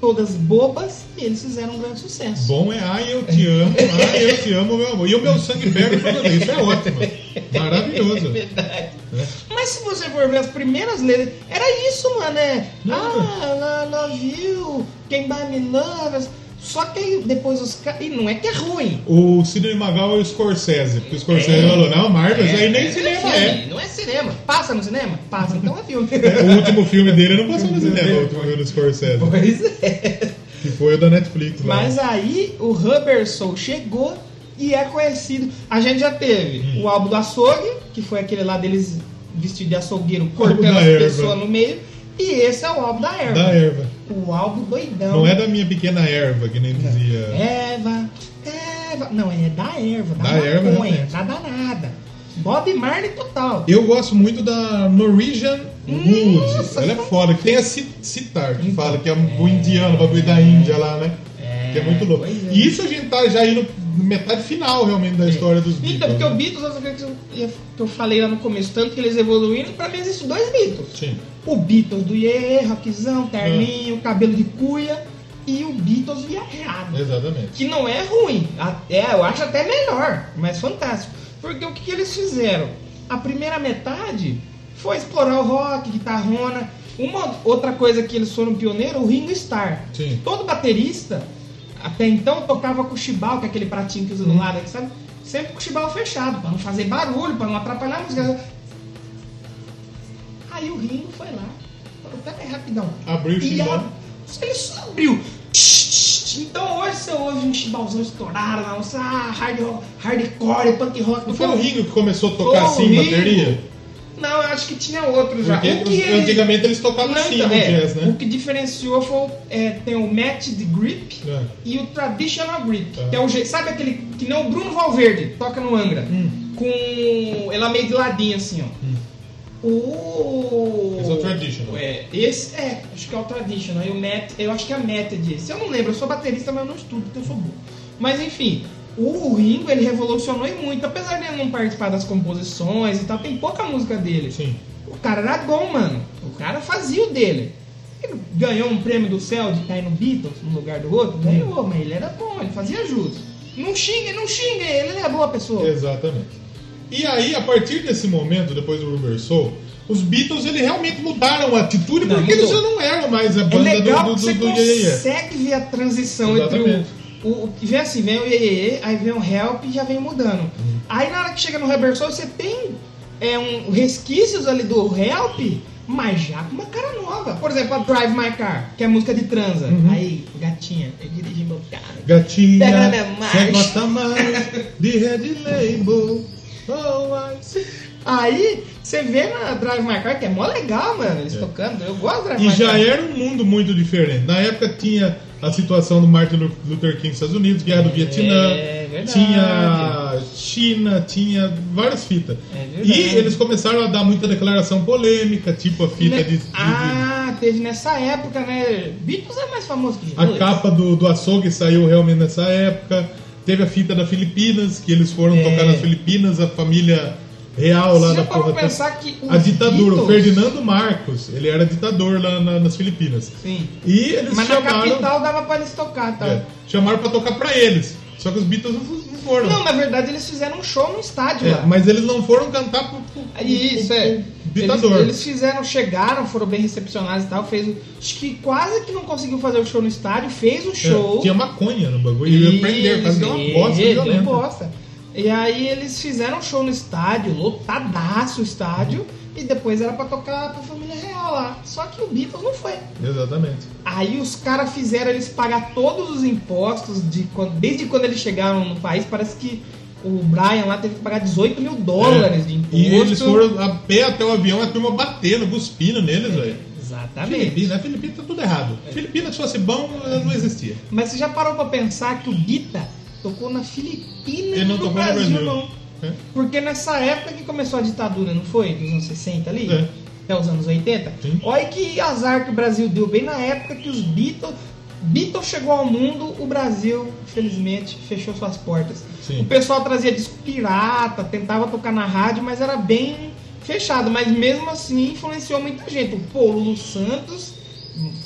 todas bobas e eles fizeram um grande sucesso. Bom é ai eu te amo, ai eu te amo, meu amor. E o meu sangue perde toda vez. Isso é ótimo. Maravilhoso. Verdade. Mas se você for ver as primeiras letras, era isso, mano, é. Ah, I love you, quem by me loves. Só que aí depois os caras. E não é que é ruim. O Sidney Magal é o Scorsese. Porque o Scorsese falou, não, Marvel, isso aí nem cinema filme, é. Não é cinema. Passa no cinema? Passa, então é filme. O último filme dele não passou no cinema, o último filme do Scorsese. Pois é. Que foi o da Netflix lá. Mas aí o Rubber Soul chegou e é conhecido. A gente já teve Hum. o álbum do açougue, que foi aquele lá deles vestido de açougueiro, cortando as pessoas no meio. E esse é o álbum da erva. Da erva. O álbum doidão. Não é da minha pequena erva, que nem dizia. Eva, Eva. Não, é da erva, da, Da erva, maconha, realmente. da danada. Bob Marley total. Eu gosto muito da Norwegian Wood. Nossa, Ela é foda. Que tem a Ci- Citar, que fala que é o indiano, o bagulho da Índia lá, né? que é muito louco. é. E isso a gente tá já indo metade final, realmente, da história dos Beatles. Então, porque o né? Beatles, outra coisa que eu, falei lá no começo, tanto que eles evoluíram, pra mim existem dois Beatles. Sim. O Beatles do Iê, rockzão, terninho, cabelo de cuia, e o Beatles viajado. Exatamente. Que não é ruim, até, eu acho até melhor, mas fantástico. Porque o que, que eles fizeram? A primeira metade foi explorar o rock, guitarrona. Uma outra coisa que eles foram pioneiros, o Ringo Starr. Sim. Todo baterista, até então, tocava com o chibal, que é aquele pratinho que usa do lado, sabe? Sempre com o chibal fechado, pra não fazer barulho, pra não atrapalhar a música. Aí o Ringo foi lá, falou, pera aí, rapidão. Abriu o chimbal. a- Ele só abriu. Então hoje você ouve um chimbalzão estourado, lá, você, ah, hard, rock, hardcore, punk rock. Não foi o Ringo que começou a tocar assim, bateria? Não, eu acho que tinha outro já. Porque O que ele- antigamente eles tocavam Não, assim então, no é, jazz, né? O que diferenciou foi é, tem o match de grip É. e o traditional grip, Tá. que é o sabe aquele que nem o Bruno Valverde toca no Angra, Hum. com ela meio de ladinho assim, ó. O Esse é o traditional. É, esse é, acho que é o traditional. E o Matt, eu acho que é a Method esse. Eu não lembro, eu sou baterista, mas eu não estudo, porque eu sou burro. Mas enfim, o Ringo ele revolucionou e muito, apesar de ele não participar das composições e tal, tem pouca música dele. Sim. O cara era bom, mano. O cara fazia o dele. Ele ganhou um prêmio do céu de cair no Beatles no lugar do outro? Ganhou, mas ele era bom, ele fazia jus. Não xinga, não xinga ele, ele é boa pessoa. Exatamente. E aí, a partir desse momento, depois do Rubber Soul, os Beatles ele realmente mudaram a atitude Não, porque eles já mudou. não eram mais a É banda legal do, que do, você do, do Iê Iê. consegue ver a transição Exatamente. entre o, o. Vem assim, vem o Iê, aí vem o Help e já vem mudando. Uhum. Aí na hora que chega no Rubber Soul, você tem é, um, resquícios ali do Help, mas já com uma cara nova. Por exemplo, a Drive My Car, que é música de transa. Uhum. Aí, gatinha, eu dirigi meu carro. Gatinha, Pega na você gosta mais de Red Label. Oh, I. Aí, você vê na Drive My Car, que é mó legal, mano, eles tocando. Eu gosto da Drive É. E My já Car. era um mundo muito diferente. Na época tinha a situação do Martin Lu- Luther King nos Estados Unidos, Guerra do Vietnã, É verdade. tinha China, tinha várias fitas. É e eles começaram a dar muita declaração polêmica, tipo a fita Ne- de, de- Ah, teve nessa época, né? Beatles é mais famoso que de- a Jesus. capa do, do açougue saiu realmente nessa época. Teve a fita da Filipinas, que eles foram É. tocar nas Filipinas, a família real lá Você da porra. pensar que A ditadura, o Beatles- Ferdinando Marcos, ele era ditador lá na- nas Filipinas. Sim. E eles Mas na chamaram. capital dava pra eles tocar, tá? É, chamaram pra tocar pra eles. Só que os Beatles não, foram. Não, na verdade eles fizeram um show no estádio É, lá. mas eles não foram cantar pro, pro, pro- Isso, pro- é. ditador. Eles, eles fizeram, chegaram, foram bem recepcionados e tal. Fez, o- acho que quase que não conseguiu fazer o show no estádio, fez o É, show. tinha maconha no bagulho. E ia prender, quase deu uma bosta é, deu violenta. bosta. E aí eles fizeram um show no estádio, lotadaço o estádio, e depois era pra tocar pra família real lá. Só que o Beatles não foi. Exatamente. Aí os caras fizeram eles pagar todos os impostos de quando, desde quando eles chegaram no país. Parece que o Brian lá teve que pagar 18 mil dólares É. de imposto. E eles foram a pé até o avião, a turma batendo, cuspindo neles, velho. Exatamente. Filipinas, Filipinas tá tudo errado. Filipinas, se fosse bom, não existia. Mas você já parou pra pensar que o Guita tocou na Filipinas Ele não no Brasil, Brasil. não. É. Porque nessa época que começou a ditadura, não foi? Nos anos 60 ali? É. Até os anos 80? Sim. Olha que azar que o Brasil deu, bem na época que os Beatles. Beatles chegou ao mundo, o Brasil, infelizmente, fechou suas portas. Sim. O pessoal trazia disco pirata, tentava tocar na rádio, mas era bem fechado. Mas mesmo assim influenciou muita gente. O Paulo Santos,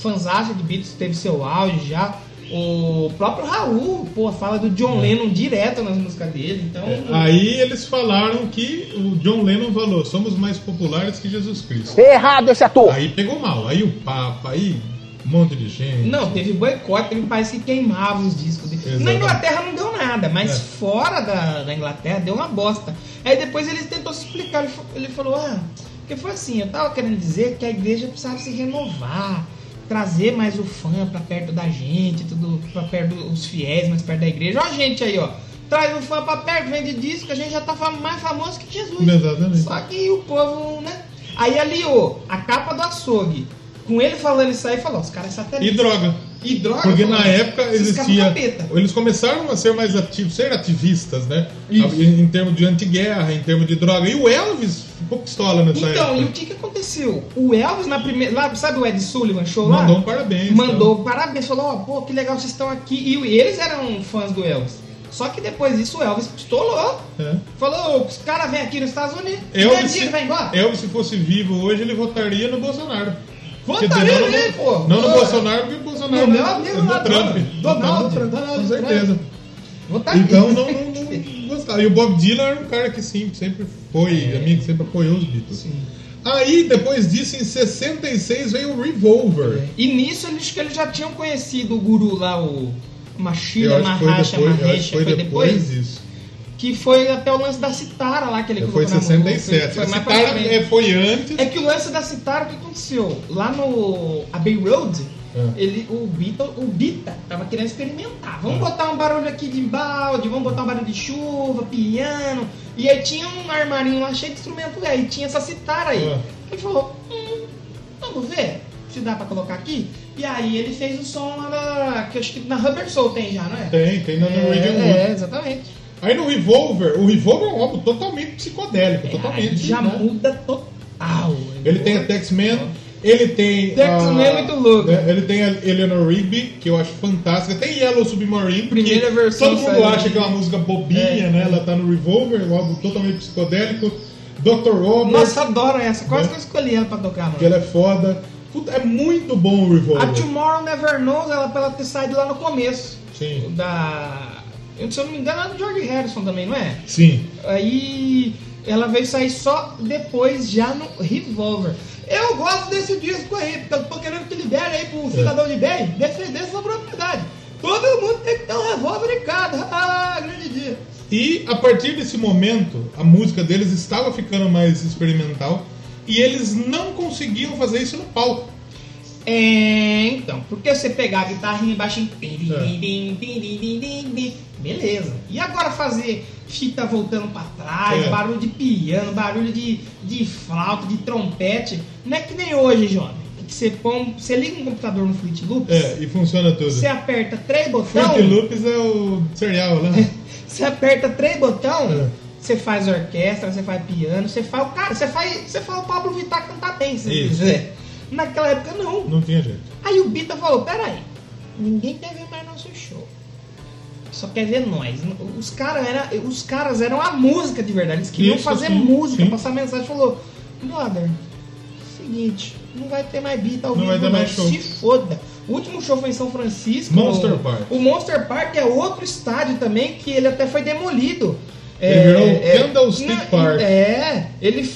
fanzaça de Beatles, teve seu auge já. O próprio Raul, pô, fala do John Lennon direto nas músicas dele. Então. É, Aí eles falaram que o John Lennon falou: somos mais populares que Jesus Cristo. Errado esse ator. Aí pegou mal. Aí o Papa, aí um monte de gente. Não, teve boicote, teve país que queimava os discos. dele. Na Exatamente. Inglaterra não deu nada, mas É. fora da, da Inglaterra deu uma bosta. Aí depois ele tentou se explicar, ele, ele falou, ah, porque foi assim, eu tava querendo dizer que a igreja precisava se renovar, trazer mais o fã pra perto da gente, tudo pra perto dos fiéis, mais perto da igreja. Ó a gente aí, ó. Traz o fã pra perto, vende disco, a gente já tá mais famoso que Jesus. Exatamente. Só que o povo, né? Aí aliou a capa do açougue. Com ele falando isso aí, falou, os caras E satelite. droga. E droga, Porque falou, na época existia. Eles começaram a ser mais ativos, ser ativistas, né? Isso. Em, em termos de antiguerra, em termos de droga. E o Elvis pistola nessa Então, e o época. que que aconteceu? O Elvis na primeira. Lá, sabe o Ed Sullivan show lá? Mandou um parabéns. Mandou parabéns, falou, ó, pô, que legal vocês estão aqui. E eles eram fãs do Elvis. Só que depois disso o Elvis pistolou. então. É. Falou, os caras vêm aqui nos Estados Unidos. Elvis, se, vai embora. Elvis, se fosse vivo hoje, ele votaria no Bolsonaro. Votaria dizer, não, nele, pô. não no. Bolsonaro, porque o Bolsonaro é meu amigo no lá, Trump. Donald Trump, com certeza. Votaria. Então não, não, não gostava. E o Bob Dylan era um cara que sim, sempre foi amigo, sempre apoiou os Beatles. Aí, depois disso, em 66, veio o Revolver. E nisso eles, que eles já tinham conhecido o guru lá, o Machila, Eu acho que foi foi foi depois depois? disso. Que foi até o lance da Citara lá que ele Foi colocou mão. 67. Foi Citara frente. é, foi antes. É que o lance da Citara, o que aconteceu? Lá no Abbey Road, É. ele, o, Beatle, o Bita tava querendo experimentar. Vamos É. botar um barulho aqui de balde, vamos botar um barulho de chuva, piano. E aí tinha um armarinho lá cheio de instrumento aí, tinha essa Citara aí. É. Ele falou, hum, vamos ver se dá pra colocar aqui. E aí ele fez o som lá na, que eu acho que na Rubber Soul tem já, não é? Tem, tem na Norwegian é, Wood. é, exatamente. Aí no Revolver, o Revolver é um álbum totalmente psicodélico, totalmente. Aí já né? muda total. Ele tem a Tex-Man, ele tem. Tex-Man a- é muito louco. né, Ele tem a Eleanor Rigby, que eu acho fantástica. Tem Yellow Submarine, Primeira versão todo mundo acha que é uma música bobinha, É. né? Ela tá no Revolver, álbum totalmente psicodélico. Dr. Robert, Nossa, adoro essa. Quase Né? que eu escolhi ela pra tocar, mano. ela é foda. Puta, é muito bom o Revolver. A Tomorrow Never Knows, ela pra ela ter saído lá no começo. Sim. Da. Se eu não me engano, é do George Harrison também, não é? Sim. Aí ela veio sair só depois, já no Revolver. Eu gosto desse disco aí, porque eu tô querendo que libere aí pro cidadão de bem defender sua propriedade. Todo mundo tem que ter um revólver em casa. Ah, grande dia. E a partir desse momento, a música deles estava ficando mais experimental. e eles não conseguiam fazer isso no palco. É, então, porque você pegar a guitarrinha baixinho, É. beleza. E agora fazer fita voltando pra trás, É. barulho de piano, barulho de, de flauta, de trompete, não é que nem hoje, jovem. Que você põe, você liga um computador no Fruit Loops, É, e funciona tudo. você aperta três botões, Fruit Loops é o cereal lá. você aperta três botões, É. você faz orquestra, você faz piano, você faz o cara, você faz, você faz o Pablo Vittar cantar bem, se Isso. quiser. Naquela época não. Não tinha jeito. Aí o Bita falou, peraí, ninguém quer ver mais nosso show. Só quer ver nós. Os, cara era, os caras eram a música de verdade. Eles queriam Isso, fazer sim, música, sim. passar mensagem. Falou, brother, seguinte, não vai ter mais Bita ao Não vivo, vai ter mais show. Se foda. O último show foi em São Francisco. Monster o, Park. O Monster Park é outro estádio também, que ele até foi demolido. Ele virou o Candlestick na- Park. É, ele...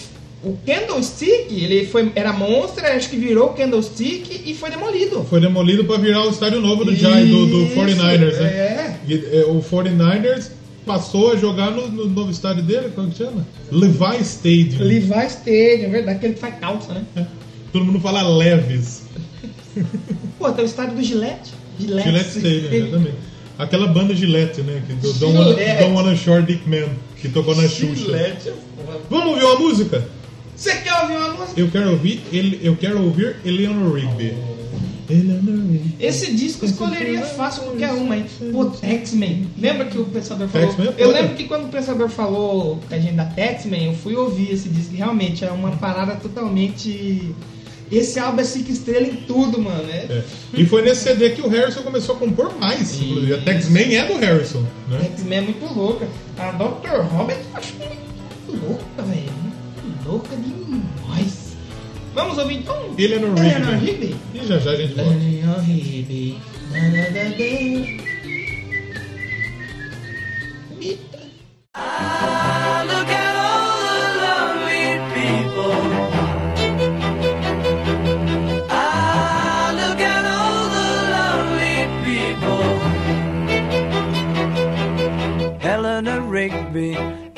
O Candlestick, ele foi, era Monster, acho que virou o Candlestick e foi demolido. Foi demolido pra virar o estádio novo do Giants, do, do Isso, 49ers, né? É. E, é, o 49ers passou a jogar no, no novo estádio dele, como que chama? Levi Stadium. Levi Stadium, é verdade, aquele que faz calça, né? Todo mundo fala Leves. Pô, tem o estádio do Gillette. Gillette, Gillette Stadium, exatamente. Aquela banda Gillette, né? Que do Don't Wanna, Shore Dick Man, que tocou na Xuxa. Gillette é. Vamos ouvir uma música? Você quer ouvir uma música? Eu quero ouvir, ele, eu quero ouvir Eleanor Rigby. Eleanor Rigby. Esse disco eu escolheria fácil qualquer uma, hein? Pô, Taxman. Lembra que o pensador falou? É eu lembro que quando o pensador falou com a gente da Taxman, eu fui ouvir esse disco. Realmente é uma parada totalmente. Esse álbum é cinco estrelas em tudo, mano. É... É. E foi nesse CD que o Harrison começou a compor mais. inclusive. A Taxman é do Harrison, né? Taxman é muito louca. A Dr. Robert eu acho muito louca, velho. Louca demais. Vamos ouvir então? Eleanor Eleanor Rigby. Rigby. E já já a gente volta. Eleanor Rigby. Eita. Look at all the lonely people. Ah, look at all the lonely people. Eleanor Rigby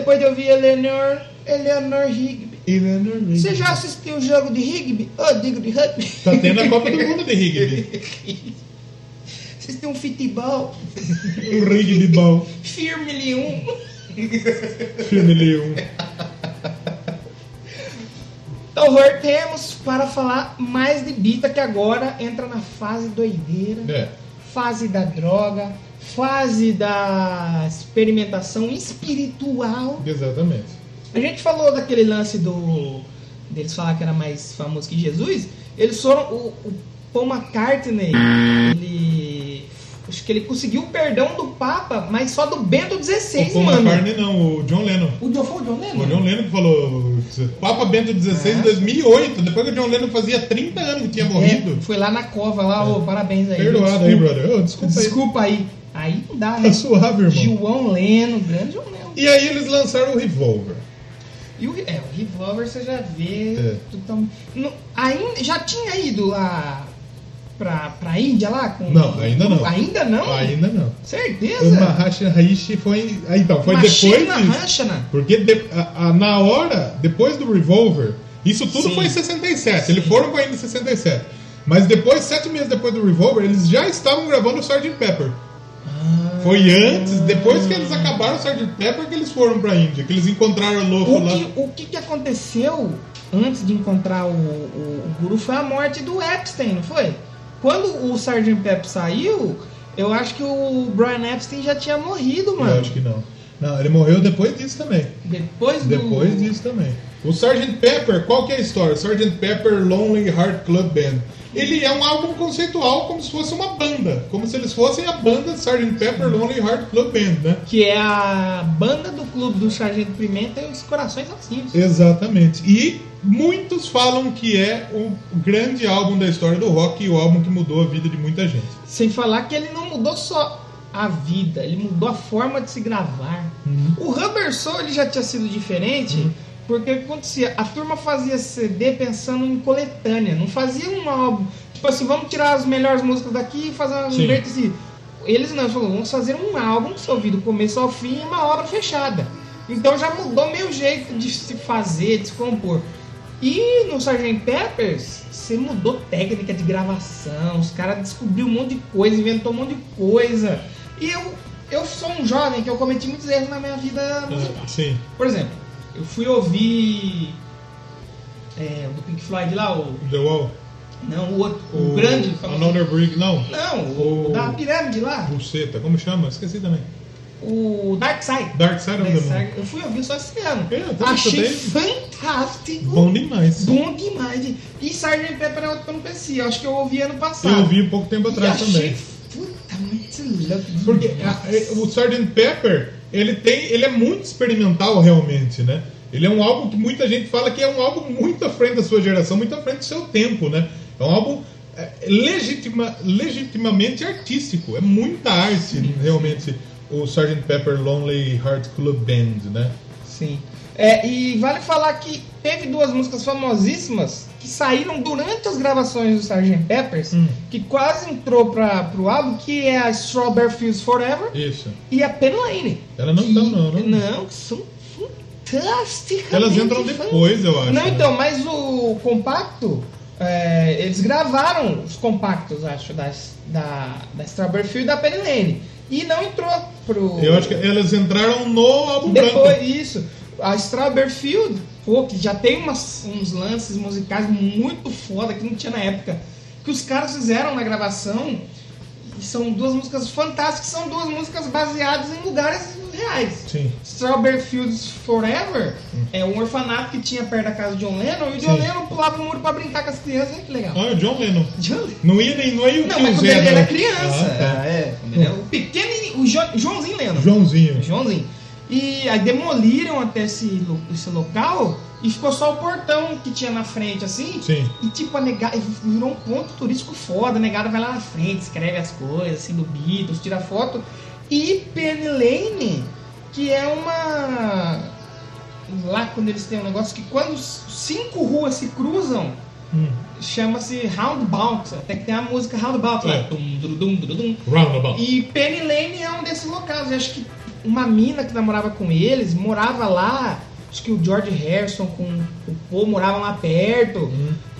depois de ouvir Eleanor, Eleanor Rigby. Eleanor Rigby. Você já assistiu o jogo de Rigby? Ô, digo de rugby. Tá tendo a Copa do Mundo de Rigby. Assistiu um futebol? O Rigby bom. Firme um. Family 1. Então voltemos para falar mais de Bita, que agora entra na fase doideira, É. fase da droga, fase da experimentação espiritual. Exatamente. A gente falou daquele lance do. deles falar que era mais famoso que Jesus. Eles foram. O, o Paul McCartney, ele. acho que ele conseguiu o perdão do Papa, mas só do Bento O XVI, Paul mano. McCartney não, o John Lennon. O John foi o John Lennon? O John Lennon que falou Papa Bento XVI É. em 2008, depois que o John Lennon fazia 30 anos que tinha morrido. É, foi lá na cova, lá, ô, parabéns aí. Perdoado aí, brother. Ô, desculpa aí. Desculpa aí. Aí não dá, né? Tá suave, irmão. João Leno, grande João Leno. E aí eles lançaram o Revolver. E o, é, o Revolver você já vê. É. tão- ainda, já tinha ido lá pra, pra Índia lá? Com, Não, ainda não. Ainda não? Ainda não. O Certeza? Mahashi Haishi foi. Ah, então, foi Machina depois disso. Rashana. Porque de- a- a- na hora, depois do Revolver, isso tudo Sim. foi em 67. Eles foram pra ainda em 67. Mas depois, sete meses depois do Revolver, eles já estavam gravando o Sgt. Pepper. Foi antes, depois que eles acabaram o Sgt. Pepper, que eles foram pra Índia, que eles encontraram o louco O lá. que, o que que aconteceu antes de encontrar o, o, o guru foi a morte do Epstein, não foi? Quando o Sgt. Pep saiu, eu acho que o Brian Epstein já tinha morrido, mano. Eu acho que não. Não, ele morreu depois disso também. Depois do. Depois disso também. O Sgt. Pepper, qual que é a história? Sgt. Pepper Lonely Heart Club Band. Ele é um álbum conceitual como se fosse uma banda. Como se eles fossem a banda Sgt. Pepper Lonely Heart Club Band, né? Que é a banda do clube do Sargento Pimenta e os Corações Assassinos. Exatamente. E muitos falam que é o grande álbum da história do rock e o álbum que mudou a vida de muita gente. Sem falar que ele não mudou só a vida, ele mudou a forma de se gravar. O Rubber Soul ele já tinha sido diferente, porque o que acontecia? A turma fazia CD pensando em coletânea, não fazia um álbum. Tipo assim, vamos tirar as melhores músicas daqui e fazer um jeito assim. Eles não, eles falaram, vamos fazer um álbum que ouvir do começo ao fim e uma obra fechada. Então já mudou meu jeito de se fazer, de se compor. E no Sgt. Peppers, você mudou técnica de gravação, os caras descobriu um monte de coisa, inventou um monte de coisa. E eu, eu sou um jovem que eu cometi muitos erros na minha vida musical. Ah. Por exemplo, eu fui ouvir é, o do Pink Floyd lá, o. The Wall. Não, o outro, o, grande. famoso. Another Brick. Não. Não, o, O- da pirâmide lá. Buceta. Como chama? Esqueci também. O Dark Side. Dark Side of the Moon. Eu fui ouvir só esse ano. É, Achei fantástico. Bom demais. Bom demais. E Sgt. Pepper é outro que eu não. Eu acho que eu ouvi ano passado. Eu ouvi um pouco tempo E atrás achei também. Puta, muito louco. Porque a- a- o Sgt. Pepper, ele tem, ele é muito experimental realmente, né? Ele é um álbum que muita gente fala que é um álbum muito à frente da sua geração, muito à frente do seu tempo, né? É um álbum é, legitima, legitimamente artístico, é muita arte realmente o Sgt. Pepper Lonely Heart Club Band, né? Sim. É, e vale falar que teve duas músicas famosíssimas que saíram durante as gravações do Sgt. Peppers, Hum. que quase entrou para pro álbum, que é a Strawberry Fields Forever Isso. e a Pen Lane. Elas não estão, não, não. Não, que são fantásticas. Elas entram depois, eu acho. Não, né? então, mas o compacto, é, eles gravaram os compactos, acho, das, da, da Strawberry Field e da Penny Lane. E não entrou pro. Eu acho que elas entraram no álbum Depois branco. isso. A Strawberry Field, pô, que já tem umas, uns lances musicais muito foda que não tinha na época. Que os caras fizeram na gravação. E são duas músicas fantásticas, são duas músicas baseadas em lugares reais. Sim. Strawberry Fields Forever é um orfanato que tinha perto da casa de John Lennon e o John Sim. Lennon pulava o muro pra brincar com as crianças. Olha que legal. Ah, é o John Lennon. John Lennon. Não ia nem, não ia o Não, mas quando ele era não. criança. Ah, tá. é, era o pequeno, o Jo- Joãozinho Lennon. Joãozinho. Joãozinho. E aí demoliram até esse, esse local e ficou só o portão que tinha na frente, assim. Sim. E tipo, a negada virou um ponto turístico foda. A negada vai lá na frente, escreve as coisas, assim, do Beatles, tira foto. E Penny Lane, que é uma. Lá quando eles têm um negócio que quando cinco ruas se cruzam, Hum. chama-se Roundabout. Até que tem a música Roundabout lá. É. Tum, dum, dum, dum, dum. Roundabout. E Penny Lane é um desses locais. Eu acho que uma mina que namorava com eles morava lá. Acho que o George Harrison com o Paul moravam lá perto.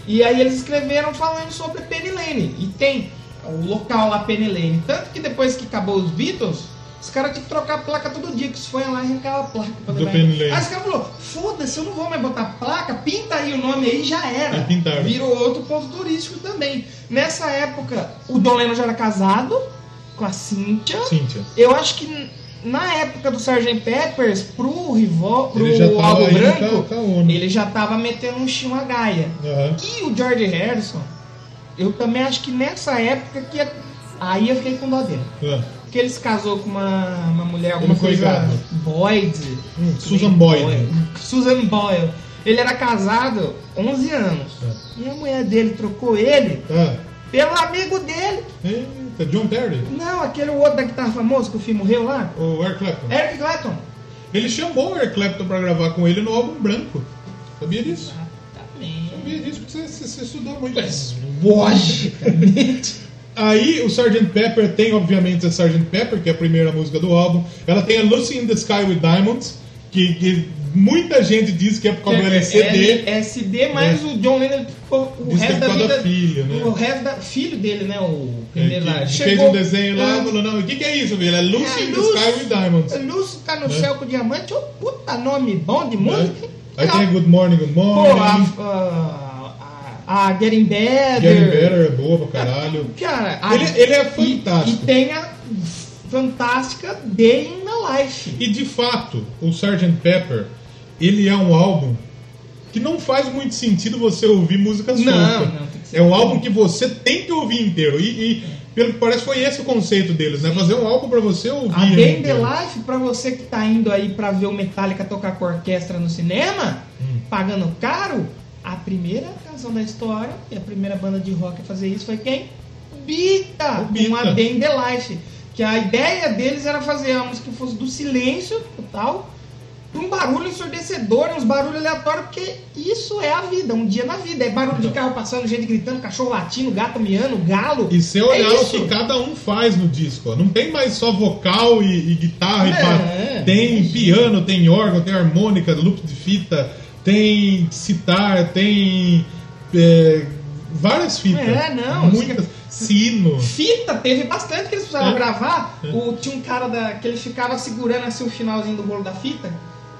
E aí eles escreveram falando sobre Penny Lane. E tem o local lá Penny Lane. Tanto que depois que acabou os Beatles, os caras tinham que trocar a placa todo dia. Que isso foi lá e arrancava a placa. pra Do levar. Aí os caras falaram, foda-se, eu não vou mais botar placa. Pinta aí o nome aí já era. Pintaram. Virou outro ponto turístico também. Nessa época, o Don Lennon já era casado com a Cynthia. Cíntia. Eu acho que na época do Sgt. Peppers, pro Rivol, pro álbum indo branco, a ONU. ele já tava metendo um chim a Gaia. Aham. E o George Harrison, eu também acho que nessa época que Aí eu fiquei com dó dele. Ah, Porque ele se casou com uma, uma mulher, alguma Ele coisa. Boyd. Hum, Susan Boyd. Susan Boyle. Ele era casado 11 anos. E a mulher dele trocou ele pelo amigo dele. Eita, John Terry. Não, aquele outro da guitarra famoso que o filho morreu lá. O Eric Clapton. Eric Clapton. Ele chamou o Eric Clapton pra gravar com ele no álbum branco. Sabia disso? Exatamente. Sabia disso porque você, você- você estudou muito. Logicamente. Aí o Sgt. Pepper tem, obviamente, a Sgt. Pepper, que é a primeira música do álbum. Ela tem a Lucy in the Sky with Diamonds, que, que muita gente diz que é por causa do LCD. LSD, mas É. o John Lennon ficou o Diz que é resto da vida. da filha, né? O resto da filho dele, né? O É, primeiro lá. que Chegou- fez um desenho lá É. e falou, não, o que, que é isso, filho? É Lucy É, in the Lucy- Sky with Diamonds. Lúcio tá no Né? céu com diamante, ô puta nome bom de música. hein? Aí tem Good Morning, Good Pô, Morning. a, a, a, a Getting Better. Getting Better é boa pra caralho. Cara, a- Ele, ele é e, fantástico. e tem a fantástica Day Life. E de fato, o Sgt. Pepper, ele é um álbum que não faz muito sentido você ouvir música Não, solta. não, ser É um álbum que você tem que ouvir inteiro. E, e, pelo que parece foi esse o conceito deles, né? Fazer um álbum pra você ouvir. A ele Day in the. Life, pra você que tá indo aí pra ver o Metallica tocar com a orquestra no cinema, Hum. pagando caro, a primeira canção da história e a primeira banda de rock a fazer isso foi quem? Bita! O Bita. Com a Day in the Life. Que a ideia deles era fazer a música que fosse do silêncio total pra um barulho ensurdecedor, uns barulhos aleatórios, porque isso é a vida, um dia na vida. É barulho de carro passando, gente gritando, cachorro latindo, gato miando, galo. E se olhar é o que cada um faz no disco, ó. não tem mais só vocal e, e guitarra e É, pá. é. Tem piano, tem órgão, tem harmônica, loop de fita, tem citar, tem é, várias fitas. É, não, Muitas. Sino. Fita teve bastante que eles precisaram É. gravar. O, tinha um cara da, que ele ficava segurando assim o finalzinho do rolo da fita.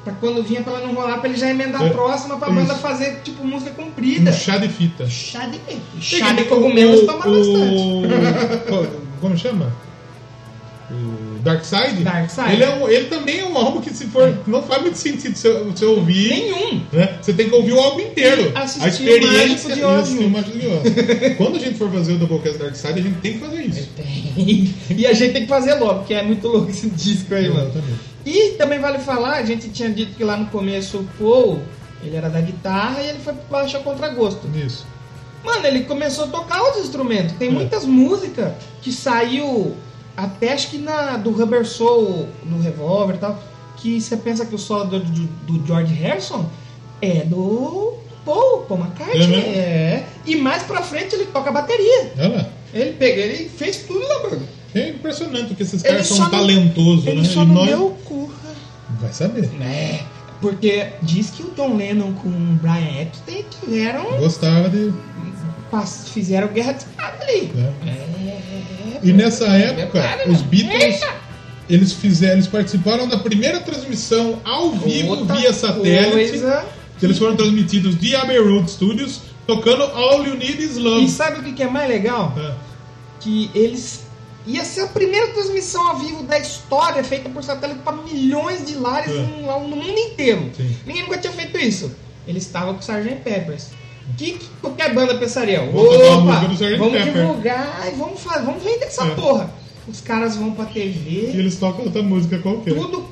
Pra quando vinha pra ela não rolar, pra ele já emendar É. a próxima pra banda fazer tipo música comprida. Um chá de fita. Chá de, chá Tem de cogumelos toma o- bastante. o- Como chama? O Dark Side? Ele, é um- ele também é um álbum que se for. Não faz muito sentido você, ouvir. Nenhum. né? Você tem que ouvir o álbum inteiro. A experiência de Oz assistir o Mágico de Oz. Quando a gente for fazer o Doublecast Dark Side, a gente tem que fazer isso. e a gente tem que fazer logo, porque é muito louco esse disco aí, mano. E também vale falar, a gente tinha dito que lá no começo o Paul, ele era da guitarra e ele foi pro baixo a contragosto. Isso. Mano, ele começou a tocar os instrumentos. Tem É. muitas músicas que saiu até acho que na do Rubber Soul, no Revolver e tal, que você pensa que o solo do, do, do George Harrison é do Paul, Paul McCartney. É mesmo? É. E mais pra frente ele toca bateria. Olha lá. Ele pega, ele fez tudo na banda. É impressionante que esses Ele caras só são não- talentosos, Ele né? só E não nós- deu o cu. Vai saber. É. Porque diz que o John Lennon com o Brian Epstein tiveram. Gostava de. Fizeram guerra de ali. né? É. E nessa época, Detalhe, os né? Beatles. Eita! Eles fizeram, eles participaram da primeira transmissão ao vivo Outra via satélite. coisa. Eles foram transmitidos de Abbey Road Studios, tocando All You Need Is Love. E sabe o que que é mais legal? É. Que eles. Ia ser a primeira transmissão ao vivo da história feita por satélite para milhões de lares É. no, no mundo inteiro. Sim. Ninguém nunca tinha feito isso. Eles estavam com o Sgt. Peppers. O que, que qualquer banda pensaria? Opa, vamos Pepper." divulgar e vamos, fa- vamos vender essa É. porra. Os caras vão pra E TV, eles tocam outra música qualquer. tudo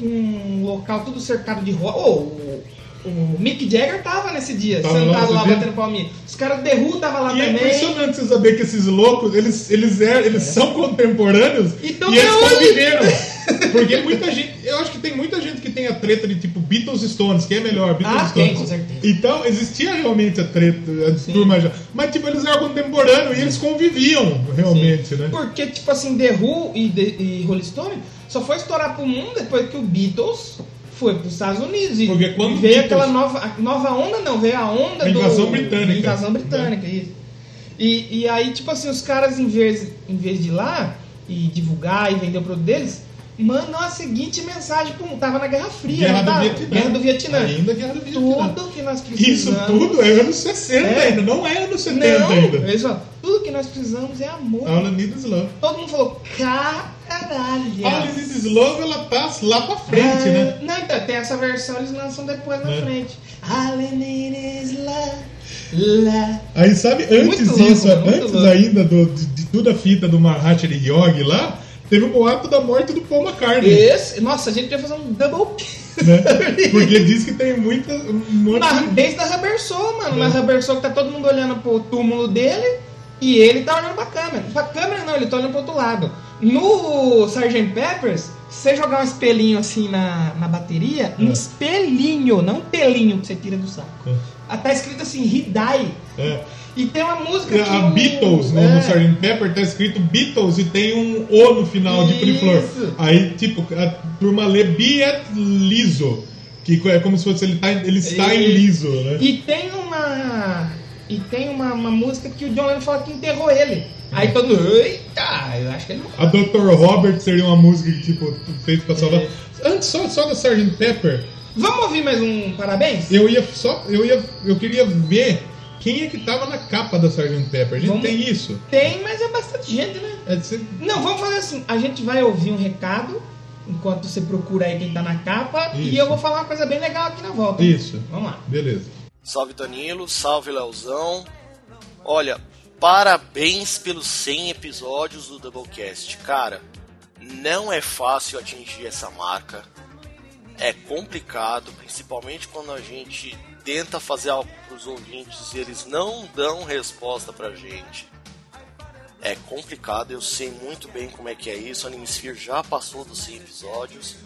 um local tudo cercado de roda. Ô, o, o Mick Jagger tava nesse dia, Tava lá, sentado lá, viu? batendo palminha. Os caras The Who tava lá E é também. impressionante você saber que esses loucos, eles, eles, é, eles são contemporâneos E e, eles conviveram. Porque muita gente, eu acho que tem muita gente que tem a treta de tipo Beatles e Stones, que é melhor, Beatles Ah, Stones. tem, com certeza. Então, existia realmente a treta, a turma já. Mas tipo, eles eram contemporâneos e eles conviviam realmente, né? Porque, tipo assim, The Who e, The- e Rolling Stone só foi estourar pro mundo depois que o Beatles foi pros Estados Unidos. E Porque quando veio Beatles- aquela nova, nova onda, não, veio a onda A invasão do... britânica. Invasão britânica, isso. E, e aí, tipo assim, os caras, em vez, em vez de ir lá e divulgar e vender o produto deles, mandam a seguinte mensagem mundo. Tava na Guerra Fria, Guerra do tava? Vietnã. Guerra do Vietnã. Ainda Guerra do Vietnã. Tudo que nós Isso precisamos... tudo é anos 60 É. ainda, não é anos 70 Não, ainda. só, tudo que nós precisamos é amor. All You Need Is Love. Todo mundo falou, caralho. Need Is Love, ela tá lá pra frente, Ah, né? Não, então, tem essa versão, eles lançam depois na É. frente. Need is love. Lá. Aí sabe, Muito antes louco, disso, muito antes louco. ainda do, de, de toda a fita do Mahatma Yogi lá, teve o boato da morte do Paul McCartney. Esse, nossa, a gente podia fazer um double Né? Porque diz que tem muita. Um monte Na, de... desde a Rubber Soul, mano. Na É. Rubber Soul que tá todo mundo olhando pro túmulo dele e ele tá olhando pra câmera. Pra câmera não, ele tá olhando pro outro lado. No Sgt. Peppers, você jogar um espelhinho assim na, na bateria, um É. espelhinho, não um pelinho que você tira do saco. É. Tá escrito assim, He Die. É. E tem uma música que A o- Beatles no, é. no Sgt. Pepper tá escrito Beatles e tem um O no final de Pretty Flor. Isso. Aí, tipo, a turma lê Be at Liso, que é como se fosse ele, tá, ele está em E- liso, né? E tem uma. E tem uma, uma música que o John Lennon fala que enterrou ele. Aí todo mundo. Eita, eu acho que ele não A Dr. Robert seria uma música que, tipo, fez pra salvar. É. Antes, só, só da Sgt. Pepper, Vamos ouvir mais um parabéns? eu ia só. Eu ia. Eu queria ver quem é que tava na capa da Sgt. Pepper. A gente Vamos- tem isso. Tem, mas é bastante gente, né? É ser- Não, vamos fazer assim. A gente vai ouvir um recado enquanto você procura aí quem tá na capa Isso. e eu vou falar uma coisa bem legal aqui na volta. Isso. Vamos lá. Beleza. Salve Danilo, salve Leozão. Olha, parabéns pelos 100 episódios do Doublecast. Cara, não é fácil atingir essa marca. É complicado, principalmente quando a gente tenta fazer algo para os ouvintes e eles não dão resposta pra gente. É complicado, eu sei muito bem como é que é isso. A Animesphere já passou dos 100 episódios.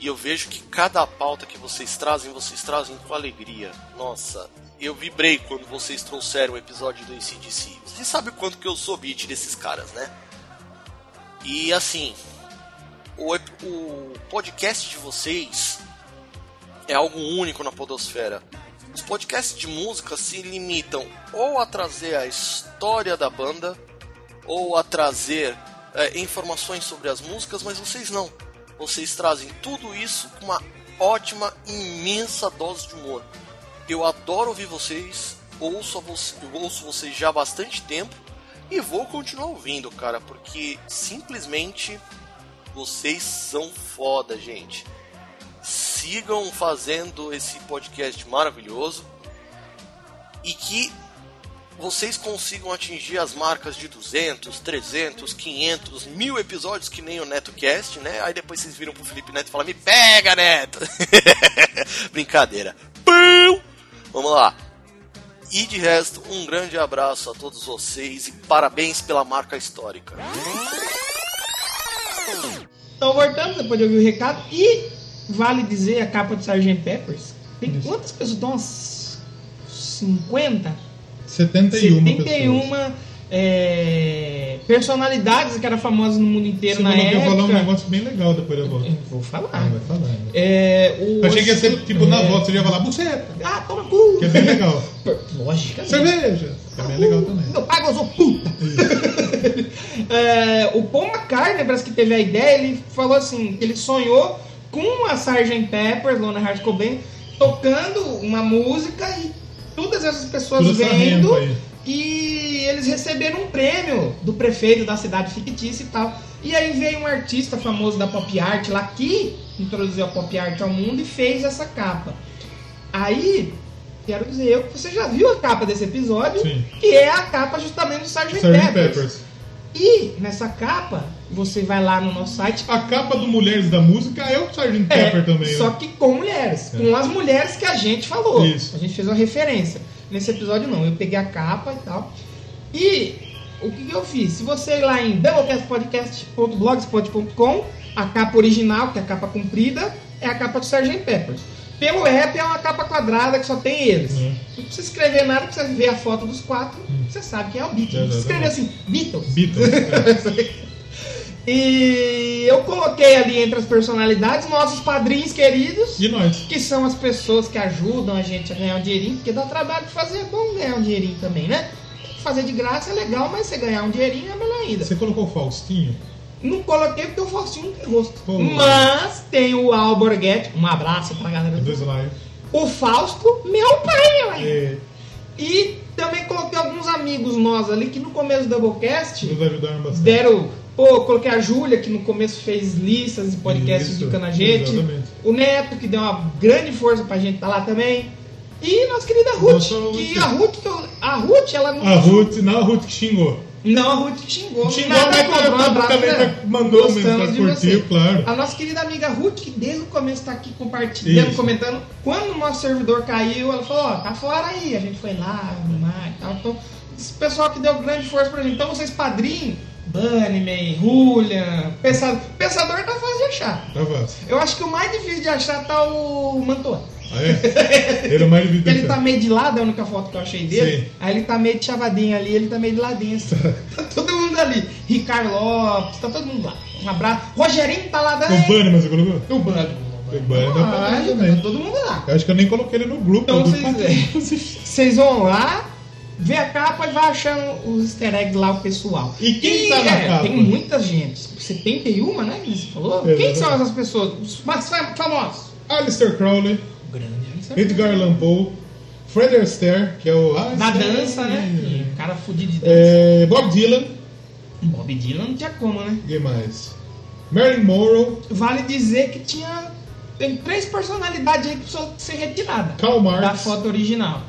E eu vejo que cada pauta que vocês trazem, vocês trazem com alegria. Nossa, eu vibrei quando vocês trouxeram o episódio do ACDC. Você sabe o quanto que eu sou beat desses caras, né? E assim, o, o podcast de vocês é algo único na podosfera. Os podcasts de música se limitam ou a trazer a história da banda ou a trazer é, informações sobre as músicas, mas vocês não. Vocês trazem tudo isso com uma ótima, imensa dose de humor. Eu adoro ouvir vocês, ouço, eu ouço vocês já há bastante tempo e vou continuar ouvindo, cara, porque simplesmente vocês são foda, gente. Sigam fazendo esse podcast maravilhoso e que vocês consigam atingir as marcas de 200, 300, 500, mil episódios que nem o NetoCast, né? Aí depois vocês viram pro Felipe Neto e falam: Me pega, Neto! Brincadeira. Pum! Vamos lá. E de resto, um grande abraço a todos vocês e parabéns pela marca histórica. Então, voltando, depois de ouvir o recado, e vale dizer a capa do Sgt. Peppers. Tem quantas pessoas? Tem umas 50? 71 pessoas. 71 é, personalidades que eram famosas no mundo inteiro Você na falou que ia época. falar um negócio bem legal depois da volta. Eu Vou falar. Ah, vai falar. né? É, o, Eu achei que ia ser tipo na é, volta, você ia falar buceta, Ah, toma cu. que é bem legal. Lógica. Cerveja, que é bem legal também. Meu pai gozou puta. É, o Paul McCartney parece que teve a ideia, ele falou assim, ele sonhou com a Sgt. Pepper, Lona Hart Cobain, tocando uma música e todas essas pessoas Tudo essa vendo e eles receberam um prêmio do prefeito da cidade fictícia e tal. E aí veio um artista famoso da pop art lá que introduziu a pop art ao mundo e fez essa capa. Aí, quero dizer eu que você já viu a capa desse episódio, Sim. que é a capa justamente do Sgt. Sgt. Peppers. Peppers. E nessa capa, você vai lá no nosso site. A capa do Mulheres da Música é o Sgt. É, Pepper também, só né? que com mulheres, É. com as mulheres que a gente falou. Isso. A gente fez uma referência. Nesse episódio não, eu peguei a capa e tal. E o que, que eu fiz? Se você ir lá em doublecastpodcast.blogspot.com, a capa original, que é a capa comprida, é a capa do Sgt. Peppers. Pelo app é uma capa quadrada que só tem eles. Hum. Não precisa escrever nada, precisa ver a foto dos quatro, você sabe quem é o Beatles. Precisa escrever assim, Beatles. Beatles. é. E eu coloquei ali entre as personalidades nossos padrinhos queridos, E nós? que são as pessoas que ajudam a gente a ganhar um dinheirinho, porque dá trabalho de fazer, é bom ganhar um dinheirinho também, né? Fazer de graça é legal, mas você ganhar um dinheirinho é melhor ainda. Você colocou o Faustinho? Não coloquei porque o Faustinho não tem rosto. Pô. Mas tem o Al Borghetti, um abraço pra galera Do Slayer. O Fausto, meu pai, ué. É, E também coloquei alguns amigos nós ali que no começo do Doublecast nos ajudaram bastante. deram. Pô, coloquei a Júlia, que no começo fez listas e podcasts Isso, indicando a gente. exatamente. O Neto, que deu uma grande força pra gente tá lá também. E nossa querida Ruth, Nossa, que a Ruth, que eu- a Ruth, ela não. A Ruth, não, a Ruth que xingou. Não, a Ruth xingou. Xingou, Nada mas contra, um também né? mandou de curtiu, você. claro. A nossa querida amiga Ruth, que desde o começo está aqui compartilhando, Isso. comentando. Quando o nosso servidor caiu, ela falou, ó, tá fora aí. A gente foi lá, arrumar e tal. Então, esse pessoal que deu grande força pra gente. Então, vocês padrinhos, Bunnyman, Julian, Pensador. Pensador tá fácil de achar. Tá fácil. Eu acho que o mais difícil de achar tá o Mantua. Ah, é? Ele é mais difícil Ele tá meio de lado, é a única foto que eu achei dele. Sim. Aí ele tá meio de chavadinho ali, ele tá meio de ladinho. assim. tá todo mundo ali. Ricardo Lopes, tá todo mundo lá. Um abraço. Rogerinho tá lá O também. Bunny, mas você colocou? O Bando. O Bunny dá pra Ah, tá todo mundo lá. Eu acho que eu nem coloquei ele no grupo. Então vocês, vocês vão lá, vê a capa e vai achando os easter eggs lá, o pessoal. E quem tá na é, capa? Tem muita gente. 71, né? Que você falou? Quem Exatamente. são essas pessoas? Os mais fam- famosos. Alistair Crowley, O grande. Edgar Allan Poe, Fred Astaire, que é o... Ah, Da esse é- dança, né? O cara fudido de dança. É, Bob Dylan, Bob Dylan não tinha como, né? quem mais? Marilyn Monroe, Vale dizer que tinha. Tem três personalidades aí que precisam ser retiradas Karl Marx da foto original: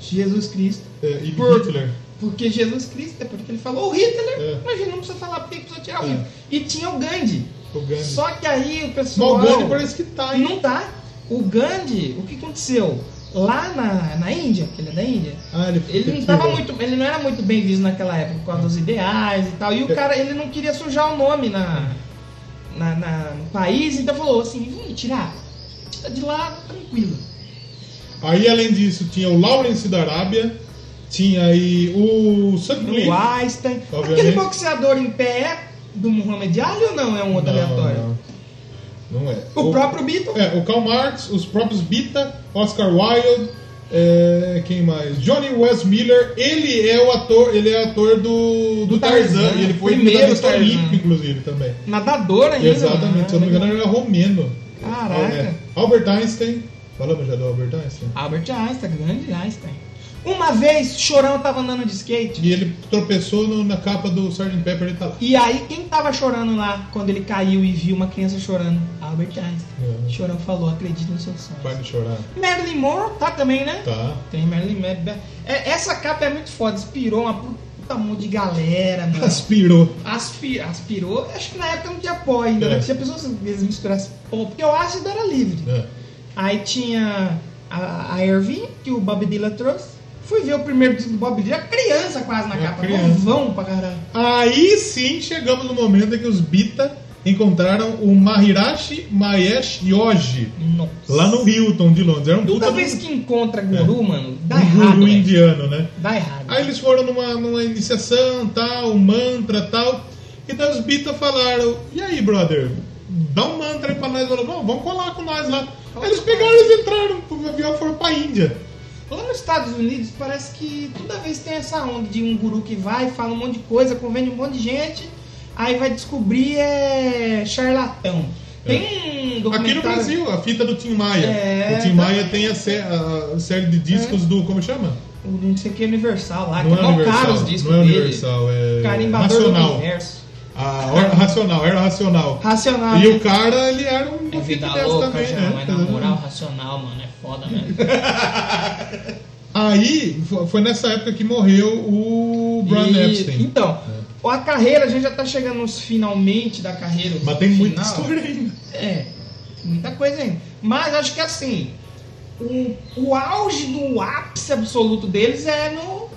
Jesus Cristo. É, e Por- Hitler. Porque Jesus Cristo, depois que ele falou o Hitler, É. imagina, não precisa falar porque precisa tirar o É. Hitler. E tinha o Gandhi. O Gandhi. Só que aí o Mas pessoal. o Gandhi parece que tá, hein? Não tá. O Gandhi, o que aconteceu? Lá na, na Índia, que ele é da Índia, Ah, ele, ele não, tava muito, ele não era muito bem visto naquela época por causa dos ideais e tal. E o É. cara, ele não queria sujar o nome na, na, na- no país, então falou assim: vamos tirar. Tira de lá, tranquilo. Aí, além disso, tinha o Lawrence da Arábia, tinha aí o Sutcliffe. O Einstein. Obviamente. Aquele boxeador em pé é do Muhammad Ali ou não é um outro Não, aleatório? Não, não é. O, próprio Beatle. É, o Karl Marx, os próprios Bita, Oscar Wilde, é, quem mais? Johnny Wes Miller, ele é o ator, ele é ator do, do Tarzan, Tarzan, e ele foi primeiro medalhista Tarzan. olímpico, inclusive, também. Nadador ainda. Exatamente, se eu não me engano, ele era romeno. Caraca. É. Albert Einstein, falamos já do Albert Einstein? Albert Einstein, grande Einstein. Uma vez, Chorão tava andando de skate. E ele tropeçou no- na capa do Sgt. Pepper, ele tá lá. E aí, quem tava chorando lá quando ele caiu e viu uma criança chorando? Albert Einstein. É. Chorão falou: acredite nos seus sonhos. Para de chorar. Marilyn Monroe tá também, né? Tá. Tem Marilyn Monroe. É, essa capa é muito foda, inspirou uma puta monte de galera, mano. Aspirou. Aspi- aspirou, acho que na época não tinha pó ainda, É. né? Se a pessoa eles misturassem pó, porque o ácido era livre. É. Aí tinha a, a Irving, que o Bob Dylan trouxe. Fui ver o primeiro disco do Bob Dylan, criança quase na Uma capa, criança. vão pra caralho. Aí sim chegamos no momento em que os Bita encontraram o Mahirashi Mahesh Yogi. Nossa. Lá no Hilton de Londres. Era um Toda vez que encontra guru, mano, dá um errado. guru velho. indiano, né? Dá errado. Aí eles foram numa, numa iniciação, tal, um mantra, tal. E daí os Bita falaram, e aí, brother? Dá um mantra aí pra nós. Falou, não, vamos colar com nós lá. Aí eles pegaram e entraram pro avião e foram pra Índia. Lá nos Estados Unidos parece que toda vez tem essa onda de um guru que vai, fala um monte de coisa, convence um monte de gente, aí vai descobrir é charlatão. Tem um Aqui documentário... no Brasil, a fita do Tim Maia. É, o Tim tá. Maia tem a, sé- a série de discos do. Como chama? Não sei o que Universal lá, Não que é é Universal. caro os discos não é dele. Universal, é. Carimbador do Racional. universo. A hora racional, era racional. Racional. E o cara, ele era um É vida louca também, já, né? mas na moral, racional, mano, é foda mesmo. Aí, fo- foi nessa época que morreu o Brian E- Epstein. Então, a carreira, a gente já tá chegando nos finalmente da carreira. Mas tem muita final. história ainda. É, muita coisa ainda. Mas acho que assim, o, o auge do ápice absoluto deles é no,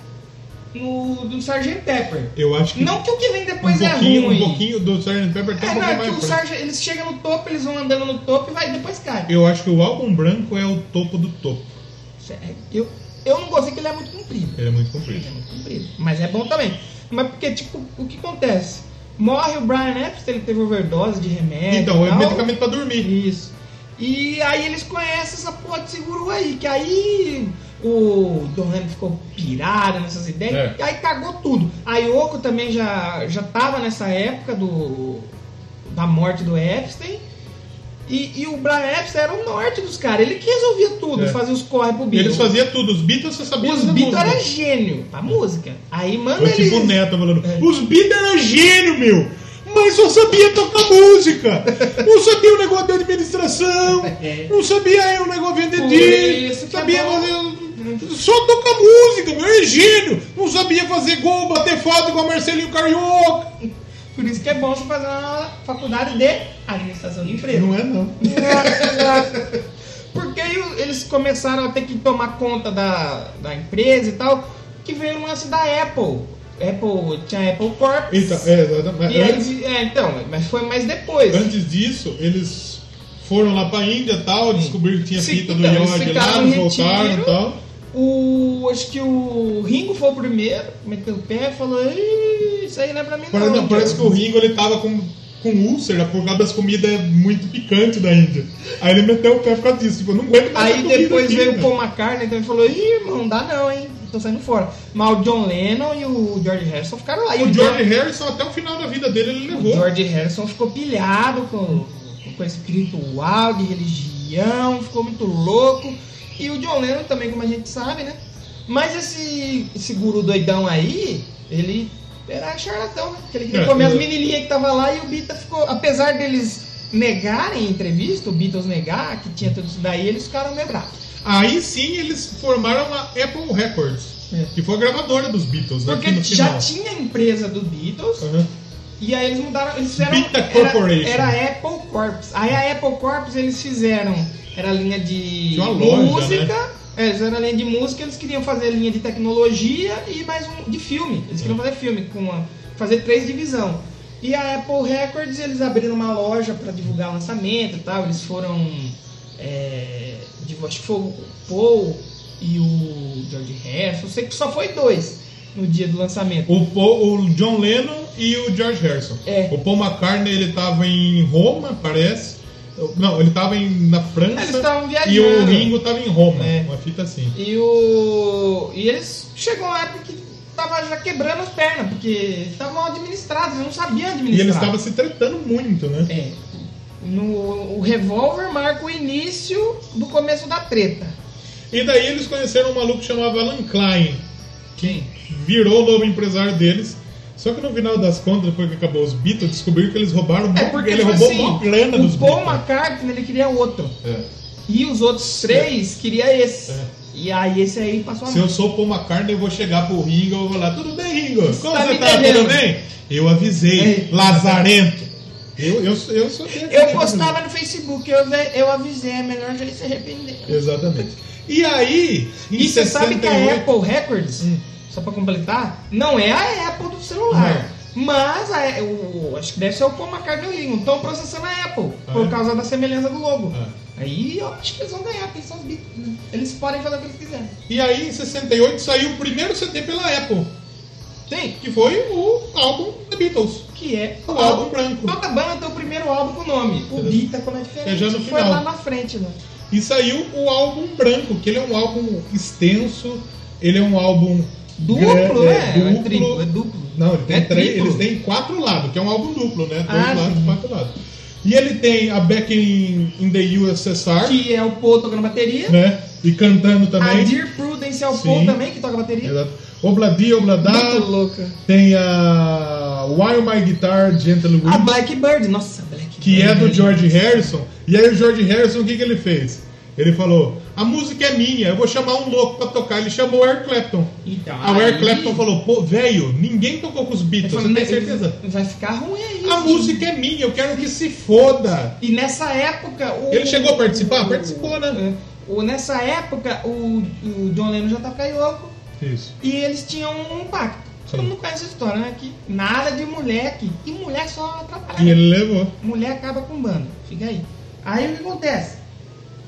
no do Sgt. Pepper. Eu acho que Não que o que vem um depois é pouquinho, ruim. um pouquinho do Sgt. Pepper tem É, um não, é que o Sgt. eles chegam no topo, eles vão andando no topo e vai, depois cai. Eu acho que o álbum branco é o topo do topo. Sério, Eu, eu não gostei que ele é muito comprido. Ele é muito comprido. Ele é muito comprido. Mas é bom também. Mas porque, tipo, o que acontece? Morre o Brian Epstein, ele teve overdose de remédio. Então, é medicamento pra dormir. Isso. E aí eles conhecem essa porra de seguro aí, que aí o Don ficou pirado nessas ideias, É. e aí cagou tudo. A Yoko também já, já tava nessa época do da morte do Epstein. E, e o Brian Epstein era o norte dos caras, ele que resolvia tudo, É. fazia os corre pro Beatles. eles faziam tudo. Os Beatles você sabia Os Beatles música. era gênio pra música. Aí manda Foi tipo eles. Neto falando, É. os Beatles eram gênio, meu! mas só sabia tocar música. Não sabia o negócio da administração. Não sabia aí o negócio de vender é Sabia bom. fazer. Só tocar música, meu é gênio. Não sabia fazer gol, bater foto igual Marcelinho Carioca. Por isso que é bom você fazer uma faculdade de administração de empresa. Não é não. Porque eles começaram a ter que tomar conta da, da empresa e tal, que veio o lance da Apple. Apple tinha Apple Corp. Então, é, exatamente. E é, então, mas foi mais depois. antes disso, eles foram lá pra Índia e tal, descobriram que tinha fita do então, Yod lá, voltaram e tal. O, acho que o Ringo foi o primeiro, meteu o pé e falou: "Ih, Isso aí não é pra mim, Parece, não. não, parece que o Ringo ele tava com, com úlcera por causa das comidas muito picantes da Índia. Aí ele meteu o pé por causa disso. Tipo, não aguento mais Aí depois aqui, veio o né? Paul McCartney então ele falou: Ih, irmão, não dá não, hein? Tô saindo fora. Mas o John Lennon e o George Harrison ficaram lá. E O George Harrison, até o final da vida dele, ele O levou. George Harrison ficou pilhado com, com espiritual de religião, ficou muito louco. E o John Lennon também, como a gente sabe, né? Mas esse, esse guru doidão aí, ele era charlatão, né? Porque ele queria É, comer as menininhas que tava lá e o Beatles ficou. Apesar deles negarem em entrevista, o Beatles negar que tinha tudo isso daí, eles ficaram meio bravos. Aí sim eles formaram a Apple Records, É. que foi a gravadora dos Beatles, né? Porque já tinha a empresa do Beatles, Aham. E aí eles mudaram, eles fizeram. Bita era, Corporation. era a Apple Corps. Aí a Apple Corps eles fizeram. Era a linha de loja, música. né? É, eles fizeram a linha de música, eles queriam fazer a linha de tecnologia e mais um de filme. Eles queriam fazer filme, com uma, fazer três divisão. E a Apple Records, eles abriram uma loja para divulgar lançamento e tal. Eles foram. É, de- acho que foi o Paul e o George Harrison. Eu sei que só foi dois no dia do lançamento. O, Paul- o John Lennon e o George Harrison. É. O Paul McCartney ele tava em Roma, parece. Não, ele tava em, na França. E o Ringo tava em Roma. É. Uma fita assim. E o. E eles chegou uma época que tava já quebrando as pernas, porque estavam mal administrados, eles não sabiam E administrar. eles estavam se tretando muito, né? É. No, o revólver marca o início do começo da treta. E daí eles conheceram um maluco que chamava Alan Klein, Quem? virou o novo empresário deles. Só que no final das contas, depois que acabou os Beatles, descobriram que eles roubaram É porque ele tipo roubou assim, mó grana o dos Paul Beatles. McCartney ele queria outro. É. E os outros três queria esse. É. E aí esse aí passou a Se mão. eu sou o Paul McCartney, eu vou chegar pro Ringo e vou falar, tudo bem, Ringo? Como tá você tá? devendo." Tudo bem? Eu avisei, É. lazarento. Eu, eu, eu sou Eu tipo. postava no Facebook, eu, eu avisei, é melhor já se arrepender. Exatamente. E aí, em E você sabe que a 68, Apple Records, Hum. Só pra completar, não é a Apple do celular. Mas a- o, acho que deve ser o Paul McCartney e o Ringo. Estão processando a Apple Ah, por é? causa da semelhança do logo. Ah. Aí eu acho que eles vão ganhar, porque são os Beatles. Eles podem fazer o que eles quiserem. E aí, em 68, saiu o primeiro CD pela Apple, Sim, que foi o álbum The Beatles. que é O álbum branco. Toda banda tem o primeiro álbum com o nome. O Bita, como é diferente. É já no Foi final. lá na frente, né? E saiu o álbum branco, que ele é um álbum extenso, ele é um álbum Duplo, grande, né? é É triplo, é duplo. Não, ele tem É três, eles têm quatro lados, que é um álbum duplo, né? Dois Ah, lados, sim. quatro lados. E ele tem a Back in, in the USSR, Que é o Paul tocando bateria. né? E cantando A também. Dear Prudence é o Paul também, que toca bateria. Exato. Obladi, Obladá. Muito louca. Tem a While My Guitar Gentle Weep, A Blackbird, nossa, Blackbird. que é do George Harrison. E aí o George Harrison, o que, que ele fez? Ele falou, a música é minha, eu vou chamar um louco pra tocar. Ele chamou o Eric Clapton. Então, Aí o Eric Clapton falou, pô, velho, ninguém tocou com os Beatles, falou, você tem "Né, certeza? Vai ficar ruim aí. A música é minha, eu quero que se foda. E nessa época. O, Ele chegou a participar? o- Participou, né? é, o- nessa época, o, o John Lennon já tá carioco Isso. e eles tinham um pacto. Todo mundo conhece essa história, né? Que nada de mulher aqui. E mulher só atrapalha. E ele levou. Mulher acaba com banda. Fica aí. Aí o que acontece?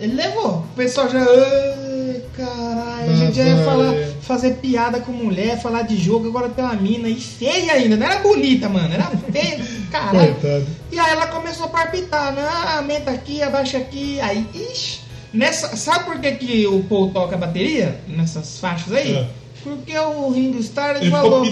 Ele levou. O pessoal já. "Ai, Caralho, a gente já ia falar, fazer piada com mulher, falar de jogo, agora tem uma mina. E feia ainda. Não era bonita, mano. Era feia. Caralho. Coitado. E aí ela começou a palpitar, né? Aumenta aqui, abaixa aqui. Aí, ixi. Nessa, sabe por que, que o Paul toca bateria? Nessas faixas aí? É. Porque o Ringo Starr Ele falou.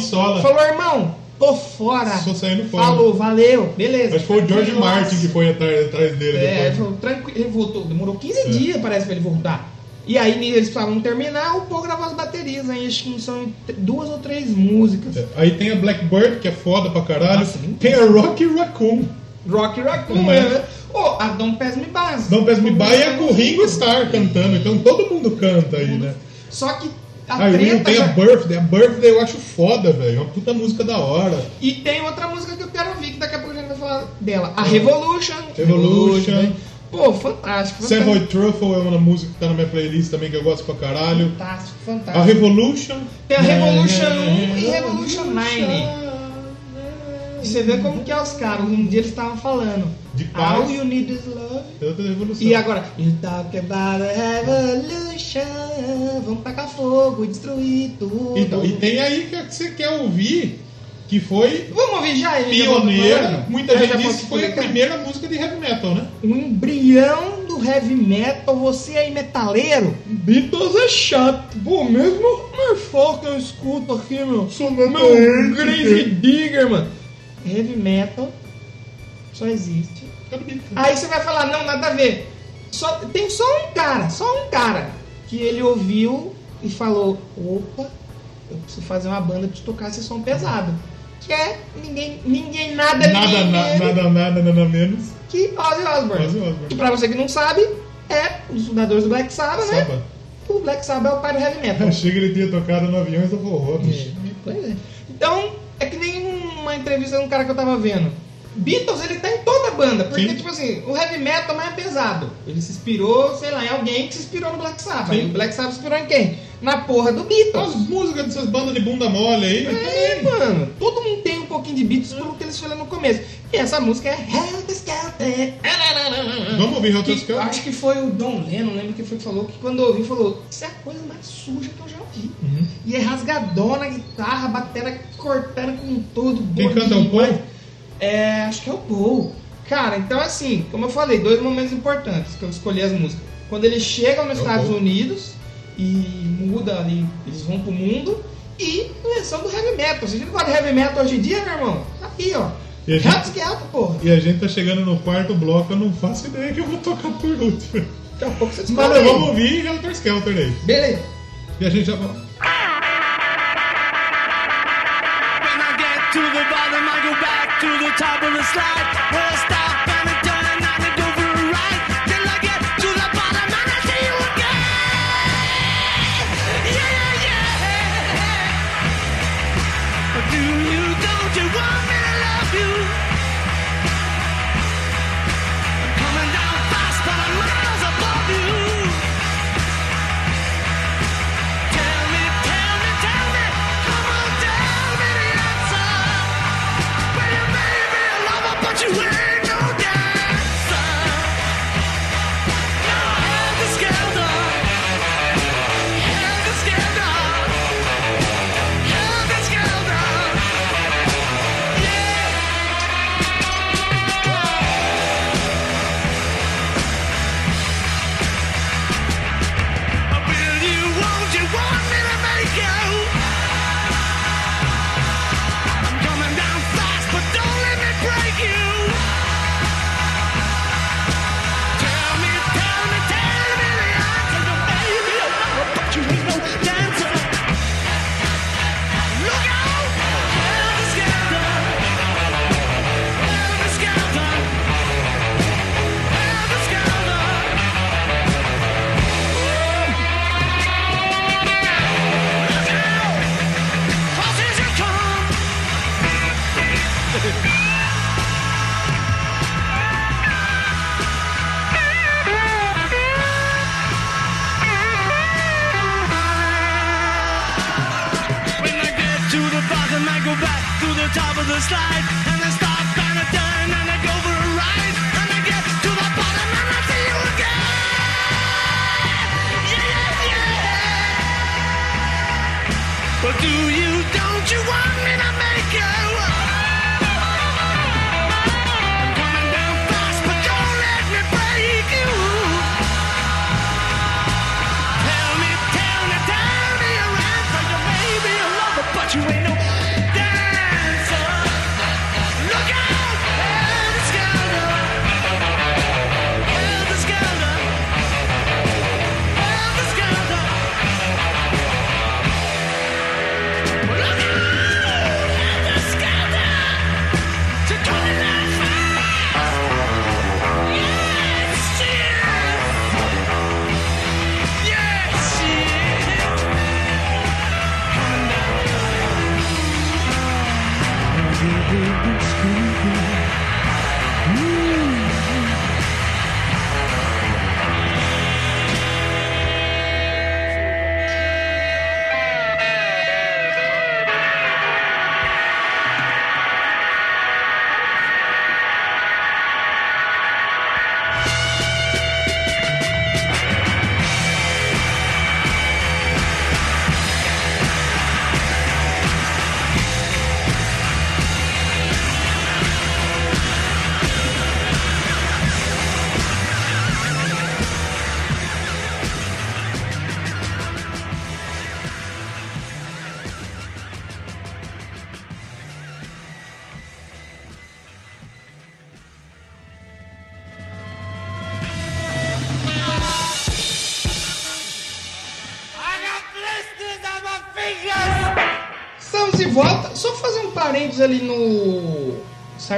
Falou, irmão, tô fora. Só saindo fora. Falou, valeu, beleza. Acho que foi o George Nossa. Martin que foi atrás, atrás dele É, ele falou, tranquilo, ele voltou. Demorou 15 dias, parece, pra ele voltar. E aí eles precisavam terminar, o Paul gravou as baterias, aí acho que são duas ou três músicas. Aí tem a Blackbird, que é foda pra caralho. Nossa, muito tem a Rocky Raccoon. Rock Raccoon, é? né? Ô, a Don't Pass Me By. Não Pass Me By é com o Ringo Starr cantando, então todo mundo canta aí, né? Só que a Ringo treta tem já... a Birthday. A Birthday eu acho foda, velho. É uma puta música da hora. E tem outra música que eu quero ouvir, que daqui a pouco a gente vai falar dela. A Revolution. Revolution. né? Pô, fantástico. Savoy fantástico. Truffle é uma música que tá na minha playlist também que eu gosto pra caralho. Fantástico, A fantástico. Revolution. Tem a Revolution 1 e Revolution 9. E você vê como que é os caras. Um dia eles estavam falando. De paz. All you need is love. Outra revolução. E agora, you talk about a revolution. Vamos tacar fogo e destruir tudo. Então, e tem aí que você quer ouvir, que foi Vamos ouvir já ele. pioneira. falando? Muita gente disse que foi a primeira música de heavy metal, né? Um embrião do heavy metal. Você aí, metaleiro. Beatles é chato. Pô, mesmo mais foco que eu escuto aqui, meu. Sou meu Grave Digger, mano. Heavy metal só existe. Aí você vai falar, não, nada a ver. Só, tem só um cara, só um cara que ele ouviu e falou, opa, eu preciso fazer uma banda de tocar esse som pesado. Que é ninguém, ninguém nada, Nada, ninguém na- menos nada, nada, nada menos. que Ozzy Osbourne. Ozzy Osbourne. Que pra você que não sabe, é um dos fundadores do Black Sabbath, né? O Black Sabbath é o pai do heavy metal. Chega ele tinha tocado no avião e da forró, bicho. Pois é. Então, é que nem uma entrevista de um cara que eu tava vendo. Beatles, ele tá em toda a banda, porque, Sim. tipo assim, o heavy metal mais pesado. Ele se inspirou, sei lá, em alguém que se inspirou no Black Sabbath. Sim. E o Black Sabbath se inspirou em quem? Na porra do Beatles. As músicas dessas bandas de bunda mole aí. É, mano. Todo mundo tem um pouquinho de Beatles pelo que eles fizeram no começo. E essa música é Helter Skelter. Vamos ouvir Helter Skelter? Acho que foi o Don Lennon, lembro que foi que falou, que quando ouviu, falou: Isso é a coisa mais suja que eu já ouvi. Uhum. E é rasgadona guitarra, batera cortando com tudo. Quem canta é o demais. É, acho que é o Paul. Cara, então assim, como eu falei, dois momentos importantes que eu escolhi as músicas. Quando eles chegam nos É Estados Paul. Unidos e muda ali, eles vão pro mundo. E a versão do heavy metal. Se a gente de heavy metal hoje em dia, meu irmão, tá aqui, ó. E a gente- porra. E a gente tá chegando no quarto bloco, eu não faço ideia que eu vou tocar por último. Daqui a pouco você Mas descobre. vamos ouvir Helter Skelter aí. Beleza. E a gente já vai. Go back to the top of the slide. Stop and and go for a ride. Till I get to the bottom and I see you again. Yeah, yeah, yeah. Do you, don't you want me to love you?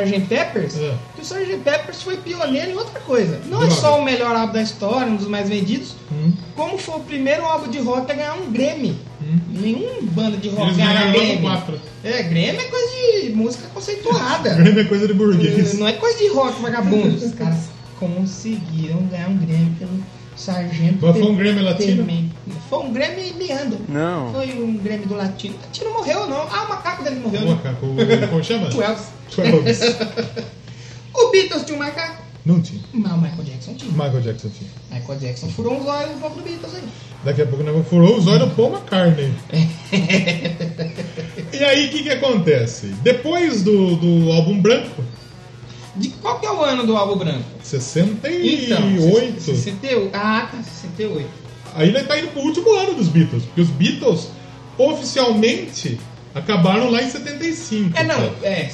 Sgt. Peppers, É. que o Sgt. Peppers foi pioneiro em outra coisa. Não é Droga. só o melhor álbum da história, um dos mais vendidos, Hum. como foi o primeiro álbum de rock a ganhar um Grammy. Nenhum banda de rock ganha Grammy. É, Grammy é coisa de música conceituada. Grêmio é coisa de burguês. Não é coisa de rock vagabundo. Os caras conseguiram ganhar um Grammy pelo Sargento. Foi um Grammy latino? Foi um Grammy meando. Não. Foi um Grammy do latino. O latino morreu, não. Ah, o macaco dele morreu. O né? macaco, o- como chama? Twelves. Twelves. O Beatles tinha um macaco. Não tinha. Mas o Michael Jackson tinha. Michael Jackson tinha. Michael Jackson furou uns olhos do povo do Beatles aí. Daqui a pouco nós vamos furou os olhos do Paul McCartney. e aí, o que que acontece? Depois do, do álbum branco, De qual que é o ano do álbum branco? 68, Então, 68. Ah, tá, 68. Aí nós tá indo pro último ano dos Beatles. Porque os Beatles, oficialmente, acabaram lá em 75. É, não, é,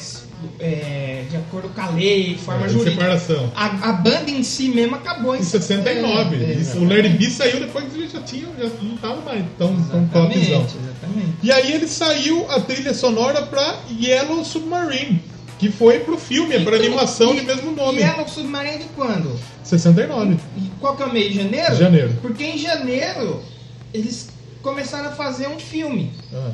é, de acordo com a lei, forma É, jurídica. separação. A, a banda em si mesmo acabou em Em 69. É, é, Isso, o Larry B saiu depois que ele já tinha, já não tava mais tão, tão topzão. Exatamente, exatamente. E aí ele saiu a trilha sonora pra Yellow Submarine, que foi pro filme, pra Então, animação e- de mesmo nome. Yellow Submarine de quando? 69. E qual que é o mês? Janeiro? Janeiro. Porque em janeiro eles começaram a fazer um filme. Ah,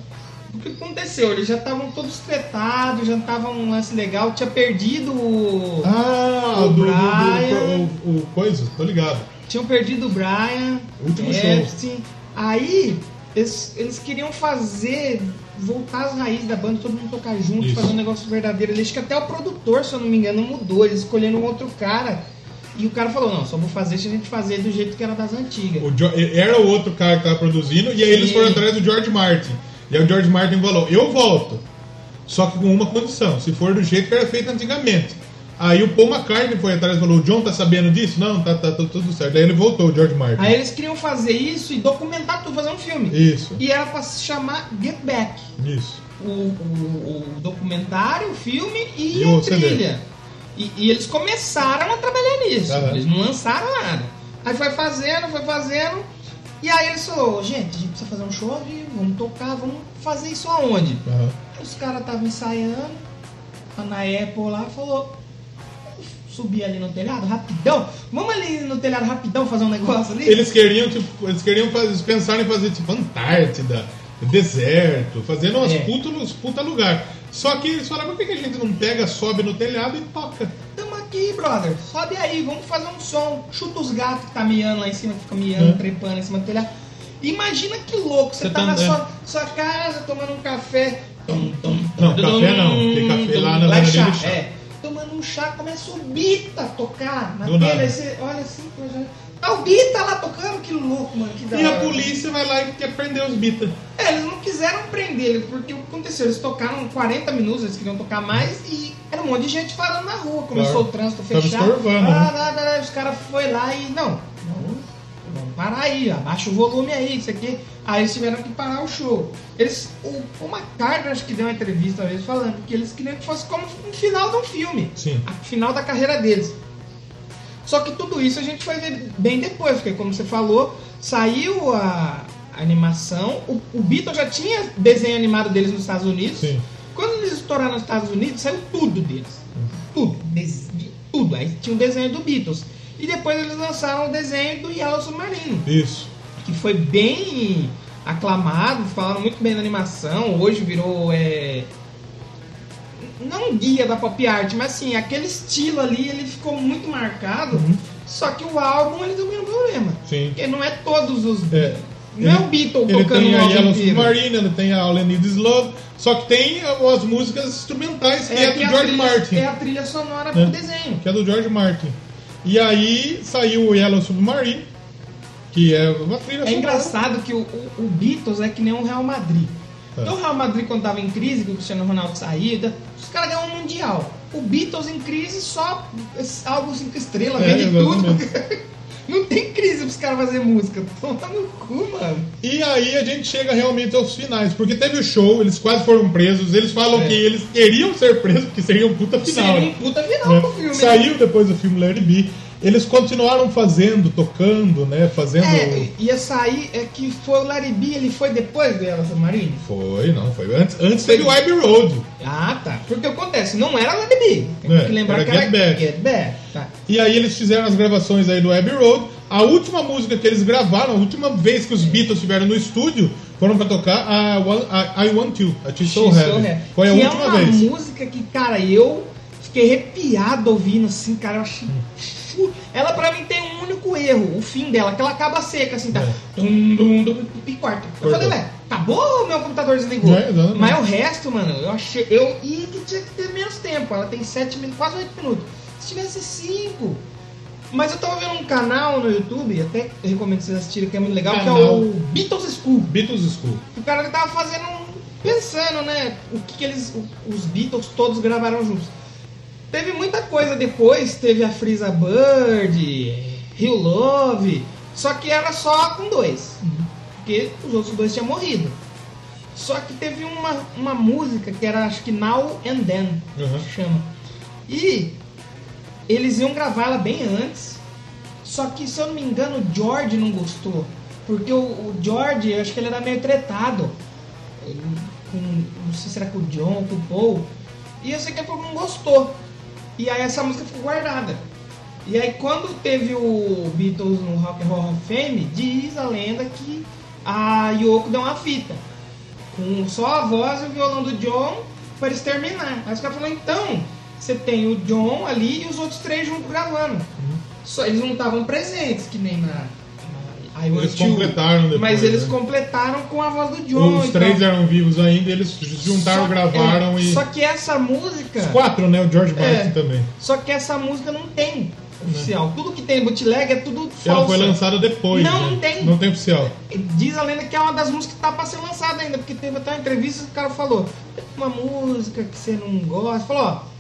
O que aconteceu? Eles já estavam todos tretados, já estavam um lance legal, tinha perdido o. Ah, O do, do, do- Brian. o, o coisa, tô ligado. Tinham perdido o Brian, Último Epstein. Aí eles, eles queriam fazer, voltar às raízes da banda, todo mundo tocar junto, Isso. fazer um negócio verdadeiro. Eles que até o produtor, se eu não me engano, mudou. Eles escolheram um outro cara. E o cara falou, não, só vou fazer se a gente fazer do jeito que era das antigas. O Jo- era o outro cara que tava produzindo, e aí eles foram atrás do George Martin. E aí o George Martin falou: Eu volto. Só que com uma condição: se for do jeito que era feito antigamente. Aí o Paul McCartney foi atrás e falou: O John tá sabendo disso? Não, tá, tá, tá tudo certo. Aí ele voltou, o George Martin. Aí eles queriam fazer isso e documentar tudo, fazer um filme. Isso, E era pra se chamar Get Back. isso. O, o- o documentário, o filme e, E a o CD. E, e eles começaram a trabalhar nisso. Aham. Eles não lançaram nada. Aí foi fazendo, foi fazendo. E aí eles falaram, gente, a gente precisa fazer um show vamos tocar, vamos fazer isso aonde? Aham. Os caras estavam ensaiando, a na Apple lá falou, "Vamos subir ali no telhado rapidão, vamos ali no telhado rapidão fazer um negócio ali? Eles queriam, tipo, eles queriam fazer, pensaram em fazer tipo Antártida, deserto, fazendo umas É. puta, uns puta lugar. Só que eles falaram, por que a gente não pega, sobe no telhado e toca? Tamo aqui, brother. Sobe aí, vamos fazer um som. Chuta os gatos que tá miando lá em cima, que fica miando, Hum. trepando em cima do telhado. Imagina que louco, você Você tá, tá na sua, sua casa tomando um café. Tum, tum, Não, tum, café não. Tem café lá na lá é chá, é. Tomando um chá, começa o Bita a tocar na Do telha. você olha assim. Tá o Bita lá tocando, que louco, mano. Que E a polícia vai lá e quer prender os Beatles. É, eles não quiseram prender ele, porque o que aconteceu? Eles tocaram 40 minutos, eles queriam tocar mais e era um monte de gente parando na rua. Começou Claro. o trânsito fechado. Ah, né? dá, os caras foram lá e. Não, vamos parar aí, abaixa o volume aí, isso aqui. Aí eles tiveram que parar o show. Eles, o, o McCartney acho que deu uma entrevista uma vez falando que eles queriam que fosse como um final de um filme. Sim. A final da carreira deles. Só que tudo isso a gente vai ver bem depois, porque como você falou, saiu a, animação, o, o Beatles já tinha desenho animado deles nos Estados Unidos. Sim. Quando eles estouraram nos Estados Unidos, saiu tudo deles. Tudo. des- de- tudo. Aí tinha o desenho do Beatles. E depois eles lançaram o desenho do Yellow Submarino, Isso. que foi bem aclamado, falaram muito bem da animação, hoje virou. É, não um guia da pop art, mas assim, aquele estilo ali ele ficou muito marcado. Só que o álbum ele tem o mesmo problema. Sim. Porque não é todos os. É. Não é o Beatle Ele tocando tem o a Yellow. Submarine, ele tem a All I Need Is Love, só que tem as músicas instrumentais, que é, que do a George trilha- Martin. É a trilha sonora É. pro desenho. Que é do George Martin. E aí saiu o Yellow Submarine, que é uma trilha É sonora. engraçado que o, o- o Beatles é que nem o Real Madrid. É. Então, o Real Madrid, quando tava em crise, que o Cristiano Ronaldo saía, os caras ganham um Mundial. O Beatles em crise só álbum cinco estrelas, É, vende tudo. Não tem crise pros caras fazerem música. Toma no cu, mano. E aí a gente chega realmente aos finais, porque teve o show, eles quase foram presos, eles falam É. que eles queriam ser presos, porque seria um puta final. Seria né? um puta final É. pro filme. né? Saiu depois do filme Larry B. eles continuaram fazendo, tocando, né? Fazendo. É, ia sair, é que foi o Larry B, ele foi depois do Ela Submarine? Foi, não, foi antes, antes teve o Abbey Road. Ah, tá. Porque acontece, não era Larry B. Tem É, que lembrar era que era Get Back. Get Back. Tá. E aí eles fizeram as gravações aí do Abbey Road. A última música que eles gravaram, a última vez que os Beatles estiveram no estúdio, foram pra tocar a, a I Want You, a She's So Heavy. So Heavy. Foi a que última é uma vez. música que, cara, eu fiquei arrepiado ouvindo assim, cara. Eu achei. Ela pra mim tem um único erro, o fim dela, que ela acaba seca, assim, tá? É. Dum, dum, dum, e corta. Eu falei, ué, acabou ou meu computador desligou? É. Mas o resto, mano, eu achei. Eu, e que tinha que ter menos tempo. Ela tem 7 minutos, quase 8 minutos. Se tivesse 5. Mas eu tava vendo um canal no YouTube, até recomendo vocês assistirem, que é muito legal, que é Canal. o Beatles School. Beatles School. O cara tava fazendo um- pensando, né, o que, que eles os Beatles todos gravaram juntos. Teve muita coisa depois, teve a Freeza Bird, Rio Love, só que era só com dois, porque os outros dois tinham morrido. Só que teve uma, uma música que era acho que Now and Then, Uhum. chama. E eles iam gravar ela bem antes. Só que, se eu não me engano, o George não gostou. Porque o, o George, eu acho que ele era meio tretado. Ele- com, não sei se era com o John, com o Paul. E eu sei que ele não gostou. E aí essa música ficou guardada. E aí quando teve o Beatles no Rock and Roll Hall of Fame, diz a lenda que a Yoko deu uma fita. Com só a voz e o violão do John para eles terminar. Aí os caras falaram, então, você tem o John ali e os outros três juntos gravando. Só, eles não estavam presentes, que nem na. Want Eles completaram depois, Mas eles né? completaram com a voz do John. Os e três eram vivos ainda, eles juntaram, Só- gravaram é, e. Só que essa música. Os quatro, né? O George Martin É. também. Só que essa música não tem oficial. Tudo que tem bootleg é tudo falso. Ela foi lançada depois. Não, né? não tem. Não tem oficial. Diz a lenda que é uma das músicas que tá pra ser lançada ainda, porque teve até uma entrevista que o cara falou: "Tem uma música que você não gosta. Falou, ó.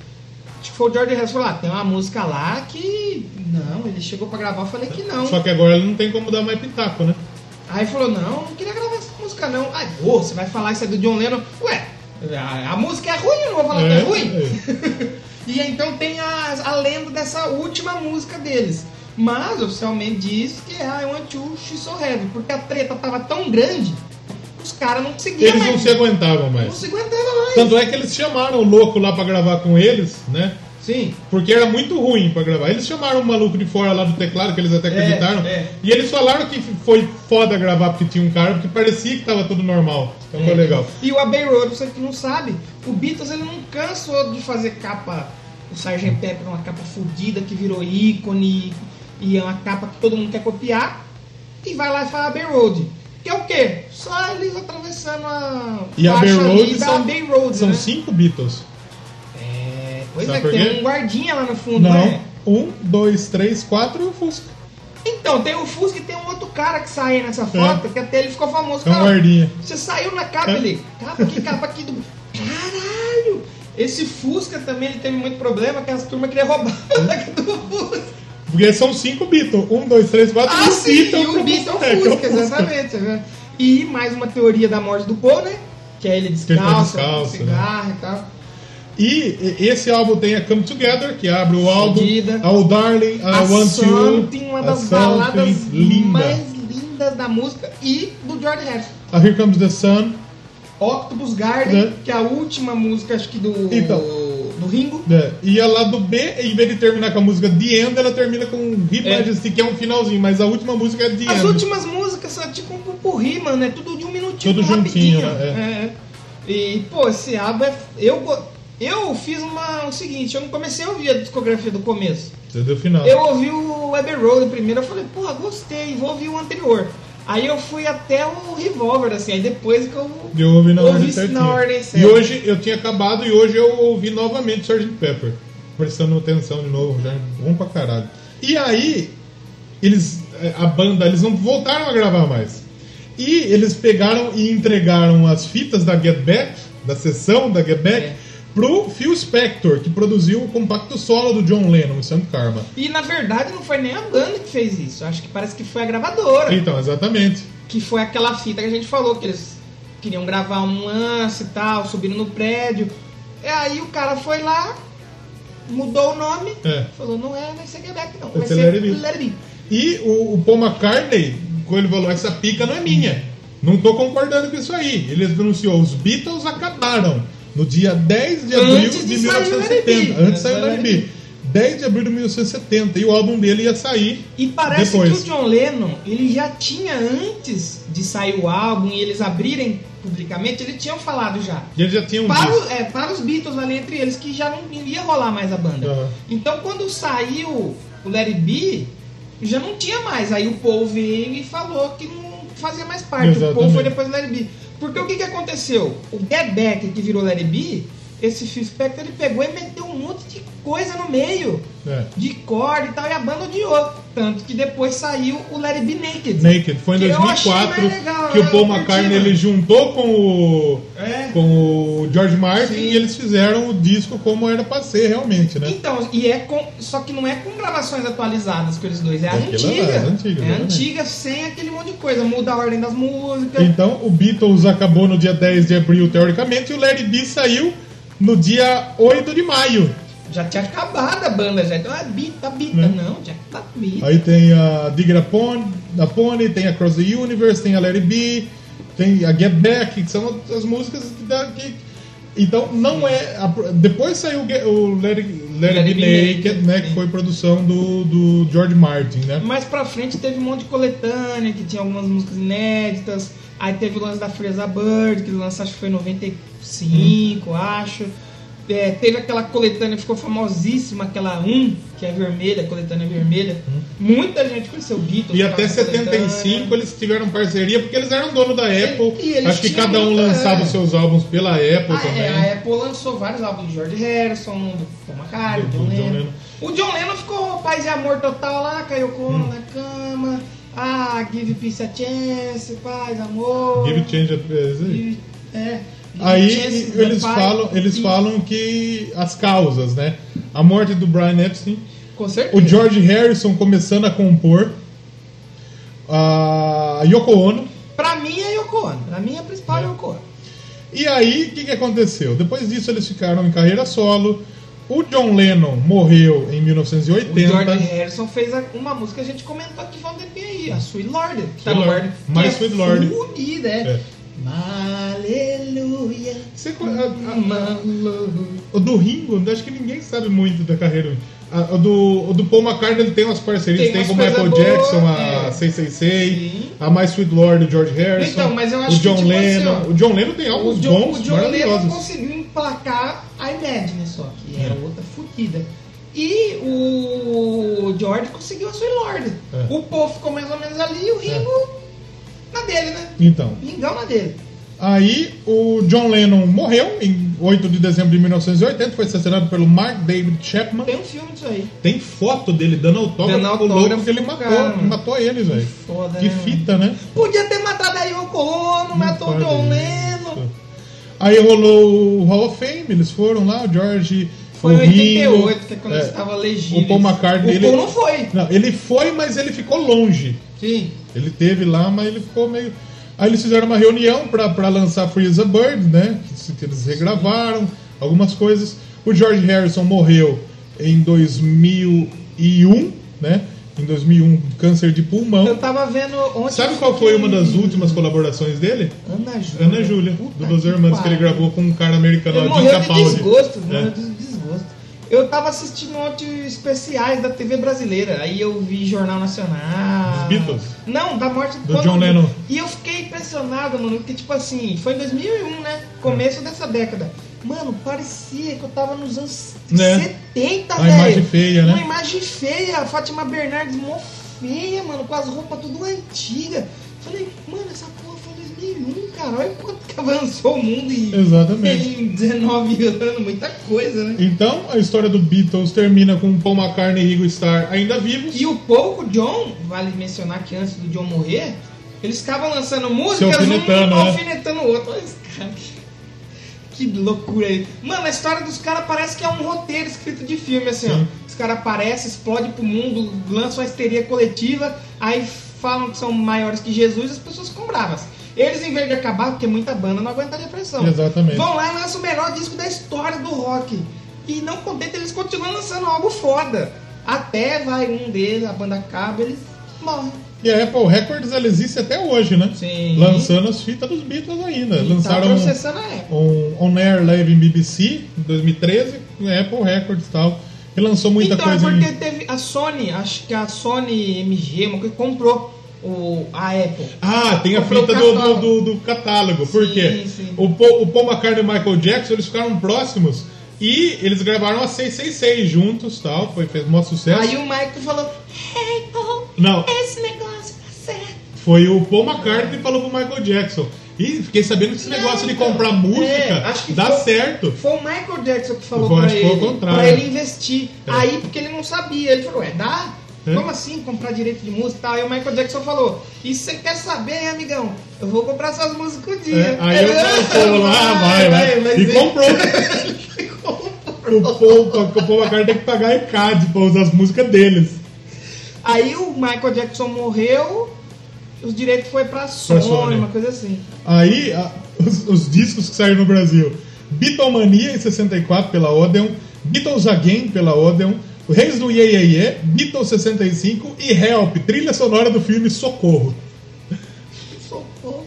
Acho que foi o George Harrison falou: ah, tem uma música lá que. Não, ele chegou pra gravar, eu falei que não. Só que agora ele não tem como dar mais pitaco, né? Aí falou, não, não queria gravar essa música não. Aí, pô, você vai falar isso é do John Lennon? Ué, a, a música é ruim, eu não vou falar que é ruim? e aí, então tem a, a lenda dessa última música deles. Mas oficialmente diz que é I Want You, She's So Heavy, porque a treta tava tão grande, os caras não conseguiam Eles não mais. se aguentavam não mais. se aguentavam. Tanto é que eles chamaram o louco lá pra gravar com eles, né? Sim. Porque era muito ruim pra gravar. Eles chamaram o maluco de fora lá do teclado, que eles até acreditaram. é. E eles falaram que foi foda gravar porque tinha um cara, porque parecia que tava tudo normal. Então foi É. legal. E o Abbey Road, você que não sabe, o Beatles ele não cansou de fazer capa, o Sgt. Pepper, uma capa fodida que virou ícone e é uma capa que todo mundo quer copiar e vai lá e faz Abbey Road. Que é o quê? Só eles atravessando a E a ali Road são, Abbey Road, são né? cinco Beatles. É, pois Sabe é, tem quê? um guardinha lá no fundo, Não. né? Um, dois, três, quatro e o Fusca. Então, tem o Fusca e tem um outro cara que sai nessa foto, que até ele ficou famoso. É um guardinha. Você saiu na capa É. ele. Capa aqui, capa aqui do. Caralho! Esse Fusca também ele teve muito problema, que as turmas queriam roubar a placa do Fusca. Porque são cinco Beatles. Um, dois, três, quatro Ah, o sim, Beatle e o Beatle é, é Fusca, exatamente. né? E mais uma teoria da morte do Paul, né? Que é ele tá descalço, descalço, com cigarro e tal. E esse álbum tem a Come Together, que abre o álbum. Fodida. A O Darling, a, A Want Something, You. uma das baladas linda. mais lindas da música e do George Harrison. A Here Comes the Sun. Octopus Garden, Né? que é a última música, acho que do, Então. Do Ringo. né? E a lá do B, em vez de terminar com a música The End, ela termina com He É. Majesty, que é um finalzinho, mas a última música é The As End. últimas músicas são tipo um pupurri, mano. É tudo de um minutinho. Tudo juntinho, É. E, pô, esse álbum é. Eu, eu fiz uma, o seguinte: eu não comecei a ouvir a discografia do começo. Desde o final. Eu ouvi o Abbey Road primeiro, eu falei, porra, gostei, vou ouvir o anterior. Aí eu fui até o Revolver, assim, aí depois que eu. Eu ouvi na ouvi ordem na ordem E certa. hoje eu tinha acabado e hoje eu ouvi novamente Sgt. Pepper. Prestando atenção de novo, já bom pra caralho. E aí, eles. eh, A banda, eles não voltaram a gravar mais. E eles pegaram e entregaram as fitas da Get Back, da sessão da Get Back, É. pro Phil Spector, que produziu o compacto solo do John Lennon, Santo Karma. E na verdade não foi nem a banda que fez isso, acho que parece que foi a gravadora. Então, exatamente. Que foi aquela fita que a gente falou, que eles queriam gravar um lance e tal, subiram no prédio. E aí o cara foi lá, mudou o nome, É. falou, não é, vai ser Quebec não, Vai ser Let It. E o, o Paul McCartney, quando ele falou, essa pica não é minha. Não tô concordando com isso aí. Ele anunciou, os Beatles acabaram no dia 10 de abril Antes de de sair o Let It 1970. Be. Antes saiu It Be. 10 de abril de 1970. E o álbum dele ia sair E parece depois. que o John Lennon, ele já tinha antes de sair o álbum e eles abrirem publicamente, eles tinham falado já. E ele já tinha um Para, o- é, para os Beatles ali entre eles, que já não ia rolar mais a banda. Aham. Então quando saiu o Let It Be, já não tinha mais. Aí o Paul veio e falou que não fazia mais parte. O Paul Exatamente. foi depois do Let It Be. Porque o que, que aconteceu? O Get Back que virou It Be, esse Phil Spector ele pegou e meteu um monte de coisa no meio. É. De corda e tal, e a banda odiou. Tanto que depois saiu o Let It Be Naked. Naked. Foi em Que eu achei 2004 mais legal, que o eu Paul McCartney mano. ele juntou com o É. com o George Martin Sim. e eles fizeram o disco como era pra ser realmente, né? Então, e é com. Só que não é com gravações atualizadas com eles dois, é a Aquilo antiga. é a antiga, é a antiga sem aquele monte de coisa. Muda a ordem das músicas. Então o Beatles acabou no dia 10 de abril, teoricamente, e o Larry B saiu no dia 8 de maio. Já tinha acabado a banda, já. Então, ah, bita, bita. Né? Não, já tá bita. Aí tem a Digger a Pony, a Pony, tem a Cross the Universe, tem a Larry B, tem a Get Back, que são as músicas que, dá- que- então não é. depois saiu o Get- o Let It, Let Be Naked, né? Que foi produção do, do George Martin, né? Mais pra frente teve um monte de coletânea, que tinha algumas músicas inéditas. Aí teve o lance da Fresa Bird, que lançou acho que foi em 95, Hum. acho. É, teve aquela coletânea que ficou famosíssima, aquela 1, que é vermelha, a coletânea vermelha. Muita gente conheceu o Beatles. Hum. E até causa da 75 coletânea. eles tiveram parceria, porque eles eram dono da Apple. e Acho que cada um lançava os seus álbuns pela Apple Ah, também. é, a Apple lançou vários álbuns de George Harrison, do Paul McCartney, Do John John Lennon. Lennon. O John Lennon ficou paz e amor total lá, caiu com Hum. na cama. Ah, give peace a chance, paz, amor. Give Change a Give- é, give Aí chance, eles falam, eles falam que as causas, né? A morte do Brian Epstein, Com certeza. o George Harrison começando a compor, a Yoko Ono. Pra mim é Yoko Ono. Pra mim a principal é Yoko Ono. E aí, o que, que aconteceu? Depois disso, eles ficaram em carreira solo. O John Lennon morreu em O 1980. George Harrison fez a- uma música que a gente comentou aqui falando tempinho aí, a Sweet Lord. Que tá Sweet no Lord. My que é Sweet Lord. Fudida, é. É. Aleluia. Você a- a- o do Ringo, acho que ninguém sabe muito da carreira. A- O do, o do Paul McCartney ele tem umas parcerias, Tem tem, com o Michael coisas Jackson, a é. 666, Sim. a My Sweet Lord do George Harrison, Então, mas eu acho o John que, tipo assim, Lennon. ó, o John Lennon tem O álbuns John, bons, o John Lennon maravilhosos. conseguiu emplacar a Imagine só, que era É. outra fodida. E o George conseguiu a Sweet Lord. É. O povo ficou mais ou menos ali e o Ringo na dele, né? Então, Ringão na dele. aí o John Lennon morreu em 8 de dezembro de 1980, foi assassinado pelo Mark David Chapman. Tem um filme disso aí. Tem foto dele dando autógrafo, Dando autógrafo louco que ele matou, cara, matou eles, velho. Foda, Que né, fita, né? Podia ter matado a Yoko Ono, matou o John. Lennon. Aí rolou o Hall of Fame, eles foram lá, o George. Foi o em 88, Ringo, que é quando é, eles estavam legíveis. O Paul McCartney. O ele, Paul não foi. Não, ele foi, mas ele ficou longe. Sim. Ele teve lá, mas ele ficou meio. Aí eles fizeram uma reunião pra lançar Free as a Bird, né? Que, que eles regravaram algumas coisas. O George Harrison morreu em 2001, né? Em 2001, câncer de pulmão. Eu tava vendo ontem. Sabe qual foi uma das últimas colaborações dele? Ana Júlia. Ana Júlia, do Dos que Hermanos, que ele gravou com um cara americano, lá, de Capaldi. desgosto, É. morreu de desgosto. Eu tava assistindo ontem especiais da TV brasileira, aí eu vi Jornal Nacional. Dos Beatles? Não, da morte Do John Lennon. E eu fiquei impressionado, mano, porque tipo assim, foi em 2001, né? Começo dessa década. Mano, parecia que eu tava nos anos Né? 70, A velho. imagem feia, né? Uma imagem feia, a Fátima Bernardes mó feia, mano, com as roupas tudo antigas. Falei, mano, essa porra foi 2001, cara. Olha quanto que avançou o mundo em, Exatamente. em 19 anos, muita coisa, né? Então, a história do Beatles termina com Paul McCartney e Ringo Starr ainda vivos. E o pouco John, vale mencionar que antes do John morrer, eles ficavam lançando músicas, alfinetando, um né? alfinetando o outro. Olha esse cara. Que loucura aí. Mano, a história dos caras parece que é um roteiro escrito de filme, assim, Sim. ó. Os caras aparecem, explodem pro mundo, lançam a histeria coletiva, aí falam que são maiores que Jesus as pessoas ficam bravas. Eles, em vez de acabar, porque muita banda não aguenta a depressão. Exatamente. Vão lá e lançam o melhor disco da história do rock. E não contente, eles continuam lançando algo foda. Até vai um deles, a banda acaba, eles morrem. E a Apple Records ela existe até hoje, né? Sim. Lançando as fitas dos Beatles ainda. E tá Lançaram um, processando a Apple. um On Air Live em BBC em 2013, com a Apple Records e tal. E lançou muita então, coisa é porque em- teve a Sony, acho que a Sony MG, uma coisa, comprou o, a Apple. Ah, tem a Comprou fita o do, do, catálogo. do- catálogo. Por Sim, quê? sim. O Paul, o Paul McCartney e o Michael Jackson, eles ficaram próximos e eles gravaram a 666 juntos, tal, foi, fez maior sucesso. Aí o Michael falou, Hey, Paul, Não, esse negócio tá. Foi o Paul McCartney que falou pro Michael Jackson. E fiquei sabendo que esse negócio de comprar música É, dá foi- certo. Foi o Michael Jackson que falou pra o ele, pra ele investir. É. Aí, porque ele não sabia, ele falou, é, dá? É. Como assim comprar direito de música e tal? Aí o Michael Jackson falou, e você quer saber, hein, amigão? Eu vou comprar suas músicas um dia. É, aí eu falo, lá, vai, vai. mas E ele- comprou. o, Paul, o Paul McCartney tem que pagar ECAD pra usar as músicas deles. Aí o Michael Jackson morreu, os direitos foi pra Sony, Sony. uma coisa assim. Aí, a- os, os discos que saíram no Brasil: Beatlemania em 64 pela Odeon, Beatles Again pela Odeon, Reis do Ye Ye Ye, Beatles 65 e Help, trilha sonora do filme Socorro. Socorro,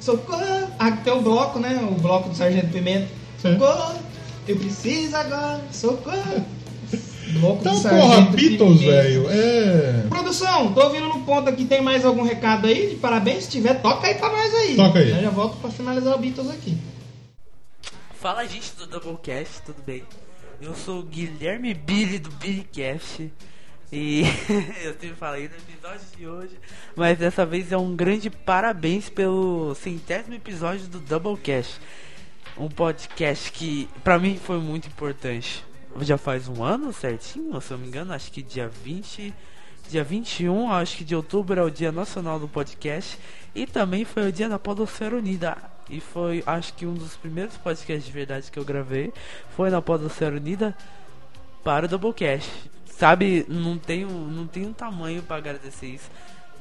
socorro. Ah, tem o bloco, né? O bloco do Sargento Pimenta. Socorro, eu preciso agora, socorro. Bloco Então, porra, Beatles, velho, é. Produção, tô ouvindo no ponto aqui, tem mais algum recado aí? De parabéns, se tiver, toca aí pra nós aí. Toca aí. Eu já volto pra finalizar o Beatles aqui. Fala gente do Doublecast, tudo bem? Eu sou o Guilherme Billy do Billycast e eu sempre falei no episódio de hoje, mas dessa vez é um grande parabéns pelo centésimo episódio do Doublecast. Um podcast que pra mim foi muito importante. Já faz um ano certinho, se eu não me engano, acho que dia 20, dia 21, acho que de outubro é o dia nacional do podcast e também foi o dia da Podosfera Unida. E foi, acho que um dos primeiros podcasts de verdade que eu gravei foi na Podosfera Unida para o Doublecast. Sabe, não tenho, não tenho tamanho para agradecer isso.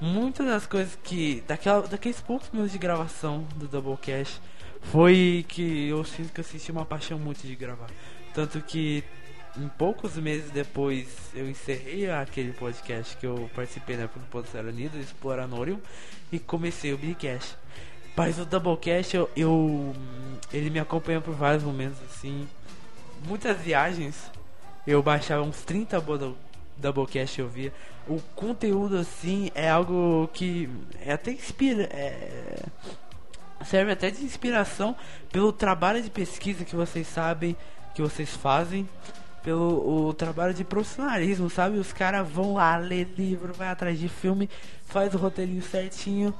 Muitas das coisas que. Daquela, daqueles poucos minutos de gravação do Doublecast foi que eu sinto que eu senti uma paixão muito de gravar. Tanto que em poucos meses depois eu encerrei aquele podcast que eu participei na época do Podosfera Unida, Exploranorium, e comecei o Bigcast. Mas o Doublecast eu, eu ele me acompanhou por vários momentos assim, muitas viagens. Eu baixava uns 30 bodo- Doublecast eu via. O conteúdo assim é algo que é até inspira, é, serve até de inspiração pelo trabalho de pesquisa que vocês sabem que vocês fazem, pelo o trabalho de profissionalismo, sabe? Os caras vão lá ler livro, vai atrás de filme, faz o roteirinho certinho.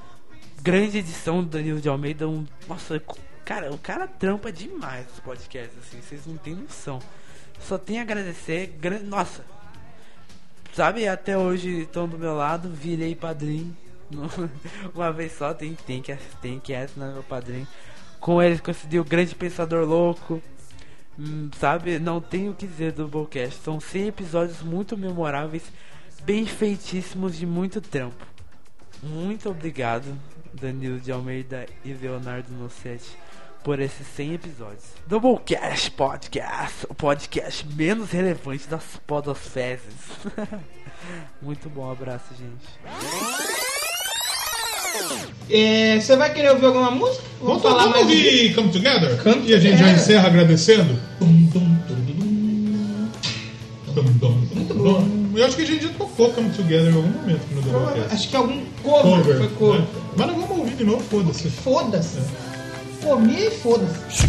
Grande edição do Danilo de Almeida, um, nossa, cara, o cara trampa demais os podcasts assim, vocês não têm noção. Só tenho a agradecer, grande, nossa. Sabe, até hoje estão do meu lado, virei padrinho. Uma vez só, tem, tem que tem que assinar meu padrinho. Com eles consegui o grande pensador louco. Hum, sabe, não tenho o que dizer do Bowcast. São 100 episódios muito memoráveis, bem feitíssimos de muito trampo. Muito obrigado, Danilo de Almeida e Leonardo Nossetti, por esses 100 episódios. Doublecast Podcast, o podcast menos relevante das podosfezes. Muito bom, abraço, gente. É, Você vai querer ouvir alguma música? Vamos, falar vamos mais ouvir Come Together? Come e a gente já Together. encerra agradecendo? Muito bom. Eu acho que a gente já tocou Come Together em algum momento no Doublecast. Acho que algum cover, foi cover. né? Mas nós vamos ouvir de novo, foda-se. Foda-se. Comi e foda-se.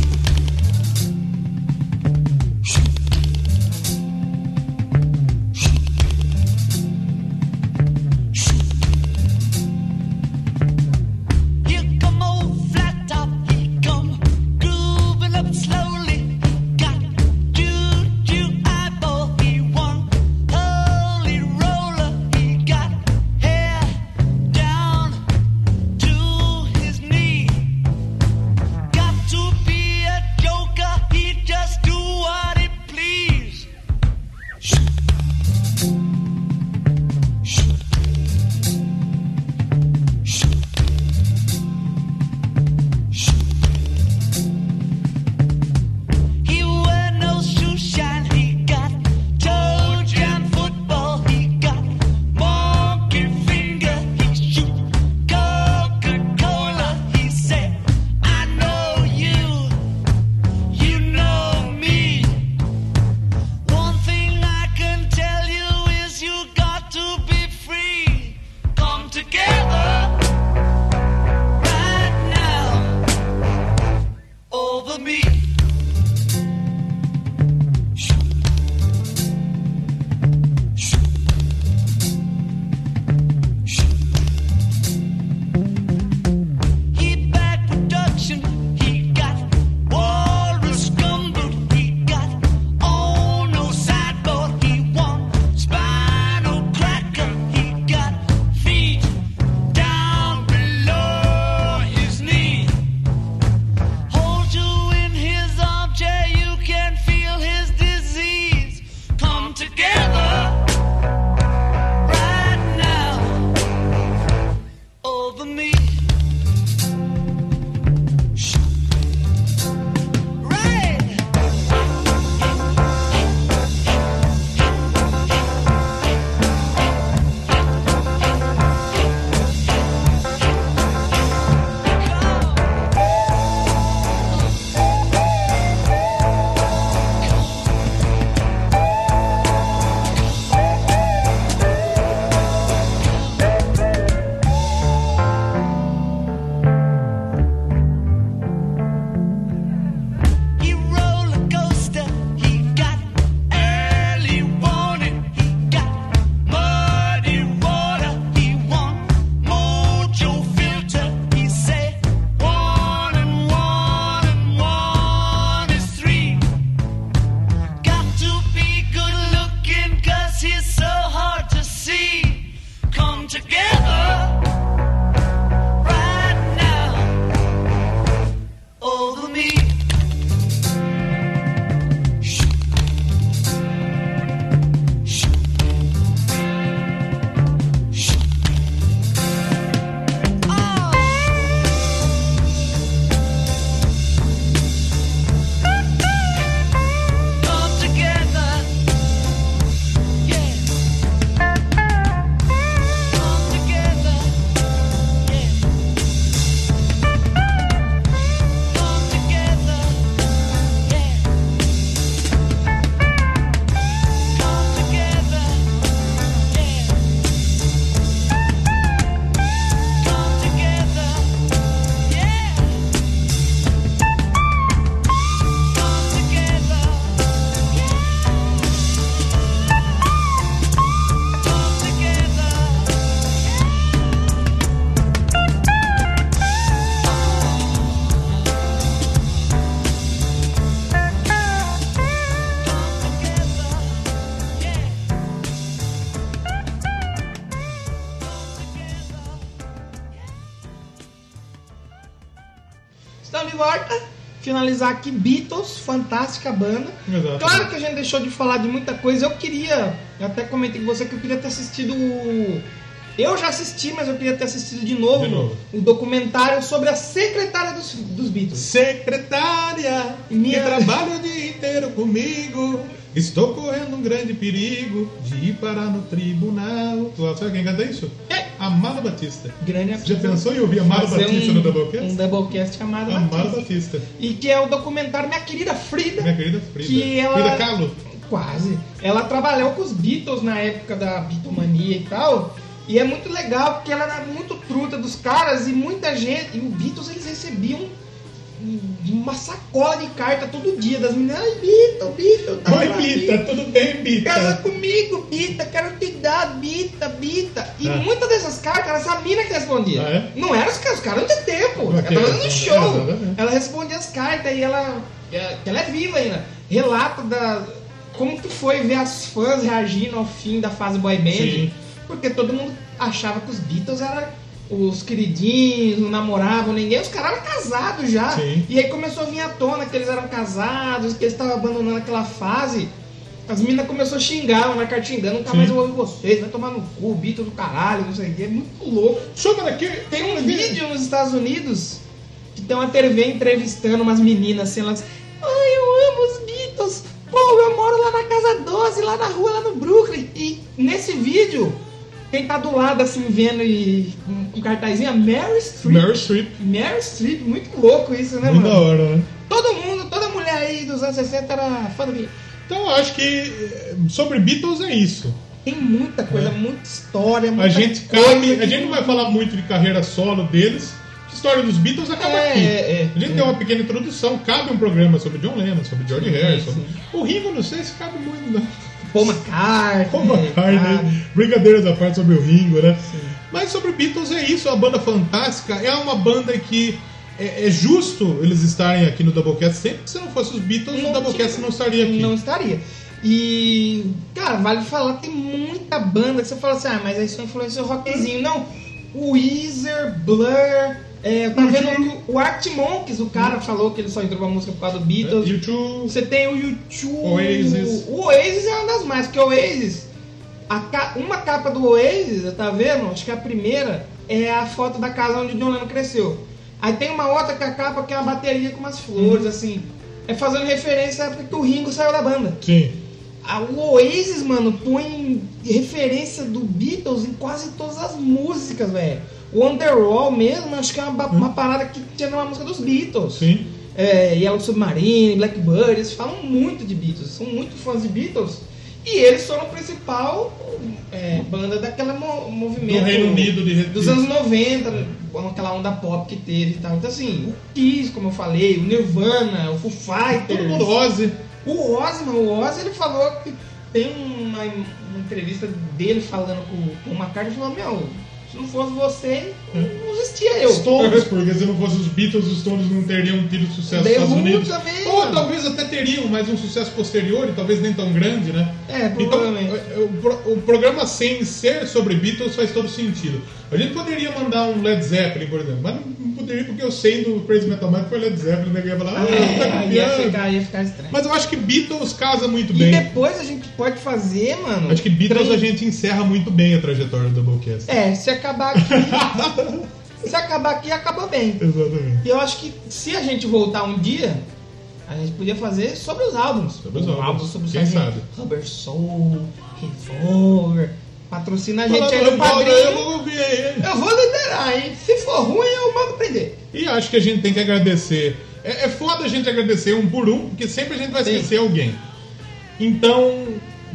Finalizar aqui Beatles, fantástica banda. Exato. Claro que a gente deixou de falar de muita coisa. Eu queria, eu até comentei com você que eu queria ter assistido. Eu já assisti, mas eu queria ter assistido de novo, De novo. o documentário sobre a secretária dos, dos Beatles. Secretária, Minha- que trabalha o dia inteiro comigo. Estou correndo um grande perigo de ir parar no tribunal. Tu sabe quem canta isso? É. Amado Batista. Grande já pensou em ouvir Amado fazer Batista um, no Doublecast? Um Doublecast chamado Amado Batista. Batista. E que é o documentário Minha Querida Frida. Minha querida Frida. Que ela- Frida Kahlo. Quase. Ela trabalhou com os Beatles na época da Beatlemania e tal. E é muito legal porque ela era muito truta dos caras e muita gente. E os Beatles eles recebiam uma sacola de carta todo dia das meninas. Ai, Beatle, Beatle, tá Oi, Bita, tudo bem, Casa Bita? comigo, Bita, quero te dar, Bita, Bita. E Ah. muitas dessas cartas era essa mina que respondia. Ah, é? Não era os caras, os caras não tinham tempo. Ela Ok, tava fazendo então, show. exatamente. Ela respondia as cartas e ela. é, Ela é viva ainda. Relata da. Como que foi ver as fãs reagindo ao fim da fase boy band. Sim. Porque todo mundo achava que os Beatles eram os queridinhos, não namoravam ninguém. Os caras eram casados já. Sim. E aí começou a vir à tona que eles eram casados, que eles estavam abandonando aquela fase. As meninas começaram a xingar, uma carta xingando, nunca Sim. mais eu ouvi vocês, vai tomar no cu, Beatles do caralho, não sei o que. É muito louco. Chama daqui. Tem um vídeo nos Estados Unidos que tem uma TV entrevistando umas meninas assim, elas. Ai, eu amo os Beatles. Pô, eu moro lá na casa 12, lá na rua, lá no Brooklyn. E nesse vídeo, quem tá do lado assim, vendo e com com cartazinho, é Mary Streep. Meryl Streep. Mary Streep, muito louco isso, né, Muito mano? da hora, né? Todo mundo, toda mulher aí dos anos 60 era fã do Beatles. Então eu acho que eh, sobre Beatles é isso. Tem muita coisa, muita história, muita A gente coisa cabe, a gente não vai falar muito de carreira solo deles. A história dos Beatles acaba É, aqui. é, é. a gente tem uma pequena introdução, cabe um programa sobre John Lennon, sobre George Harrison. O Ringo não sei se cabe muito, não. Paul McCartney. Paul McCartney, brincadeiras à parte sobre o Ringo, né? Mas sobre Beatles é isso, é uma banda fantástica, é uma banda que é, é justo eles estarem aqui no Doublecast sempre, se não fosse os Beatles, o Doublecast não estaria aqui. Não estaria. E, cara, vale falar, tem muita banda que você fala assim, ah, mas aí só influenciou o rockzinho. Não, o Weezer, Blur, é, eu tava vendo o Arctic Monkeys, o cara falou que ele só entrou pra música por causa do Beatles. YouTube, Você tem o YouTube. Oasis. O Oasis é uma das mais, porque o Oasis, a ca- uma capa do Oasis, tá vendo? Acho que a primeira é a foto da casa onde o John Lennon cresceu. Aí tem uma outra que é a capa que é uma bateria com umas flores, assim. É fazendo referência à época que o Ringo saiu da banda. sim. A- O Oasis, mano, põe referência do Beatles em quase todas as músicas, velho. O Underwall mesmo, acho que é uma, uma parada que tinha numa música dos Beatles. Sim. É, Yellow Submarine, Blackbird, eles falam muito de Beatles, são muito fãs de Beatles. E eles foram a principal é, banda daquele mo- movimento Do Reino Unido de dos anos 90, com aquela onda pop que teve e tal. Então assim, o Kiss, como eu falei, o Nirvana, o Foo Fighters. Todo mundo Ozzy. O Ozzy, mano, o Ozzy ele falou que tem uma, uma entrevista dele falando com, com uma carta e falou, meu, se não fosse você, não existia eu. Stones, porque se não fosse os Beatles, os Stones não teriam tido sucesso nos Estados Unidos. também, Ou mano. talvez até teriam, mas um sucesso posterior, e talvez nem tão grande, né? É, Então, provavelmente. o, pro- o programa sem ser sobre Beatles faz todo sentido. A gente poderia mandar um Led Zeppelin, por exemplo, mas não poderia porque eu sei do Crazy Metal Mind foi Led Zeppelin, né? Que ia falar, ah, tá É, ia, ficar, ia ficar estranho. Mas eu acho que Beatles casa muito E bem. depois a gente pode fazer, mano. Acho que Beatles a gente encerra muito bem a trajetória do Doublecast. É, se acabar aqui. se acabar aqui, acabou bem. Exatamente. E eu acho que se a gente voltar um dia, a gente podia fazer sobre os álbuns. Sobre os Um álbuns. álbum sobre Quem sabe? Rubber Soul, Revolver. Patrocina a gente Falando aí no padrinho. eu vou ouvir aí? Eu vou liderar, hein? Se for ruim, eu mando prender. E acho que a gente tem que agradecer. É, é foda a gente agradecer um por um, porque sempre a gente vai Sim. esquecer alguém. Então,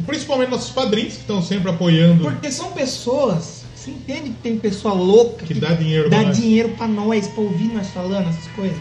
principalmente nossos padrinhos que estão sempre apoiando. Porque são pessoas. Você entende que tem pessoa louca Que dá dinheiro dá pra nós. dinheiro pra nós, pra ouvir nós falando essas coisas?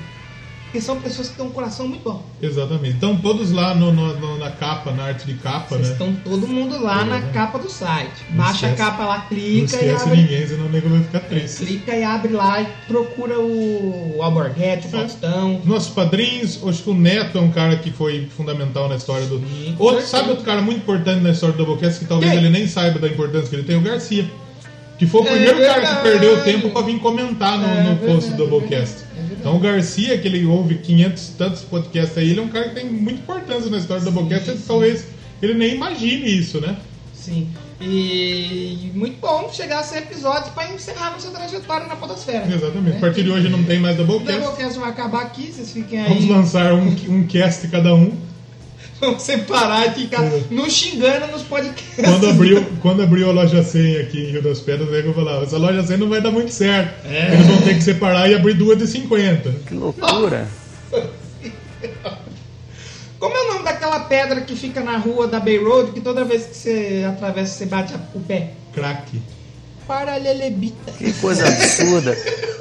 Porque são pessoas que têm um coração muito bom. Exatamente. Estão todos lá no- no- no- na capa, na arte de capa, Vocês né? estão todo mundo lá na É. capa do site. Não Baixa a esquece- capa lá, Não clica e esquece abre. ninguém, senão o nego vai ficar triste. Clica e abre lá e procura o, o Alborguete, o É. Faustão. Nossos padrinhos, acho que o Neto é um cara que foi fundamental na história do. Outro, sabe outro cara muito importante na história do Doublecast que talvez Quem? ele nem saiba da importância que ele tem? O Garcia. Que foi o É primeiro cara que perdeu tempo pra vir comentar no, É no post do Doublecast. Então o Garcia, que ele ouve 500 e tantos podcasts aí, ele é um cara que tem muita importância na história do Doublecast, talvez ele nem imagine isso, né? Sim. E muito bom chegar a 100 episódios para encerrar nossa trajetória na podosfera. Exatamente. Né? A partir de hoje não tem mais O Doublecast. Doublecast vai acabar aqui, vocês fiquem aí. Vamos lançar um, um cast cada um. Vamos separar e ficar nos xingando nos podcasts. Quando abriu, quando abriu a loja 100 aqui em Rio das Pedras, aí que eu falava, essa loja 100 não vai dar muito certo. É. Eles vão ter que separar e abrir duas de 50. Que loucura. Como é o nome daquela pedra que fica na rua da Bay Road, que toda vez que você atravessa, você bate o pé? Crack. Paralelebita. Que coisa absurda.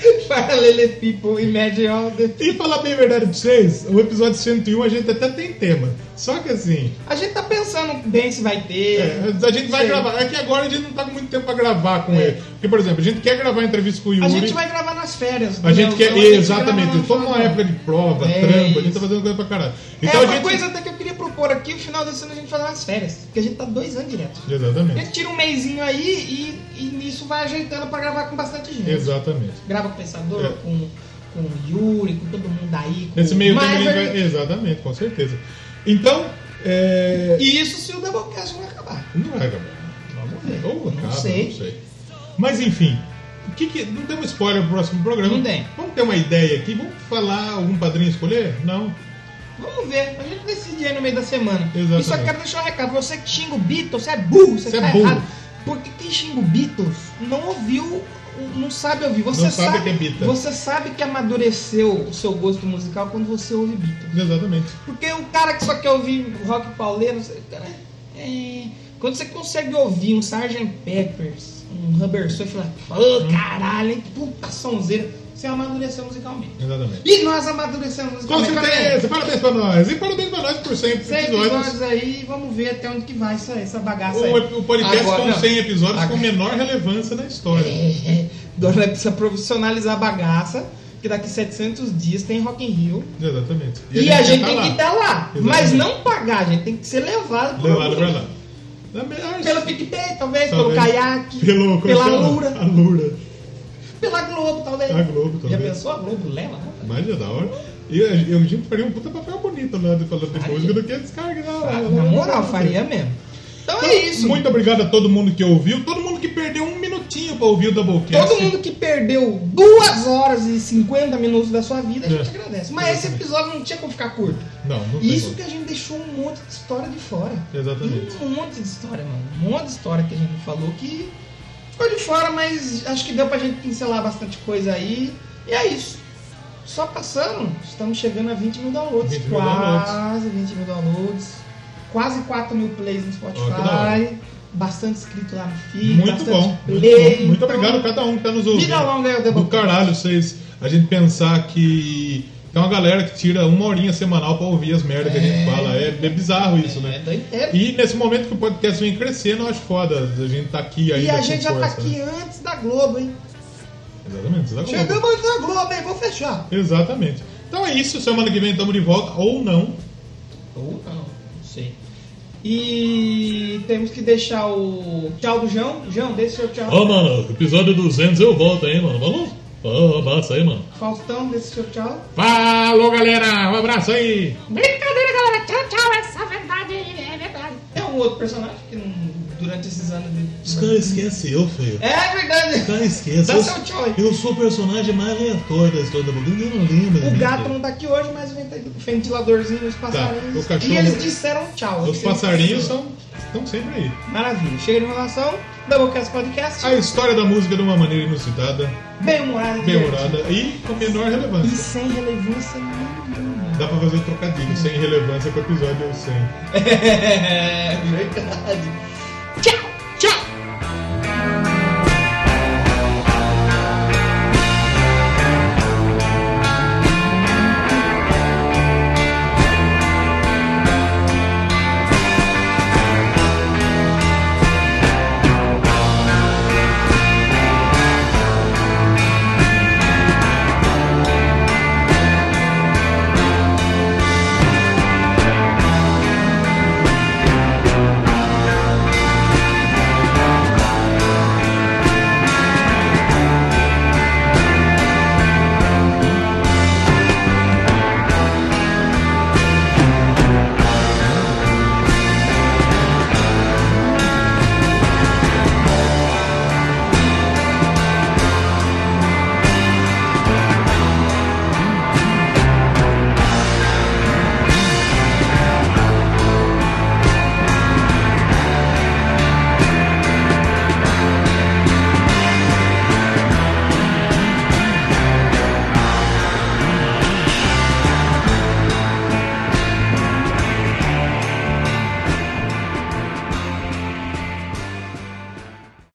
Paralelepeople. Paralelepipo, imagine all the... E falar bem a verdade pra vocês, o episódio 101 a gente até tem tema. Só que assim, A gente tá pensando bem se vai ter. é, a gente vai Sei. gravar. É que agora a gente não tá com muito tempo pra gravar com ele. Porque, por exemplo, a gente quer gravar a entrevista com o Yuri. É. A gente vai gravar nas férias. A gente quer, Então, a exatamente, no toma uma final do época de prova, É trampo, a gente tá fazendo coisa pra caralho. É Então uma a gente. coisa até que eu queria propor aqui, o final desse ano a gente fazer umas férias. Porque a gente tá dois anos direto. A Exatamente. gente tira um mêsinho aí e, e nisso vai ajeitando pra gravar com bastante gente. Exatamente. Grava com o Pensador, É. com, com o Yuri, com todo mundo aí. Com Nesse meio tempo Maverick. vai. Exatamente, com certeza. Então, é. E isso se o Doublecast não acabar. Não vai acabar. Ou Não acaba, sei. não sei. Mas enfim, que que, não temos spoiler pro próximo programa. Não tem. Vamos ter uma ideia aqui? Vamos falar algum padrinho escolher? Não. Vamos ver, a gente decide aí no meio da semana. Exatamente. E só quero deixar um recado: você que xinga o Beatles, você é burro, você, Você é tá burro. errado. Porque quem xinga o Beatles não ouviu, não sabe ouvir. Você Não sabe que é Beatles. Você sabe que amadureceu o seu gosto musical quando você ouve Beatles. Exatamente. Porque o cara que só quer ouvir rock pauleiro, cara, é, quando você consegue ouvir um Sgt. Peppers, um Rubber Soul, fala, ô caralho, hein, puta sonzeira, você amadureceu musicalmente. Exatamente. E nós amadurecemos Com musicalmente. certeza! Parabéns pra nós! E parabéns pra nós por 100 100 episódios. aí, vamos ver até onde que vai essa, essa bagaça aí. O, o podcast Agora, com não. 100 episódios Agora- com menor relevância na história. É, agora nós precisa profissionalizar a bagaça, que daqui 700 dias tem Rock in Rio. Exatamente. E, a gente tem tá que estar lá. Exatamente. Mas não pagar, a gente tem que ser levado por Levado lá. Também, Pelo PicPay, talvez, Talvez. pelo caiaque, Pelo, pela como chama? Pela Globo, talvez. A Globo, Já talvez. pensou a Globo? Leva, né? Mas é da hora. E eu, gente faria um puta papel bonito lá de falando de música do que descarga. Ah, Na moral, faria mesmo. Então é isso. Muito obrigado a todo mundo que ouviu, todo mundo que perdeu um minutinho pra ouvir o Doublecast. Todo mundo que perdeu 2 horas e 50 minutos da sua vida, a gente É. agradece. Mas esse episódio não tinha como ficar curto. Não, não Isso como. que a gente deixou um monte de história de fora. Exatamente. Um monte de história, mano. Um monte de história que a gente falou que ficou de fora, mas acho que deu pra gente pincelar bastante coisa aí. E é isso. Só passando, estamos chegando a 20 mil downloads. 20 mil quase 20 mil downloads. Quase 4 mil plays no. Spotify. bastante inscrito lá no feed. Muito bom. Muito, play. bom. Muito Então, obrigado a cada um que tá nos ouvindo. Vida longa aí, o Do caralho, vocês. A gente pensar que tem uma galera que tira uma horinha semanal pra ouvir as merdas que a gente fala. É, é bizarro isso, né? doideira. E nesse momento que o podcast vem crescendo, eu acho foda a gente tá aqui ainda. E a gente já tá força, né? aqui antes da Globo, hein? Exatamente. Você tá com- Chegamos antes da Globo, hein? Vou fechar. Exatamente. Então é isso. Semana que vem estamos de volta. Ou não. Ou não, não sei. E temos que deixar o tchau do João. João, deixa seu tchau. Ó, mano, episódio 200 eu volto aí, mano. Vamos? Ó, abraço aí, mano. Faustão, deixa seu tchau. Falou, galera. Um abraço aí. Brincadeira, galera. Tchau, tchau. Essa verdade é verdade. É um outro personagem que não- durante esses anos de. Os caras esquecem eu, feio. É verdade. Os caras esquecem. Dá Eu, seu tchau aí. eu sou o personagem mais aleatório da história da boca. Ninguém não lembra. O gato não tá aqui hoje, mas vem o ventiladorzinho, os passarinhos. o cachorro- E eles disseram tchau. Os passarinhos são, estão sempre aí. Maravilha. Chega de enrolação. Doublecast Podcast. A história da música de uma maneira inusitada, Bem humorada. bem humorada e com menor E relevância. sem relevância nenhuma. Dá pra fazer trocadilho, sem relevância com o episódio 100. É verdade. Tchau.